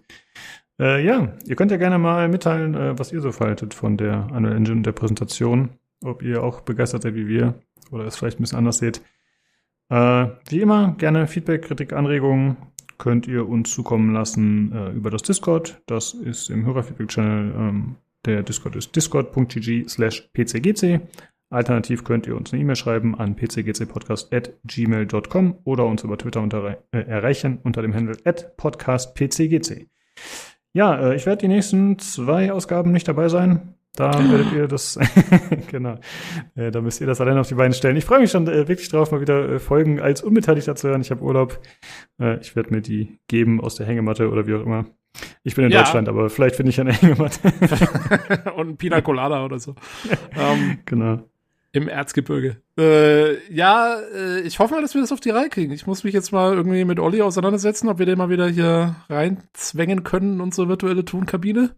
Äh, ja, ihr könnt ja gerne mal mitteilen, äh, was ihr so faltet von der Unreal Engine und der Präsentation. Ob ihr auch begeistert seid wie wir oder es vielleicht ein bisschen anders seht. Äh, wie immer, gerne Feedback, Kritik, Anregungen könnt ihr uns zukommen lassen äh, über das Discord. Das ist im Hörerfeedback-Channel. Ähm, der Discord ist discord.gg slash pcgc. Alternativ könnt ihr uns eine E-Mail schreiben an pcgcpodcast.gmail.com oder uns über Twitter unter, äh, erreichen unter dem Handle at podcastpcgc. Ja, äh, ich werde die nächsten zwei Ausgaben nicht dabei sein. Da werdet ihr das, genau, äh, da müsst ihr das alleine auf die Beine stellen. Ich freue mich schon äh, wirklich drauf, mal wieder äh, Folgen als Unbeteiligter zu hören. Ich habe Urlaub. Äh, ich werde mir die geben aus der Hängematte oder wie auch immer. Ich bin in Ja. Deutschland, aber vielleicht finde ich eine Hängematte. und ein Pina Colada oder so. ähm, genau. Im Erzgebirge. Äh, ja, äh, ich hoffe mal, dass wir das auf die Reihe kriegen. Ich muss mich jetzt mal irgendwie mit Olli auseinandersetzen, ob wir den mal wieder hier reinzwängen können in unsere virtuelle Tonkabine.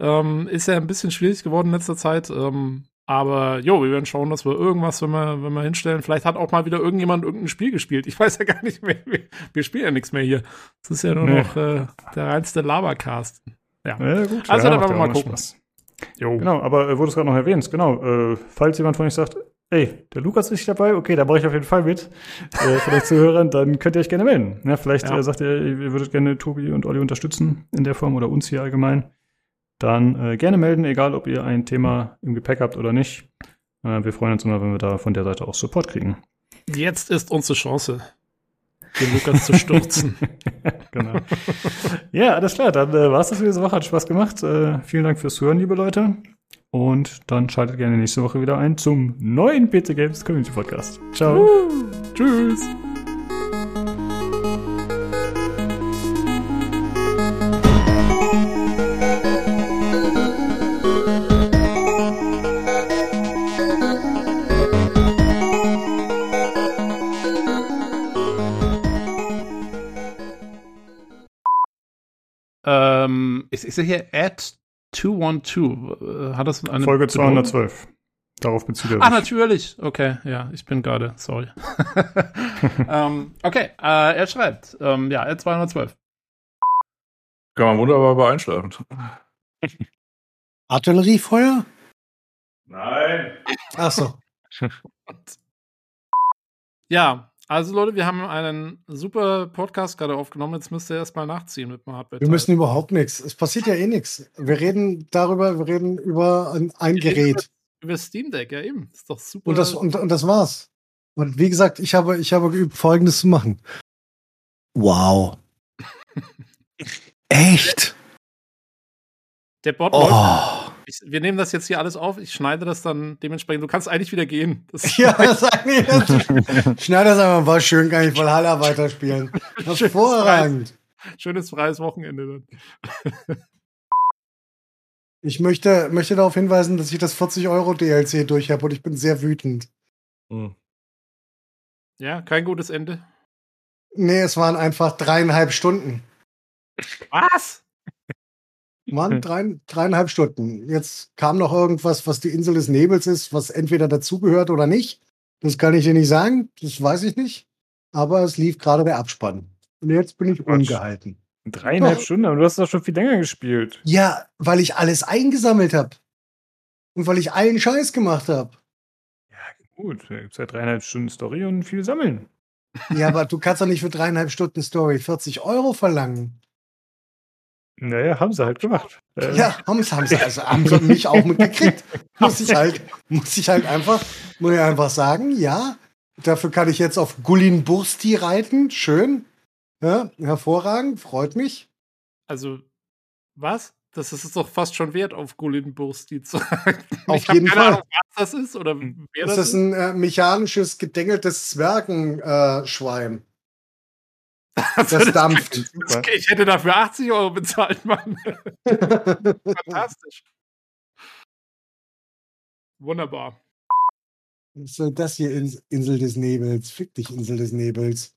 Ähm, ist ja ein bisschen schwierig geworden in letzter Zeit. Ähm, aber jo, wir werden schauen, dass wir irgendwas, wenn wir, wenn wir hinstellen. Vielleicht hat auch mal wieder irgendjemand irgendein Spiel gespielt. Ich weiß ja gar nicht mehr. Wir, wir spielen ja nichts mehr hier. Das ist ja nur Nee. noch äh, der reinste Labercast. Ja. Ja, gut. Also, ja, da werden wir mal gucken. Spaß. Jo. Genau, aber äh, wurde es gerade noch erwähnt, genau. Äh, falls jemand von euch sagt, ey, der Lukas ist nicht dabei, okay, da mache ich auf jeden Fall mit. Äh, von euch Zuhörern, dann könnt ihr euch gerne melden. Ja, vielleicht Ja. äh, sagt ihr, ihr würdet gerne Tobi und Olli unterstützen in der Form oder uns hier allgemein. Dann äh, gerne melden, egal ob ihr ein Thema im Gepäck habt oder nicht. Äh, wir freuen uns immer, wenn wir da von der Seite auch Support kriegen. Jetzt ist unsere Chance, den Lukas zu stürzen. genau. ja, alles klar, dann äh, war es das für diese Woche. Hat Spaß gemacht. Äh, vielen Dank fürs Hören, liebe Leute. Und dann schaltet gerne nächste Woche wieder ein zum neuen PC Games Community Podcast. Ciao. Uh, tschüss. Ich, sehe hier Ad 212. Äh, Hat das eine Folge Bedeutung? 212. Darauf bezieht er Ah, sich. natürlich. Okay, ja, ich bin gerade, sorry. ähm, okay, äh, er schreibt, ähm, ja, er 212. Kann man wunderbar bei einschlafen. Artilleriefeuer? Nein. Ach so. Ja, also Leute, wir haben einen super Podcast gerade aufgenommen. Jetzt müsst ihr erstmal nachziehen mit dem Hardware. Wir müssen überhaupt nichts. Es passiert ja eh nichts. Wir reden darüber, wir reden über ein, ein Gerät. über Steam Deck, ja eben. Ist doch super. Und das, und, und das war's. Und wie gesagt, ich habe, ich habe geübt, Folgendes zu machen. Wow. Echt? der Bot läuft. Ich, wir nehmen das jetzt hier alles auf. Ich schneide das dann dementsprechend. Du kannst eigentlich wieder gehen. Das Ja, das ist eigentlich das. Schneid das einfach war schön, kann ich Valhalla weiterspielen. Hervorragend. schönes freies Wochenende dann. Ich möchte, möchte darauf hinweisen, dass ich das 40 Euro DLC durch habe und ich bin sehr wütend. Ja, kein gutes Ende. Nee, es waren einfach dreieinhalb Stunden. Was? Mann, drei, dreieinhalb Stunden. Jetzt kam noch irgendwas, was die Insel des Nebels ist, was entweder dazugehört oder nicht. Das kann ich dir nicht sagen, das weiß ich nicht. Aber es lief gerade der Abspann. Und jetzt bin ich Quatsch. ungehalten. Dreieinhalb Doch. Stunden, aber du hast doch schon viel länger gespielt. Ja, weil ich alles eingesammelt habe. Und weil ich allen Scheiß gemacht habe. Gut, da gibt's ja dreieinhalb Stunden Story und viel sammeln. Ja, aber du kannst doch nicht für dreieinhalb Stunden Story 40 Euro verlangen. Naja, haben sie halt gemacht. Äh, Ja, haben sie, haben sie, also haben sie mich auch mitgekriegt. Muss ich halt, muss ich halt einfach, muss ich einfach sagen, ja, dafür kann ich jetzt auf Gullin Bursti reiten. Schön. Ja, hervorragend, freut mich. Also, was? Das ist es doch fast schon wert, auf Gulin Bursti zu sagen. Auf ich jeden keine Fall. Ahnung, was das ist oder wer Das das, ist ein äh, mechanisches, gedengeltes Zwergenschwein. Also, Das dampft. super. Ich hätte dafür 80 Euro bezahlt, Mann. Fantastisch. Wunderbar. Was soll das hier, Ins Insel des Nebels? Fick dich, Insel des Nebels.